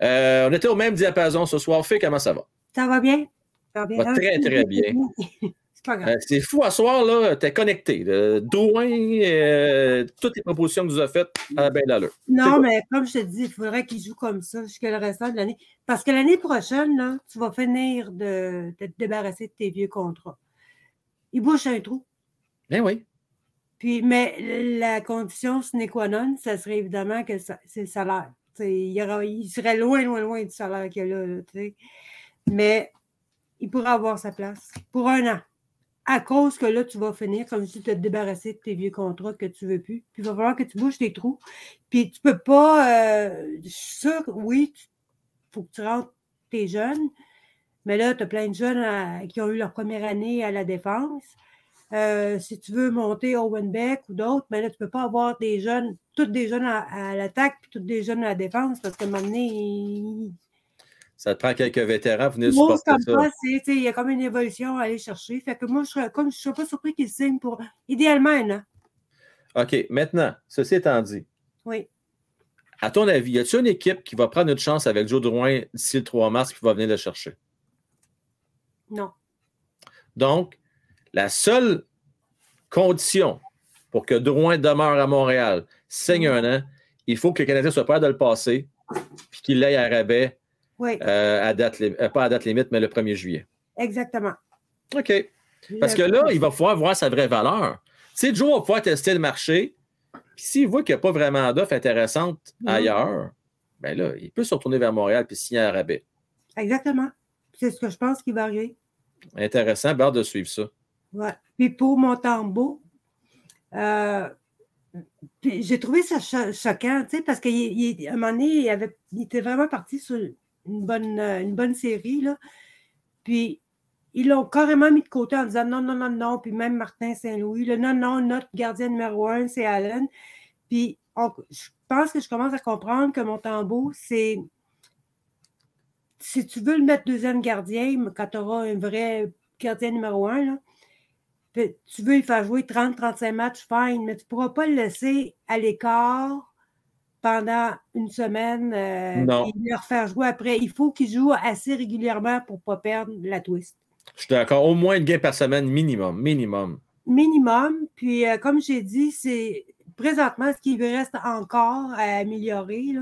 on était au même diapason ce soir. Fé, comment ça va? Ça va bien? Ça va bien. très, très bien. [LAUGHS] C'est pas grave. Euh, c'est fou, à soir, là, t'es connecté. Douin, euh, toutes les propositions que vous avez faites, à bien l'allure. Non, mais comme je te dis, il faudrait qu'il joue comme ça jusqu'à le restant de l'année. Parce que l'année prochaine, là, tu vas finir de, te débarrasser de tes vieux contrats. Il bouche un trou. Ben oui. Puis, mais la condition sine qua non, ça serait évidemment que c'est le salaire. Il, il, serait loin, loin, loin du salaire qu'il y a là. là mais il pourrait avoir sa place pour un an. À cause que là, tu vas finir, comme si tu te débarrasser de tes vieux contrats que tu veux plus. Puis il va falloir que tu bouges tes trous. Puis tu peux pas. Euh, je suis sûre, oui, il faut que tu rentres tes jeunes. Mais là, tu as plein de jeunes qui ont eu leur première année à la défense. Euh, si tu veux monter Owen Beck ou d'autres, mais là, tu ne peux pas avoir des jeunes, tous des jeunes à, l'attaque puis tous des jeunes à la défense parce un moment donné, ça te prend quelques vétérans pour venir supporter ça. Il y a comme une évolution à aller chercher. Fait que moi, je serais, comme je ne suis pas surpris qu'il signe pour idéalement un an. OK. Maintenant, ceci étant dit. Oui. À ton avis, y a-t-il une équipe qui va prendre une chance avec Joe Drouin d'ici le 3 mars et qui va venir le chercher? Non. Donc, la seule condition pour que Drouin demeure à Montréal, signe un an, il faut que le Canadien soit prêt de le passer puis qu'il l'aille à rabais oui. Euh, à date, euh, pas à date limite, mais le 1er juillet. Exactement. OK. Parce que là, il va pouvoir voir sa vraie valeur. Tu sais, Joe va pouvoir tester le marché. Puis s'il voit qu'il n'y a pas vraiment d'offres intéressantes ailleurs, bien là, il peut se retourner vers Montréal puis signer un rabais. Exactement. C'est ce que je pense qui va arriver. Intéressant, hâte de suivre ça. Ouais. Puis pour mon tambour, euh, j'ai trouvé ça choquant, tu sais, parce qu'à un moment donné, il, avait, il était vraiment parti sur une bonne, euh, une bonne série. Là. Puis, ils l'ont carrément mis de côté en disant non, non, non, non. Puis même Martin Saint-Louis, le non, non, notre gardien numéro un, c'est Allen. Puis, je pense que je commence à comprendre que mon tambour, c'est. Si tu veux le mettre deuxième gardien, quand tu auras un vrai gardien numéro un, là, tu veux lui faire jouer 30-35 matchs, fine, mais tu ne pourras pas le laisser à l'écart pendant une semaine euh, et le refaire jouer après. Il faut qu'il joue assez régulièrement pour ne pas perdre la twist. Je suis d'accord. Au moins une game par semaine minimum. Minimum. Minimum. Puis, euh, comme j'ai dit, c'est présentement ce qui reste encore à améliorer.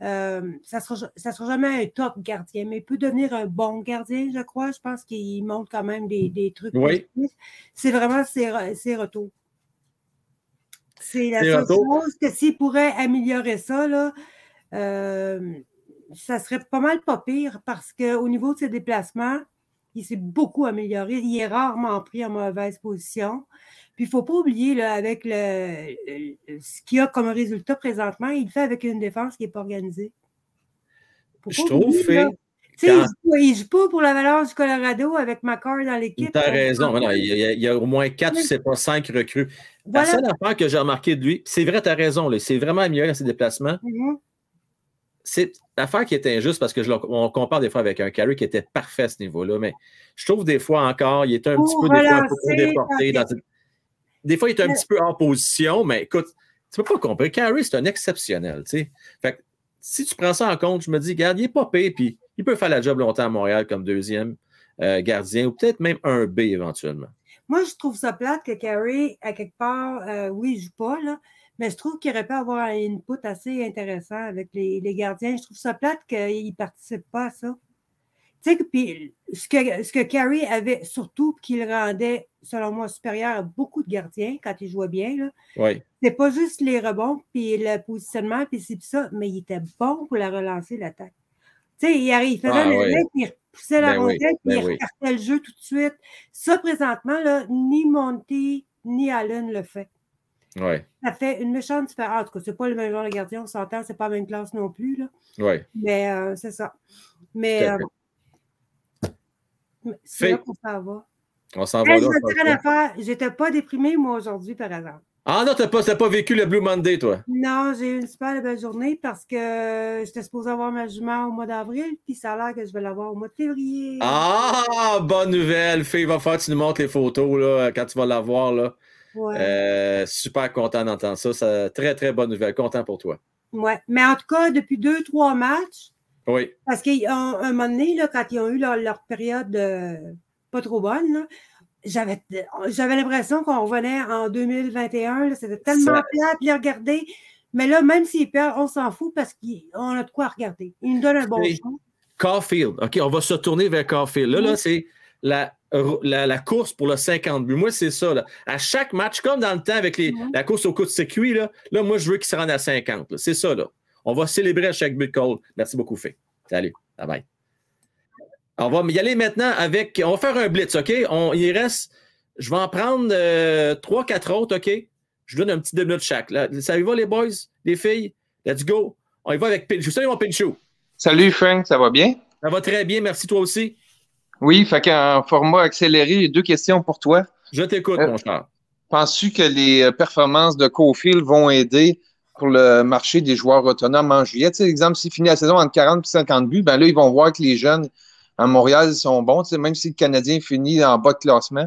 Euh, ça ne sera, jamais un top gardien, mais il peut devenir un bon gardien, je crois. Je pense qu'il montre quand même des, trucs. Oui. C'est vraiment ses, ses retours. C'est la seule chose que s'il pourrait améliorer ça, là, euh, ça serait pas mal pas pire parce qu'au niveau de ses déplacements, il s'est beaucoup amélioré. Il est rarement pris en mauvaise position. Puis il ne faut pas oublier, là, avec le, ce qu'il a comme résultat présentement, il le fait avec une défense qui n'est pas organisée. Je trouve, fait, il ne joue pas pour la valeur du Colorado avec McCarr dans l'équipe. Tu as raison. il, y a, au moins quatre, ce n'est pas cinq recrues. La seule affaire que j'ai remarqué de lui, c'est vrai, tu as raison, c'est vraiment amélioré dans ses déplacements. Mm-hmm. C'est l'affaire qui est injuste parce que je, on compare des fois avec un carry qui était parfait à ce niveau-là, mais je trouve des fois encore, il est un petit peu, des fois, un peu trop déporté. Des fois, il est un petit peu en position, mais écoute, tu ne peux pas comprendre. Carey, c'est un exceptionnel. Fait si tu prends ça en compte, je me dis, regarde, il n'est pas payé, puis il peut faire la job longtemps à Montréal comme deuxième euh, gardien ou peut-être même un B éventuellement. Moi, je trouve ça plate que Carey, à quelque part, euh, oui, il ne joue pas, là, mais je trouve qu'il aurait pu avoir un input assez intéressant avec les, gardiens. Je trouve ça plate qu'il ne participe pas à ça. Tu sais, puis ce que, ce que Carey avait surtout qu'il rendait, selon moi, supérieur à beaucoup de gardiens quand il jouait bien, là, oui. c'est pas juste les rebonds, puis le positionnement, puis c'est ça, mais il était bon pour la relancer, l'attaque. Tu sais, il, il faisait ah, le puis il repoussait la ben rondelle, puis il ben repartait le jeu tout de suite. Ça, présentement, là, ni Monty ni Allen le fait. Ouais. Ça fait une méchante différence. En tout cas, c'est pas le même genre de gardien, on s'entend, c'est pas la même classe non plus. Là. Ouais. Mais euh, c'est ça. Mais euh, C'est là qu'on s'en va. On s'en va là. J'étais pas déprimée, moi, aujourd'hui, par exemple. Ah non, t'as pas, t'as pas vécu le Blue Monday, toi? Non, j'ai eu une super belle journée parce que j'étais supposée avoir ma jument au mois d'avril, puis ça a l'air que je vais l'avoir au mois de février. Ah, bonne nouvelle. Fille, va faire, tu nous montres les photos là, quand tu vas la voir. Là. Ouais. Euh, super content d'entendre ça. ça. Très, très bonne nouvelle. Content pour toi. ouais. Mais en tout cas, depuis deux, trois matchs, Oui. parce qu'à un moment donné, là, quand ils ont eu leur, leur période euh, pas trop bonne, là, j'avais, j'avais l'impression qu'on revenait en 2021. là, C'était tellement plate de les regarder. Mais là, même s'ils perdent, on s'en fout parce qu'on a de quoi regarder. Ils nous donnent un bon show. Caulfield. OK, on va se tourner vers Caulfield. Là, là, c'est la, la, la course pour le 50 buts. Moi, c'est ça. Là. À chaque match, comme dans le temps avec les, la course au coup de circuit, là, là moi, je veux qu'il se rende à 50. là. C'est ça. Là. On va célébrer à chaque but de Cole. Merci beaucoup, Fé. Salut. Bye bye. On va y aller maintenant avec. On va faire un blitz, OK? On, il reste. Je vais en prendre euh, trois, quatre autres, OK? Je vous donne un petit deux minutes chaque. Là. Ça y va, les boys, les filles? Let's go. On y va avec Pinchou. Salut, mon Pinchou. Salut Frank, ça va bien? Ça va très bien. Merci, toi aussi. Oui, fait qu'en format accéléré, deux questions pour toi. Je t'écoute, Euh, mon cher. Penses-tu que les euh, performances de Cofield vont aider pour le marché des joueurs autonomes en juillet? Tu sais, exemple, s'il finit la saison entre 40 et 50 buts, ben là, ils vont voir que les jeunes à Montréal sont bons. Même si le Canadien finit en bas de classement,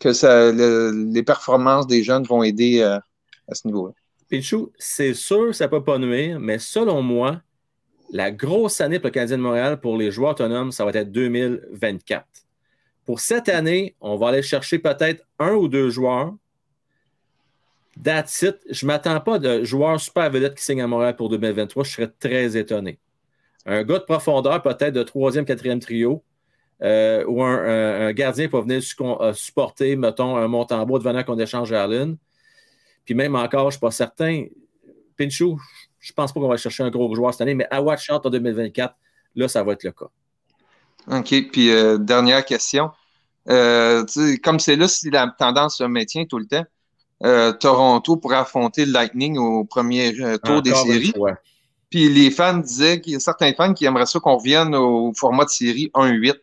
que les performances des jeunes vont aider euh, à ce niveau-là. Pichou, c'est sûr, ça ne peut pas nuire, mais selon moi, la grosse année pour le Canadien de Montréal pour les joueurs autonomes, ça va être 2024. Pour cette année, on va aller chercher peut-être un ou deux joueurs. That's it. Je ne m'attends pas de joueurs super vedettes qui signent à Montréal pour 2023. Je serais très étonné. Un gars de profondeur, peut-être de troisième, quatrième trio, euh, ou un, un- un gardien pour venir su- euh, supporter, mettons, un Montembeau devenant qu'on échange à Allen. Puis même encore, je ne suis pas certain. Pinchou, je ne pense pas qu'on va chercher un gros joueur cette année, mais à Watch Out en 2024, là, ça va être le cas. OK. Puis, euh, dernière question. Euh, comme c'est là, si la tendance se maintient tout le temps, euh, Toronto pourrait affronter le Lightning au premier tour des une séries. fois. Puis les fans disaient qu'il y a certains fans qui aimeraient ça qu'on revienne au format de série 1-8, tu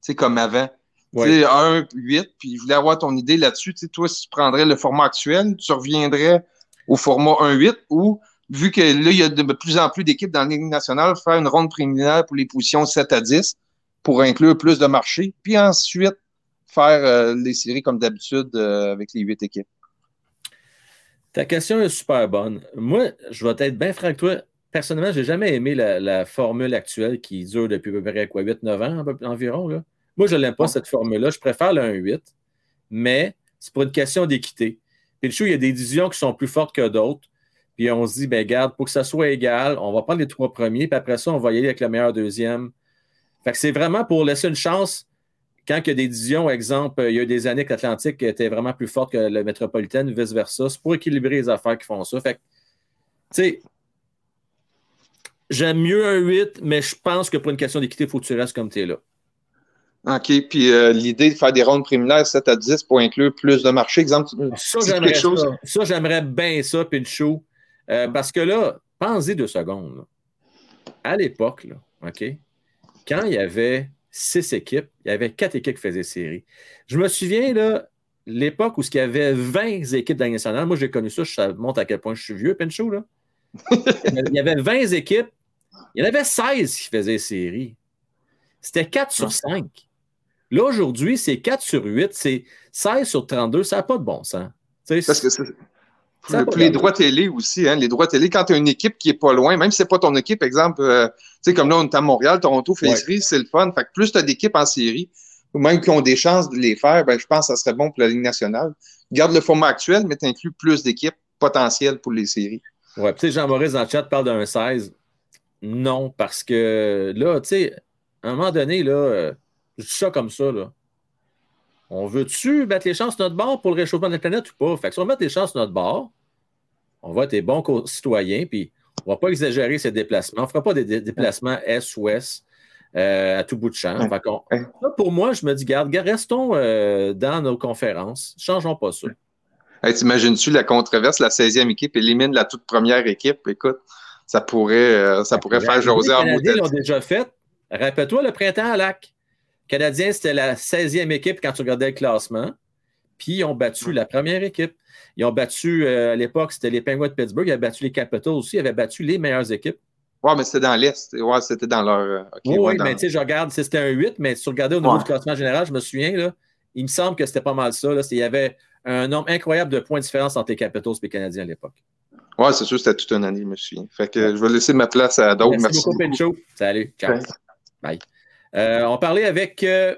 sais, comme avant. Ouais. Tu sais, 1-8, puis je voulais avoir ton idée là-dessus. Tu sais, toi, si tu prendrais le format actuel, tu reviendrais au format 1-8 ou, vu que là, il y a de plus en plus d'équipes dans la Ligue nationale, faire une ronde préliminaire pour les positions 7 à 10 pour inclure plus de marchés, puis ensuite faire euh, les séries comme d'habitude euh, avec les 8 équipes. Ta question est super bonne. Moi, je vais être bien franc avec toi. Personnellement, je n'ai jamais aimé la, la formule actuelle qui dure depuis à peu près quoi, 8-9 ans environ. Là. Moi, je ne l'aime pas, Ah. cette formule-là. Je préfère le 1-8, mais c'est pour une question d'équité. Puis le show, il y a des divisions qui sont plus fortes que d'autres. Puis on se dit, ben garde, pour que ça soit égal, on va prendre les trois premiers, puis après ça, on va y aller avec le meilleur deuxième. Fait que c'est vraiment pour laisser une chance quand il y a des divisions, exemple, il y a eu des années que l'Atlantique était vraiment plus forte que le métropolitaine, vice-versa. C'est pour équilibrer les affaires qui font ça. Fait que, tu sais, j'aime mieux un 8, mais je pense que pour une question d'équité, il faut que tu restes comme tu es là. OK, puis euh, l'idée de faire des rondes préliminaires 7 à 10 pour inclure plus de marchés, exemple, Ça, j'aimerais quelque chose. ça. Ça, j'aimerais bien ça, Pinchot. Euh, parce que là, pensez deux secondes. là. À l'époque, OK, quand il y avait six équipes, il y avait quatre équipes qui faisaient série. Je me souviens, là, l'époque où il y avait 20 équipes dans nationale, moi j'ai connu ça, ça montre à quel point je suis vieux, Pinchot, là. [LAUGHS] il y avait 20 équipes, il y en avait 16 qui faisaient série. C'était 4 sur 5. Là, aujourd'hui, c'est 4 sur 8, c'est 16 sur 32, ça n'a pas de bon sens. Parce que c'est. Ça Puis les droits télé aussi, hein, les droits télé, quand tu as une équipe qui est pas loin, même si c'est pas ton équipe, exemple, euh, tu sais, comme là, on est à Montréal, Toronto fait Ouais. c'est le fun. Fait que plus tu as d'équipes en série, ou même qui ont des chances de les faire, ben, je pense que ça serait bon pour la Ligue nationale. Garde le format actuel, mais tu inclus plus d'équipes potentielles pour les séries. Ouais, puis tu sais, Jean-Maurice dans le chat parle d'un 16. Non, parce que là, tu sais, à un moment donné, là, euh, je dis ça comme ça, là. On veut-tu mettre les chances sur notre bord pour le réchauffement de la planète ou pas? Fait que si on met les chances sur notre bord, on va être des bons citoyens, puis on ne va pas exagérer ces déplacements. On ne fera pas des dé- déplacements est-ouest euh, à tout bout de champ. Fait là, pour moi, je me dis, garde, garde, restons euh, dans nos conférences. Changeons pas ça. Hey, T'imagines-tu la controverse, la 16e équipe élimine la toute première équipe? Écoute, ça pourrait, euh, ça pourrait faire Les jaser en bout l'ont déjà fait. Rappelle-toi le printemps à Lac. Canadiens, c'était la 16e équipe quand tu regardais le classement. Puis ils ont battu la première équipe. Ils ont battu, euh, à l'époque, c'était les Penguins de Pittsburgh. Ils avaient battu les Capitals aussi. Ils avaient battu les meilleures équipes. Ouais, mais c'était dans l'Est. Ouais, c'était dans leur. euh, oui, ouais, dans- mais tu sais, je regarde, c'était un 8, mais si tu regardais au niveau Ouais. du classement général, je me souviens, là, il me semble que c'était pas mal ça. Là, il y avait un nombre incroyable de points de différence entre les Capitals et les Canadiens à l'époque. Ouais, c'est sûr, c'était toute une année, je me souviens. Fait que je vais laisser ma place à d'autres. Merci, Merci, beaucoup. Pinchot. Salut. Ciao. Ouais. Bye. Euh, on parlait avec euh,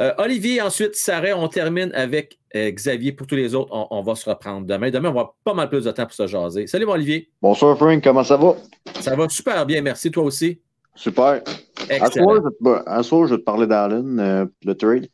euh, Olivier, ensuite Sarah. On termine avec euh, Xavier. Pour tous les autres, on, on va se reprendre demain. Demain, on va avoir pas mal plus de temps pour se jaser. Salut, mon Olivier. Bonsoir Frank, comment ça va? Ça va super bien. Merci. Toi aussi. Super. À Excellent. soir, je, vais te- à soir, je vais te parler d'Allen, euh, le trade.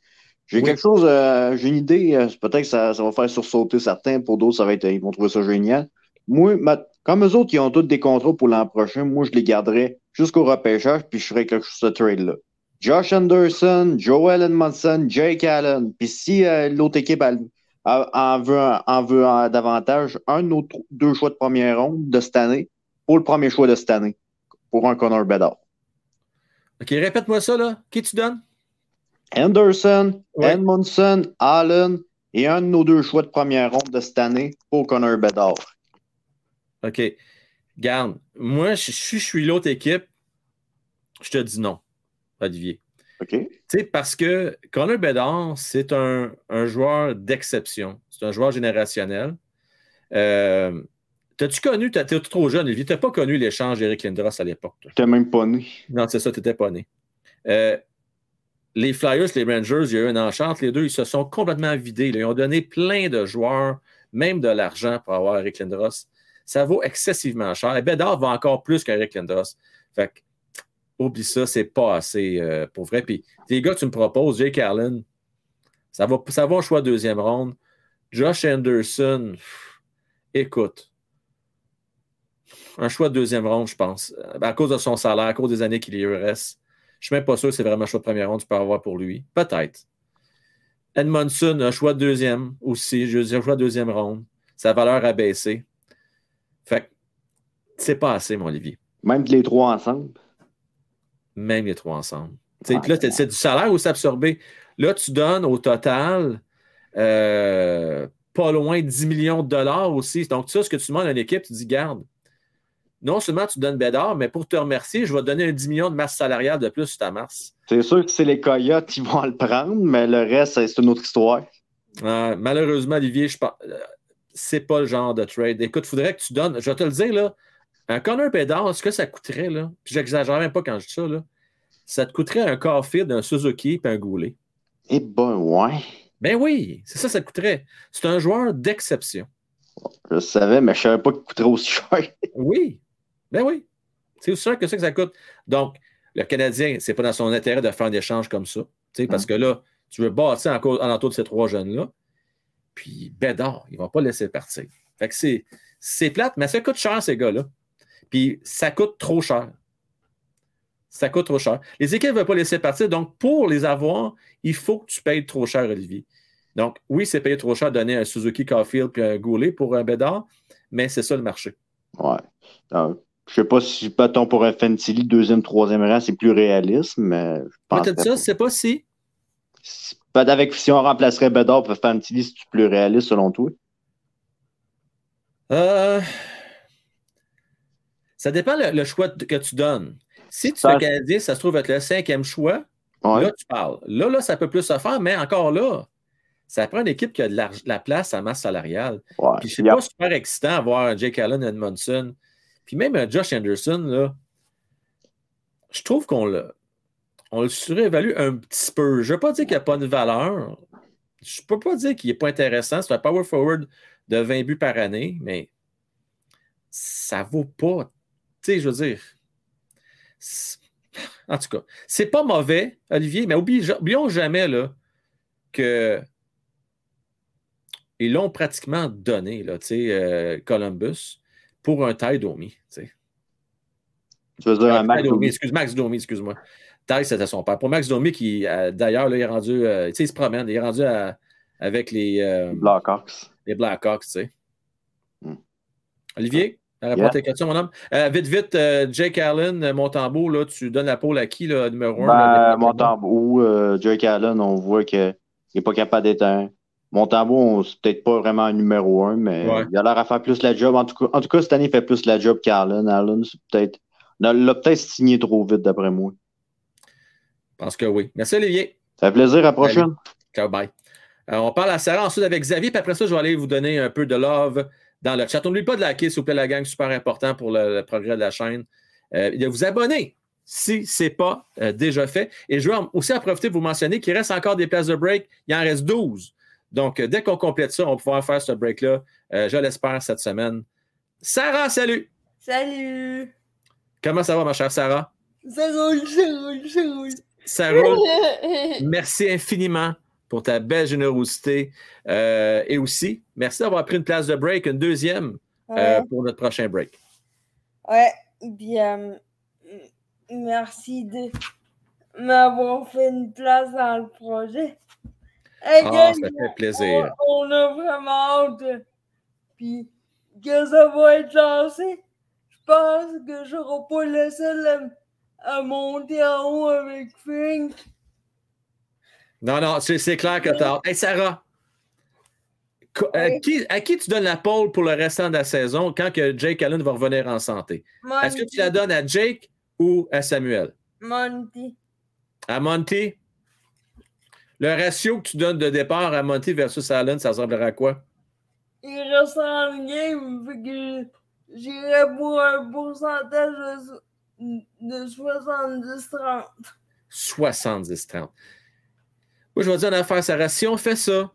J'ai Oui. quelque chose, euh, j'ai une idée, euh, peut-être que ça, ça va faire sursauter certains, pour d'autres, ça va être, ils vont trouver ça génial. Moi, ma- comme eux autres, ils ont tous des contrats pour l'an prochain, moi, je les garderais jusqu'au repêchage, puis je ferais quelque chose de ce trade-là. Josh Anderson, Joel Edmondson, Jake Allen. Puis si euh, l'autre équipe elle, elle- en veut, en davantage, un de nos deux choix de première ronde de cette année pour le premier choix de cette année, pour un Connor Bedard. OK, répète-moi ça, là. Qui tu donnes? Anderson, Ouais. Edmondson, Allen et un de nos deux choix de première ronde de cette année pour Connor Bedard. OK. Garde, moi, je, je suis l'autre équipe. Je te dis non, Olivier. OK? Tu sais, parce que Connor Bedard, c'est un, un joueur d'exception. C'est un joueur générationnel. Euh, T'as-tu connu, t'es t'es trop jeune, Olivier, t'as pas connu l'échange d'Eric Lindros à l'époque. toi? J'étais même pas né. Non, c'est ça, t'étais pas né. Euh, les Flyers, les Rangers, il y a eu une enchante. Les deux, ils se sont complètement vidés. Ils ont donné plein de joueurs, même de l'argent pour avoir Eric Lindros. Ça vaut excessivement cher. Et Bedard va encore plus qu'Eric Lindros. Fait que, oublie ça, c'est pas assez euh, pour vrai. Puis, les gars tu me proposes, Jake Allen, ça va, ça va au choix de deuxième ronde. Josh Anderson, écoute, un choix de deuxième ronde, je pense. Euh, À cause de son salaire, à cause des années qu'il y reste. Je suis même pas sûr que c'est vraiment un choix de première ronde que tu peux avoir pour lui. Peut-être. Edmondson, un choix de deuxième aussi. Je veux dire, un choix de deuxième ronde. Sa valeur a baissé. Fait que c'est pas assez, mon Olivier. Même les trois ensemble? Même les trois ensemble. Là, c'est du salaire aussi absorbé. Là, tu donnes au total euh, pas loin de 10 millions de dollars aussi. Donc, ça, ce que tu demandes à une équipe, tu dis, garde, non seulement tu donnes Bédard, mais pour te remercier, je vais te donner un 10 millions de masse salariale de plus sur ta masse. C'est sûr que c'est les Coyotes qui vont le prendre, mais le reste, c'est une autre histoire. Euh, malheureusement, Olivier, je euh, c'est pas le genre de trade. Écoute, il faudrait que tu donnes, je vais te le dire, là, un Connor Bédard, ce que ça coûterait, là, puis j'exagère même pas quand je dis ça, là, ça te coûterait un Caulfield, un Suzuki et un Goulet. Eh ben, ouais. Ben oui, c'est ça, ça coûterait. C'est un joueur d'exception. Je savais, mais je savais pas qu'il coûterait aussi cher. Oui, ben oui. C'est aussi sûr que ça que ça coûte. Donc, le Canadien, c'est pas dans son intérêt de faire un échange comme ça. Parce que là, tu veux bâtir en alentour de ces trois jeunes-là. Puis Bédard, ils vont pas le laisser partir. Fait que c'est, c'est plate, mais ça coûte cher, ces gars-là. Puis ça coûte trop cher. Ça coûte trop cher. Les équipes ne veulent pas laisser partir. Donc, pour les avoir, il faut que tu payes trop cher, Olivier. Donc, oui, c'est payé trop cher de donner un Suzuki Caulfield puis un Goulet pour un Bédard, mais c'est ça le marché. Ouais. Je sais pas si, bâton pour un Fantilly, deuxième, troisième rang, c'est plus réaliste, mais je pense dit ça, c'est pas si? Peut-être avec si on remplacerait Bedard pour Fantilly, c'est plus réaliste selon toi? Euh, ça dépend le, le choix que tu donnes. Si tu Ça- Canadien, ça se trouve être le cinquième choix, Ouais. là, tu parles. Là, là, ça peut plus se faire, mais encore là, ça prend une équipe qui a de, la place à masse salariale. ouais. Puis c'est pas super excitant avoir un Jake Allen Edmondson. Puis même un Josh Anderson, là, je trouve qu'on le, surévalue un petit peu. Je ne veux pas dire qu'il n'y a pas de valeur. Je ne peux pas dire qu'il n'est pas intéressant. C'est un power forward de 20 buts par année, mais ça vaut pas. Tu sais, je veux dire. En tout cas, c'est pas mauvais, Olivier, mais oublions jamais là, que ils l'ont pratiquement donné, là, tu euh, Columbus, pour un Ty Domi. tu sais. tu veux dire un Max Domi, excuse, Max Domi, excuse-moi. Ty, c'était son père. Pour Max Domi, qui, euh, d'ailleurs, il est rendu, euh, tu sais, il se promène, il est rendu à- avec les, euh, Blackhawks. les Blackhawks, tu sais. Hmm. Olivier, Ça répond Yeah. à tes questions, mon homme? Euh, vite, vite, Jake Allen, Montembeau, là, tu donnes la pôle à qui, là, numéro 1? Ben, Montembeau, Jake Allen, on voit qu'il n'est pas capable d'être un. Montembeau, on- c'est peut-être pas vraiment un numéro un, mais Ouais. il a l'air à faire plus la job. En tout cas, en tout cas cette année, il fait plus la job qu'Allen. Allen, c'est peut-être. Il l'a peut-être signé trop vite, d'après moi. Je pense que oui. Merci, Olivier. Ça fait plaisir, à la prochaine. Ciao, bye. Euh, on parle à Sarah ensuite avec Xavier, puis après ça, je vais aller vous donner un peu de love dans le chat. N'oubliez pas de liker, s'il vous plaît, la gang, super important pour le, le progrès de la chaîne. Euh, de vous abonner si ce n'est pas euh, déjà fait. Et je veux aussi en profiter pour vous mentionner qu'il reste encore des places de break. Il en reste 12. Donc, dès qu'on complète ça, on va pouvoir faire ce break-là, euh, je l'espère, cette semaine. Sarah, salut! Salut! Comment ça va, ma chère Sarah? Ça roule, ça roule, ça roule. Ça roule. [LAUGHS] Merci infiniment pour ta belle générosité. Euh, et aussi, merci d'avoir pris une place de break, une deuxième euh, pour notre prochain break. ouais. M- merci de m'avoir fait une place dans le projet. Hey, Ah, gang, ça fait plaisir. on, on a vraiment hâte. Puis, que ça va être lancé? Je pense que je serai pas le seul à, à monter en haut avec Frank. Non, non, c'est clair que tu as hâte. Hey, Sarah, co- euh, qui- à qui tu donnes la pole pour le restant de la saison quand que Jake Allen va revenir en santé? Est-ce que tu la donnes à Jake ou à Samuel? Monty. À Monty? Le ratio que tu donnes de départ à Monty versus Allen, ça ressemblerait à quoi? Il reste en game, fait que j'irais pour un pourcentage de, de 70-30. 70-30. Moi, je vais dire une affaire, Sarah. Si on fait ça,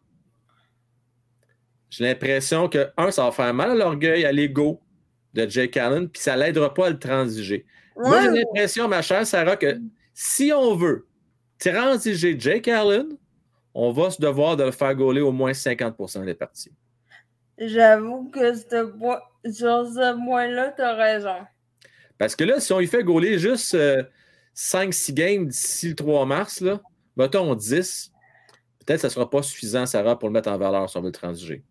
j'ai l'impression que, un, ça va faire mal à l'orgueil, à l'ego de Jake Allen, puis ça ne l'aidera pas à le transiger. Moi, j'ai l'impression, ma chère Sarah, que si on veut transiger Jake Allen, on va se devoir de le faire gauler au moins 50% des parties. J'avoue que ce sur ce point-là, t'as raison. Parce que là, si on lui fait gauler juste 5-6 games d'ici le 3 mars, là, mettons 10, peut-être que ça ne sera pas suffisant, Sarah, pour le mettre en valeur si on veut le transiger.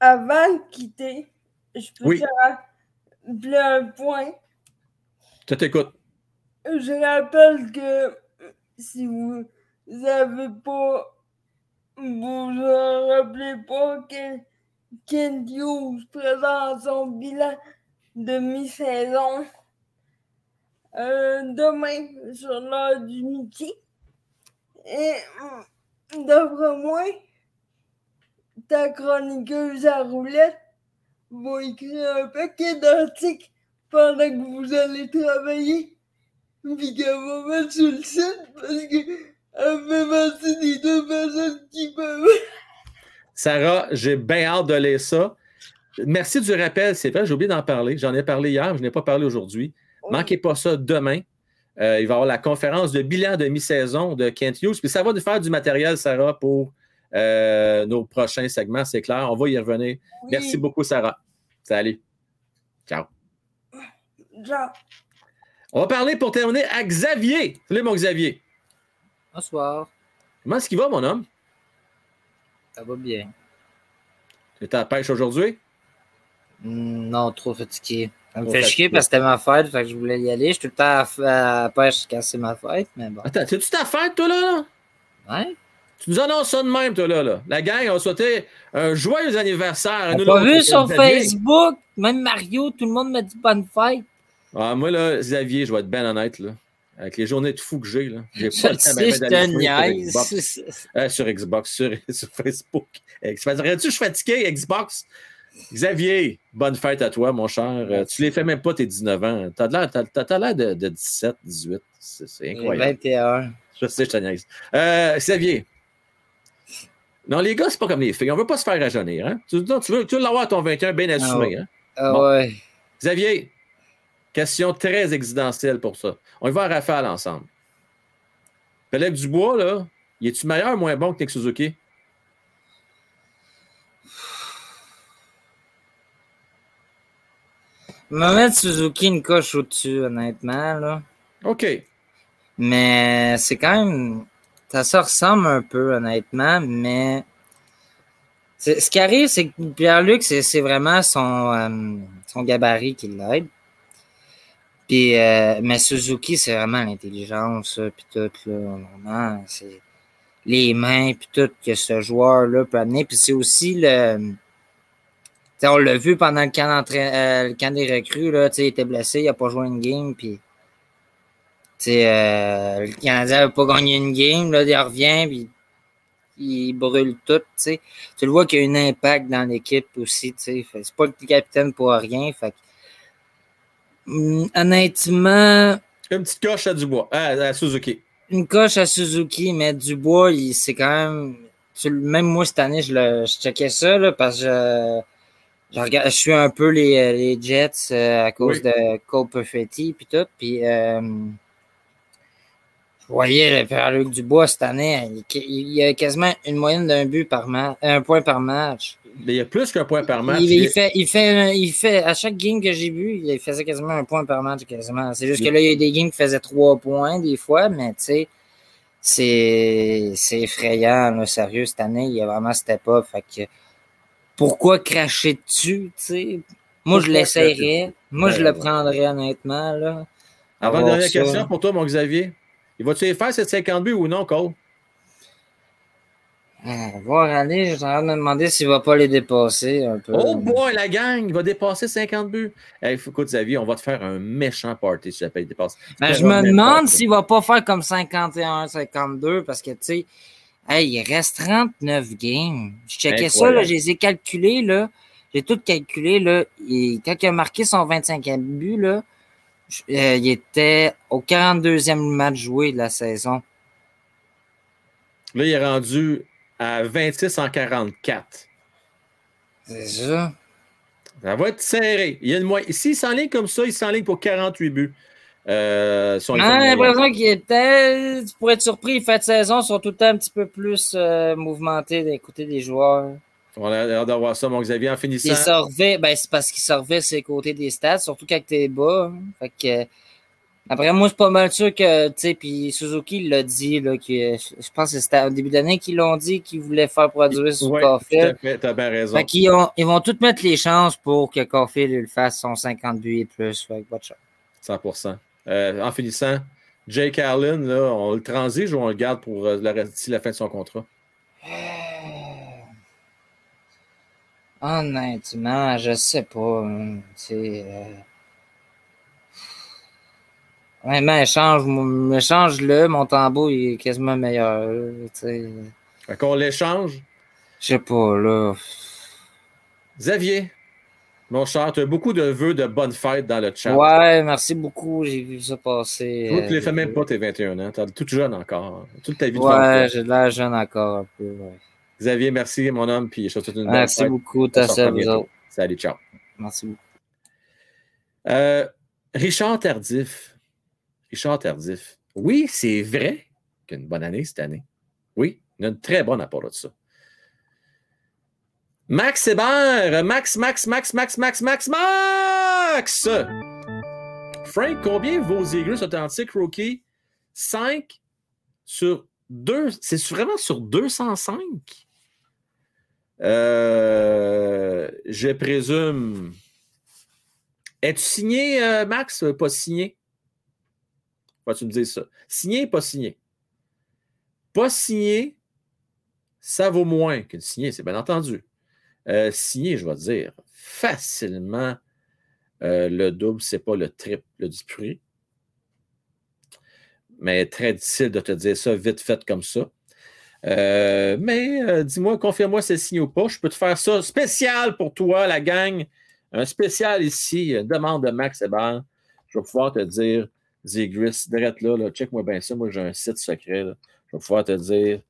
Avant de quitter, je peux Oui. te rappeler un point. Je t'écoute. Je rappelle que si vous avez pas, vous en rappelez pas que Kent Hughes présente son bilan de mi-saison euh, demain sur l'heure du midi. Et hum, d'après moi, ta chroniqueuse à roulette va écrire un paquet d'articles pendant que vous allez travailler. Puis qu'elle va mettre sur le site parce qu'elle fait partie des deux personnes qui peuvent. Sarah, j'ai bien hâte de lire ça. Merci du rappel. C'est vrai, j'ai oublié d'en parler. J'en ai parlé hier, je n'ai pas parlé aujourd'hui. Manquez pas ça demain. Euh, il va y avoir la conférence de bilan de mi-saison de Kent Hughes. Puis ça va nous faire du matériel, Sarah, pour euh, nos prochains segments. C'est clair. On va y revenir. Oui. Merci beaucoup, Sarah. Salut. Ciao. Genre, On va parler pour terminer à Xavier. Salut, mon Xavier. Bonsoir, Comment est-ce qu'il va, mon homme? ça va bien. Tu es à la pêche aujourd'hui? Hmm, Non, trop fatigué. Ça me Trop fait fatigué. chier parce que c'était ma fête, fait que je voulais y aller. Je suis tout le temps à, la pêche quand c'est ma fête, mais bon. Attends, tu ta fête, toi, là? là? Ouais. Tu nous annonces ça de même, toi, là. là. La gang, on va souhaiter un joyeux anniversaire. pas là, vu sur. Facebook, même Mario, tout le monde m'a dit bonne fête. Ah, moi, là, Xavier, je vais être bien honnête, là. Avec les journées de fou que j'ai, là. J'ai Je pas le temps d'aller sur Xbox. Euh, sur Xbox, sur, [LAUGHS] sur Facebook. Dirais-tu je suis fatigué, Xbox? Xavier, bonne fête à toi, mon cher. Euh, tu les fais même pas tes 19 ans. T'as l'air, de, de 17, 18. C'est, incroyable. 21. Je sais, je te niaise. Euh, Xavier. Non, les gars, c'est pas comme les filles. On veut pas se faire rajeunir. Hein? Tu, non, tu veux, tu veux l'avoir à ton 21 bien assumé. Hein? Ah Bon. ouais. Xavier, question très existentielle pour ça. On y va à rafale ensemble. Pelec Dubois, là, il est-tu meilleur ou moins bon que Nick Suzuki? Je vais mettre Suzuki une coche au-dessus, honnêtement, là. OK. Mais c'est quand même. Ça se ressemble un peu, honnêtement, mais. Ce qui arrive, c'est que Pierre-Luc, c'est c'est vraiment son, euh, son gabarit qui l'aide. Euh, mais Suzuki, c'est vraiment l'intelligence, puis tout, là, vraiment, c'est les mains, puis tout, que ce joueur-là peut amener. Puis c'est aussi le... on l'a vu pendant le camp, euh, le camp des recrues, là, il était blessé, il n'a pas joué une game, puis... euh, le Canadien n'a pas gagné une game, là, il revient, puis il brûle tout, tu. Tu le vois qu'il y a un impact dans l'équipe aussi, tu C'est pas le capitaine pour rien, fait honnêtement, Une petite coche à Dubois, à, à Suzuki. une coche à Suzuki, mais Dubois, il- c'est quand même. Même moi, cette année, je, le, je checkais ça, là, parce que je, je, regarde, je suis un peu les, les Jets euh, à cause Oui. de Cole Perfetti puis tout. Puis, euh, voyais le Pierre-Luc Dubois cette année, il, y a quasiment une moyenne d'un but par match, un point par match. Mais il y a plus qu'un point par match. Il, il fait, il, fait, il fait, à chaque game que j'ai vu, il faisait quasiment un point par match, quasiment. C'est juste que là, il y a des games qui faisaient trois points des fois, mais tu sais, c'est, c'est effrayant, là, sérieux, cette année, il y a vraiment step up. Fait que, pourquoi cracher dessus, tu sais? Moi, je l'essayerais. Moi, je Ben, le ouais. prendrais, honnêtement, là. Avant, dernière question pour toi, mon Xavier. Il va-tu les faire, cette 50 buts ou non, Cole? Ah, voir aller, je suis en train de me demander s'il va pas les dépasser un peu. Oh boy, la gang, il va dépasser 50 buts. Hey, écoute, Xavier, on va te faire un méchant party si jamais il dépasse. Ben, je va me demande s'il va pas faire comme 51, 52, parce que, tu sais, hey, il reste 39 games. Je checkais ça, là, je les ai calculés, là. J'ai tout calculé, là. Et quand il a marqué son 25e but, là, euh, il était au 42e match joué de la saison. Là, il est rendu à 26 en 44. C'est ça. Ça va être serré. Il y a une moyenne. S'il s'enligne comme ça, il s'enligne pour 48 buts. Euh, fait J'ai l'impression qu'il était, tu pourrais être surpris, les fins de saison sont tout le temps un petit peu plus euh, mouvementés d'un côté des joueurs. On a hâte d'avoir ça, mon Xavier, en finissant. Il servait, ben c'est parce qu'il servait ses côtés des stats, surtout quand t'es bas. hein. Fait que, après moi, c'est pas mal sûr que, tu sais, puis Suzuki l'a dit, là, que, je pense que c'était au début d'année qu'ils l'ont dit qu'ils voulaient faire produire sur à Caulfield. t'as bien raison. Fait qu'ils ont, ils vont tous mettre les chances pour que Caulfield le fasse son 50 buts et plus. Fait que, watch out. 100 Euh, En finissant, Jake Allen, là, on le transige ou on le garde pour euh, la, la fin de son contrat? Honnêtement, je sais pas. hein, Tu sais. Euh... Échange, échange-le. Mon tambour il est quasiment meilleur. là, Tu sais. Fait qu'on l'échange? Je sais pas, là. Xavier, mon cher, tu as beaucoup de vœux de bonnes fêtes dans le chat. Ouais, merci beaucoup. J'ai vu ça passer. Tu euh, les fais même pas, tes 21 ans. T'es toute jeune encore. Toute ta vie devant Ouais, j'ai de l'air jeune encore un peu. ouais. Xavier, merci, mon homme, puis je te souhaite une bonne Merci beaucoup, autres. Salut, ciao. Merci beaucoup. Euh, Richard Tardif. Richard Tardif. Oui, c'est vrai qu'il y a une bonne année cette année. Oui, il a une très bonne apport de ça. Max Hébert. Max, Max, Max, Max, Max, Max, Max! Frank, combien vos Eagles authentiques rookie? 5 sur 2. C'est vraiment sur 205? Euh, je présume. Es-tu signé, euh, Max? ou Pas signé? Vas-tu me dire ça? Signé, pas signé? Pas signé, ça vaut moins qu'une signée, c'est bien entendu. Euh, signé, je vais dire, facilement euh, le double, c'est pas le triple du prix. Mais très difficile de te dire ça vite fait comme ça. Euh, mais euh, dis-moi, confirme-moi si c'est signé ou pas. Je peux te faire ça spécial pour toi, la gang. Un spécial ici, une demande de Max Hébert. Je vais pouvoir te dire, Zigris, direct là, là check-moi bien ça. Moi, j'ai un site secret. là. Je vais pouvoir te dire.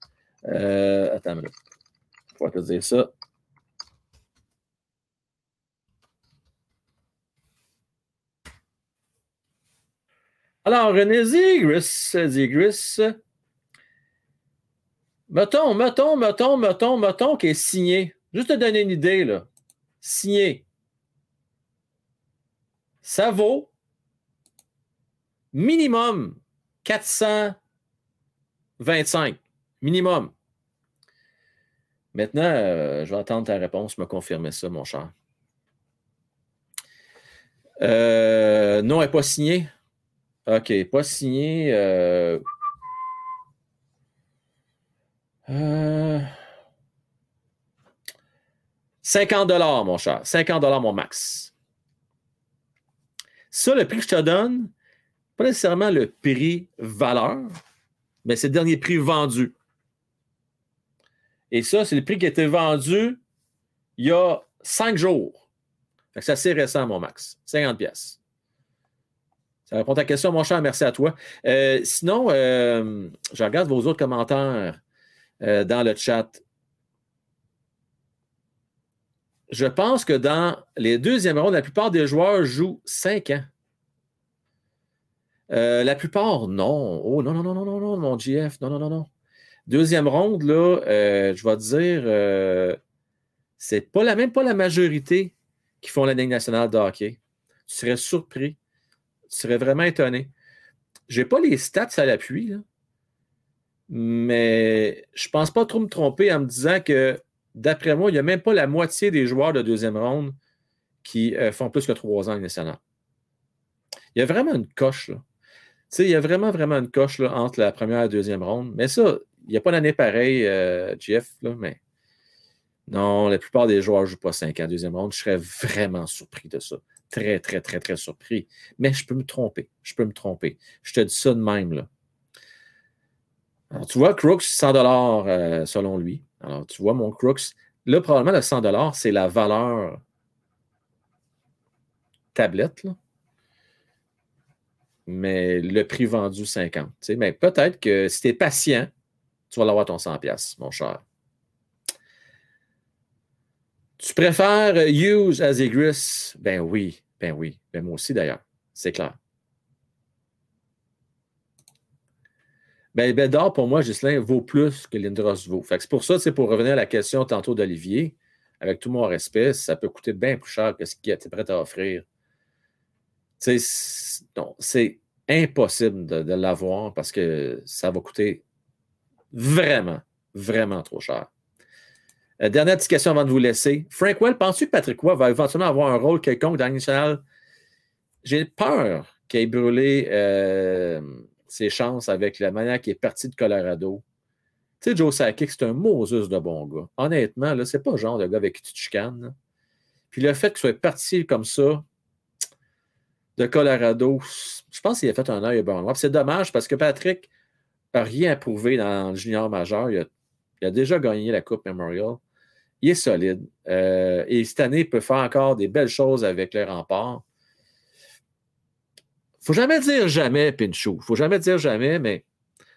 euh, attends, minute. je vais pouvoir te dire ça. Alors, René Zigris, Zigris, mettons, mettons, mettons, mettons, mettons qu'il est signé. Juste te donner une idée, là. Signé. Ça vaut minimum 425. Minimum. Maintenant, euh, je vais attendre ta réponse, me confirmer ça, mon cher. Euh, non, elle n'est pas signée. OK, pas signée. Euh, euh, 50 mon cher. 50 mon max. Ça, le prix que je te donne, pas nécessairement le prix valeur, mais c'est le dernier prix vendu. Et ça, c'est le prix qui a été vendu il y a cinq jours. C'est assez récent, mon max. 50 pièces. Ça répond à ta question, mon cher. Merci à toi. Euh, sinon, euh, je regarde vos autres commentaires euh, dans le chat. Je pense que dans les deuxièmes rondes, la plupart des joueurs jouent 5 ans. Euh, la plupart, non. Oh, non, non, non, non, non, non, mon GF. Non, non, non, non. Deuxième ronde, là, euh, je vais dire, euh, c'est pas la même pas la majorité qui font la Ligue nationale de hockey. Tu serais surpris. Tu serais vraiment étonné. Je n'ai pas les stats à l'appui, là, mais je ne pense pas trop me tromper en me disant que, d'après moi, il n'y a même pas la moitié des joueurs de deuxième ronde qui euh, font plus que trois ans nationale. Il y a vraiment une coche, là. Il y a vraiment, vraiment une coche entre la première et la deuxième ronde. Mais ça, il n'y a pas d'année pareille, euh, Jeff, là, mais non, la plupart des joueurs ne jouent pas 5 ans deuxième ronde. Je serais vraiment surpris de ça. Très, très, très, très surpris. Mais je peux me tromper. Je peux me tromper. Je te dis ça de même, là. Tu vois, Crooks, 100 euh, selon lui. Alors, tu vois, mon Crooks, là, probablement, le 100 c'est la valeur tablette, là. Mais le prix vendu, 50. Tu sais, mais peut-être que si tu es patient, tu vas l'avoir ton 100$, mon cher. Tu préfères Hughes à Zegris? Ben oui, ben oui. Ben moi aussi d'ailleurs. C'est clair. Ben, Bédard, pour moi, Gislain, vaut plus que Lindros vaut. Fait que c'est pour ça, c'est pour revenir à la question tantôt d'Olivier, avec tout mon respect, ça peut coûter bien plus cher que ce qu'il était prêt à offrir. C'est impossible de, de l'avoir parce que ça va coûter vraiment, vraiment trop cher. Euh, dernière petite question avant de vous laisser. Frank Well, penses-tu que Patrick Roy va éventuellement avoir un rôle quelconque dans l'initial? J'ai peur qu'il ait brûlé euh, ses chances avec la manière qu'il est parti de Colorado. Tu sais, Joe Sakic, c'est un Moses de bon gars. Honnêtement, là, c'est pas le genre de gars avec qui. Puis le fait qu'il soit parti comme ça de Colorado, je pense qu'il a fait un œil à bon C'est dommage parce que Patrick n'a rien prouvé dans le junior majeur. Il a, il a, déjà gagné la Coupe Memorial. Il est solide. Euh, et cette année, il peut faire encore des belles choses avec les remparts. Faut jamais dire jamais, ne faut jamais dire jamais, mais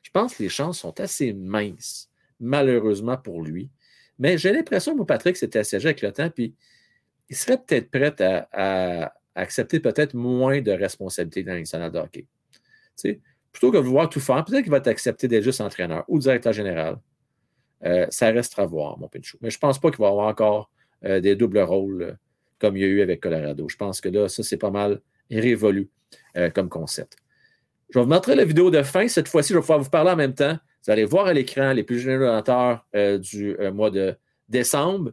je pense que les chances sont assez minces, malheureusement pour lui. Mais j'ai l'impression que mon Patrick s'était assiégé avec le temps, puis il serait peut-être prêt à, accepter peut-être moins de responsabilités dans l'international de hockey. Plutôt que de vouloir tout faire, peut-être qu'il va t'accepter d'être juste entraîneur ou directeur général. Euh, ça restera à voir, mon Pinchot. Mais je ne pense pas qu'il va avoir encore euh, des doubles rôles euh, comme il y a eu avec Colorado. Je pense que là, ça, c'est pas mal révolu euh, comme concept. Je vais vous montrer la vidéo de fin. Cette fois-ci, je vais pouvoir vous parler en même temps. Vous allez voir à l'écran les plus généreux donateurs du mois de décembre.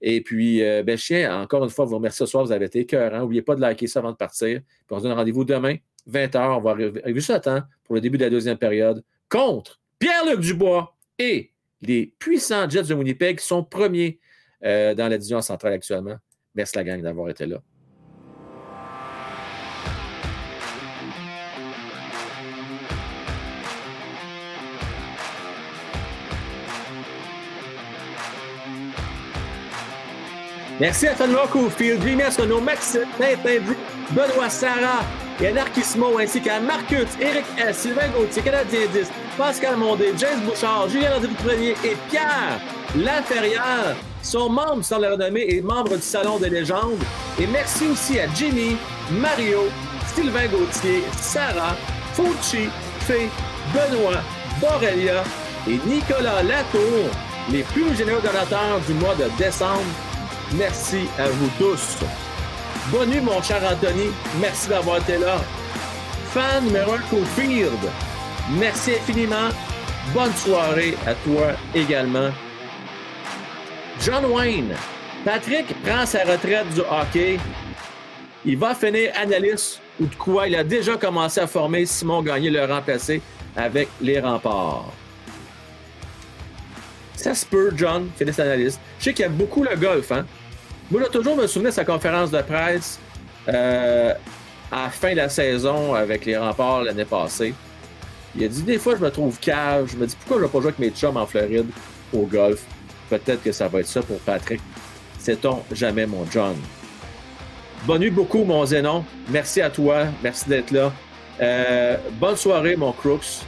Et puis, euh, ben, chien, encore une fois, vous remercie ce soir. Vous avez été écœurant. N'oubliez pas de liker ça avant de partir. Puis on se donne rendez-vous demain, 20h. On va arriver juste à temps pour le début de la deuxième période contre Pierre-Luc Dubois et les puissants Jets de Winnipeg sont premiers euh, dans la division centrale actuellement. Merci la gang d'avoir été là. Merci à Fenlock Cofield, à nos Maxime, Drew, Benoît Sarah et à Narquismo, ainsi qu'à Marcus, Eric S, Sylvain Gauthier, Canadien 10, Pascal Mondé, James Bouchard, Julien André Prenier et Pierre Laferrière sont membres sans la renommée et membres du Salon des légendes. Et merci aussi à Jimmy, Mario, Sylvain Gauthier, Sarah, Fauci, Fé, Benoît, Borrelia et Nicolas Latour, les plus généreux donateurs du mois de décembre. Merci à vous tous. Bonne nuit, mon cher Anthony. Merci d'avoir été là. Fan numéro 1 Cofield. Merci infiniment. Bonne soirée à toi également. John Wayne. Patrick prend sa retraite du hockey. Il va finir analyste ou de quoi il a déjà commencé à former Simon Gagné le remplacer avec les remparts. Ça se peut, John, finisse analyste. Je sais qu'il aime beaucoup le golf. Hein? Moi, j'ai toujours me souvenir de sa conférence de presse euh, à la fin de la saison avec les remparts l'année passée. Il a dit Des fois, je me trouve cave. Je me dis Pourquoi je vais pas jouer avec mes chums en Floride au golf? Peut-être que ça va être ça pour Patrick. Sait-on jamais, mon John? Bonne nuit beaucoup, mon Zénon. Merci à toi. Merci d'être là. Euh, bonne soirée, mon Crooks.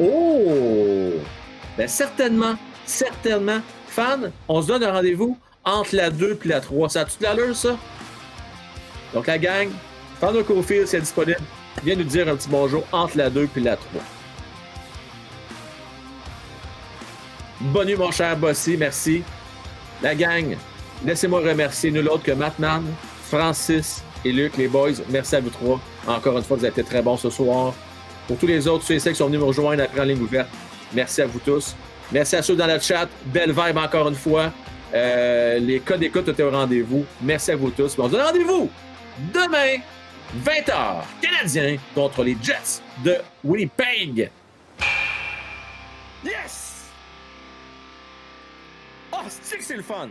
Oh! Ben certainement, certainement. Fan, on se donne un rendez-vous entre la 2 et la 3. Ça a toute l'allure, ça? Donc, la gang, fan de Cofield, c'est disponible. Viens nous dire un petit bonjour entre la 2 et la 3. Bonne nuit, mon cher Bossy. Merci. La gang, laissez-moi remercier nul autre que Matman, Francis et Luc, les boys. Merci à vous trois. Encore une fois, vous avez été très bons ce soir. Pour tous les autres, ceux et celles qui sont venus me rejoindre après en ligne ouverte, merci à vous tous. Merci à ceux dans le chat. Belle vibe encore une fois. Euh, les codes d'écoute étaient au rendez-vous. Merci à vous tous. On se donne rendez-vous demain, 20h, Canadien contre les Jets de Winnipeg. Yes! Oh, c'est que c'est le fun!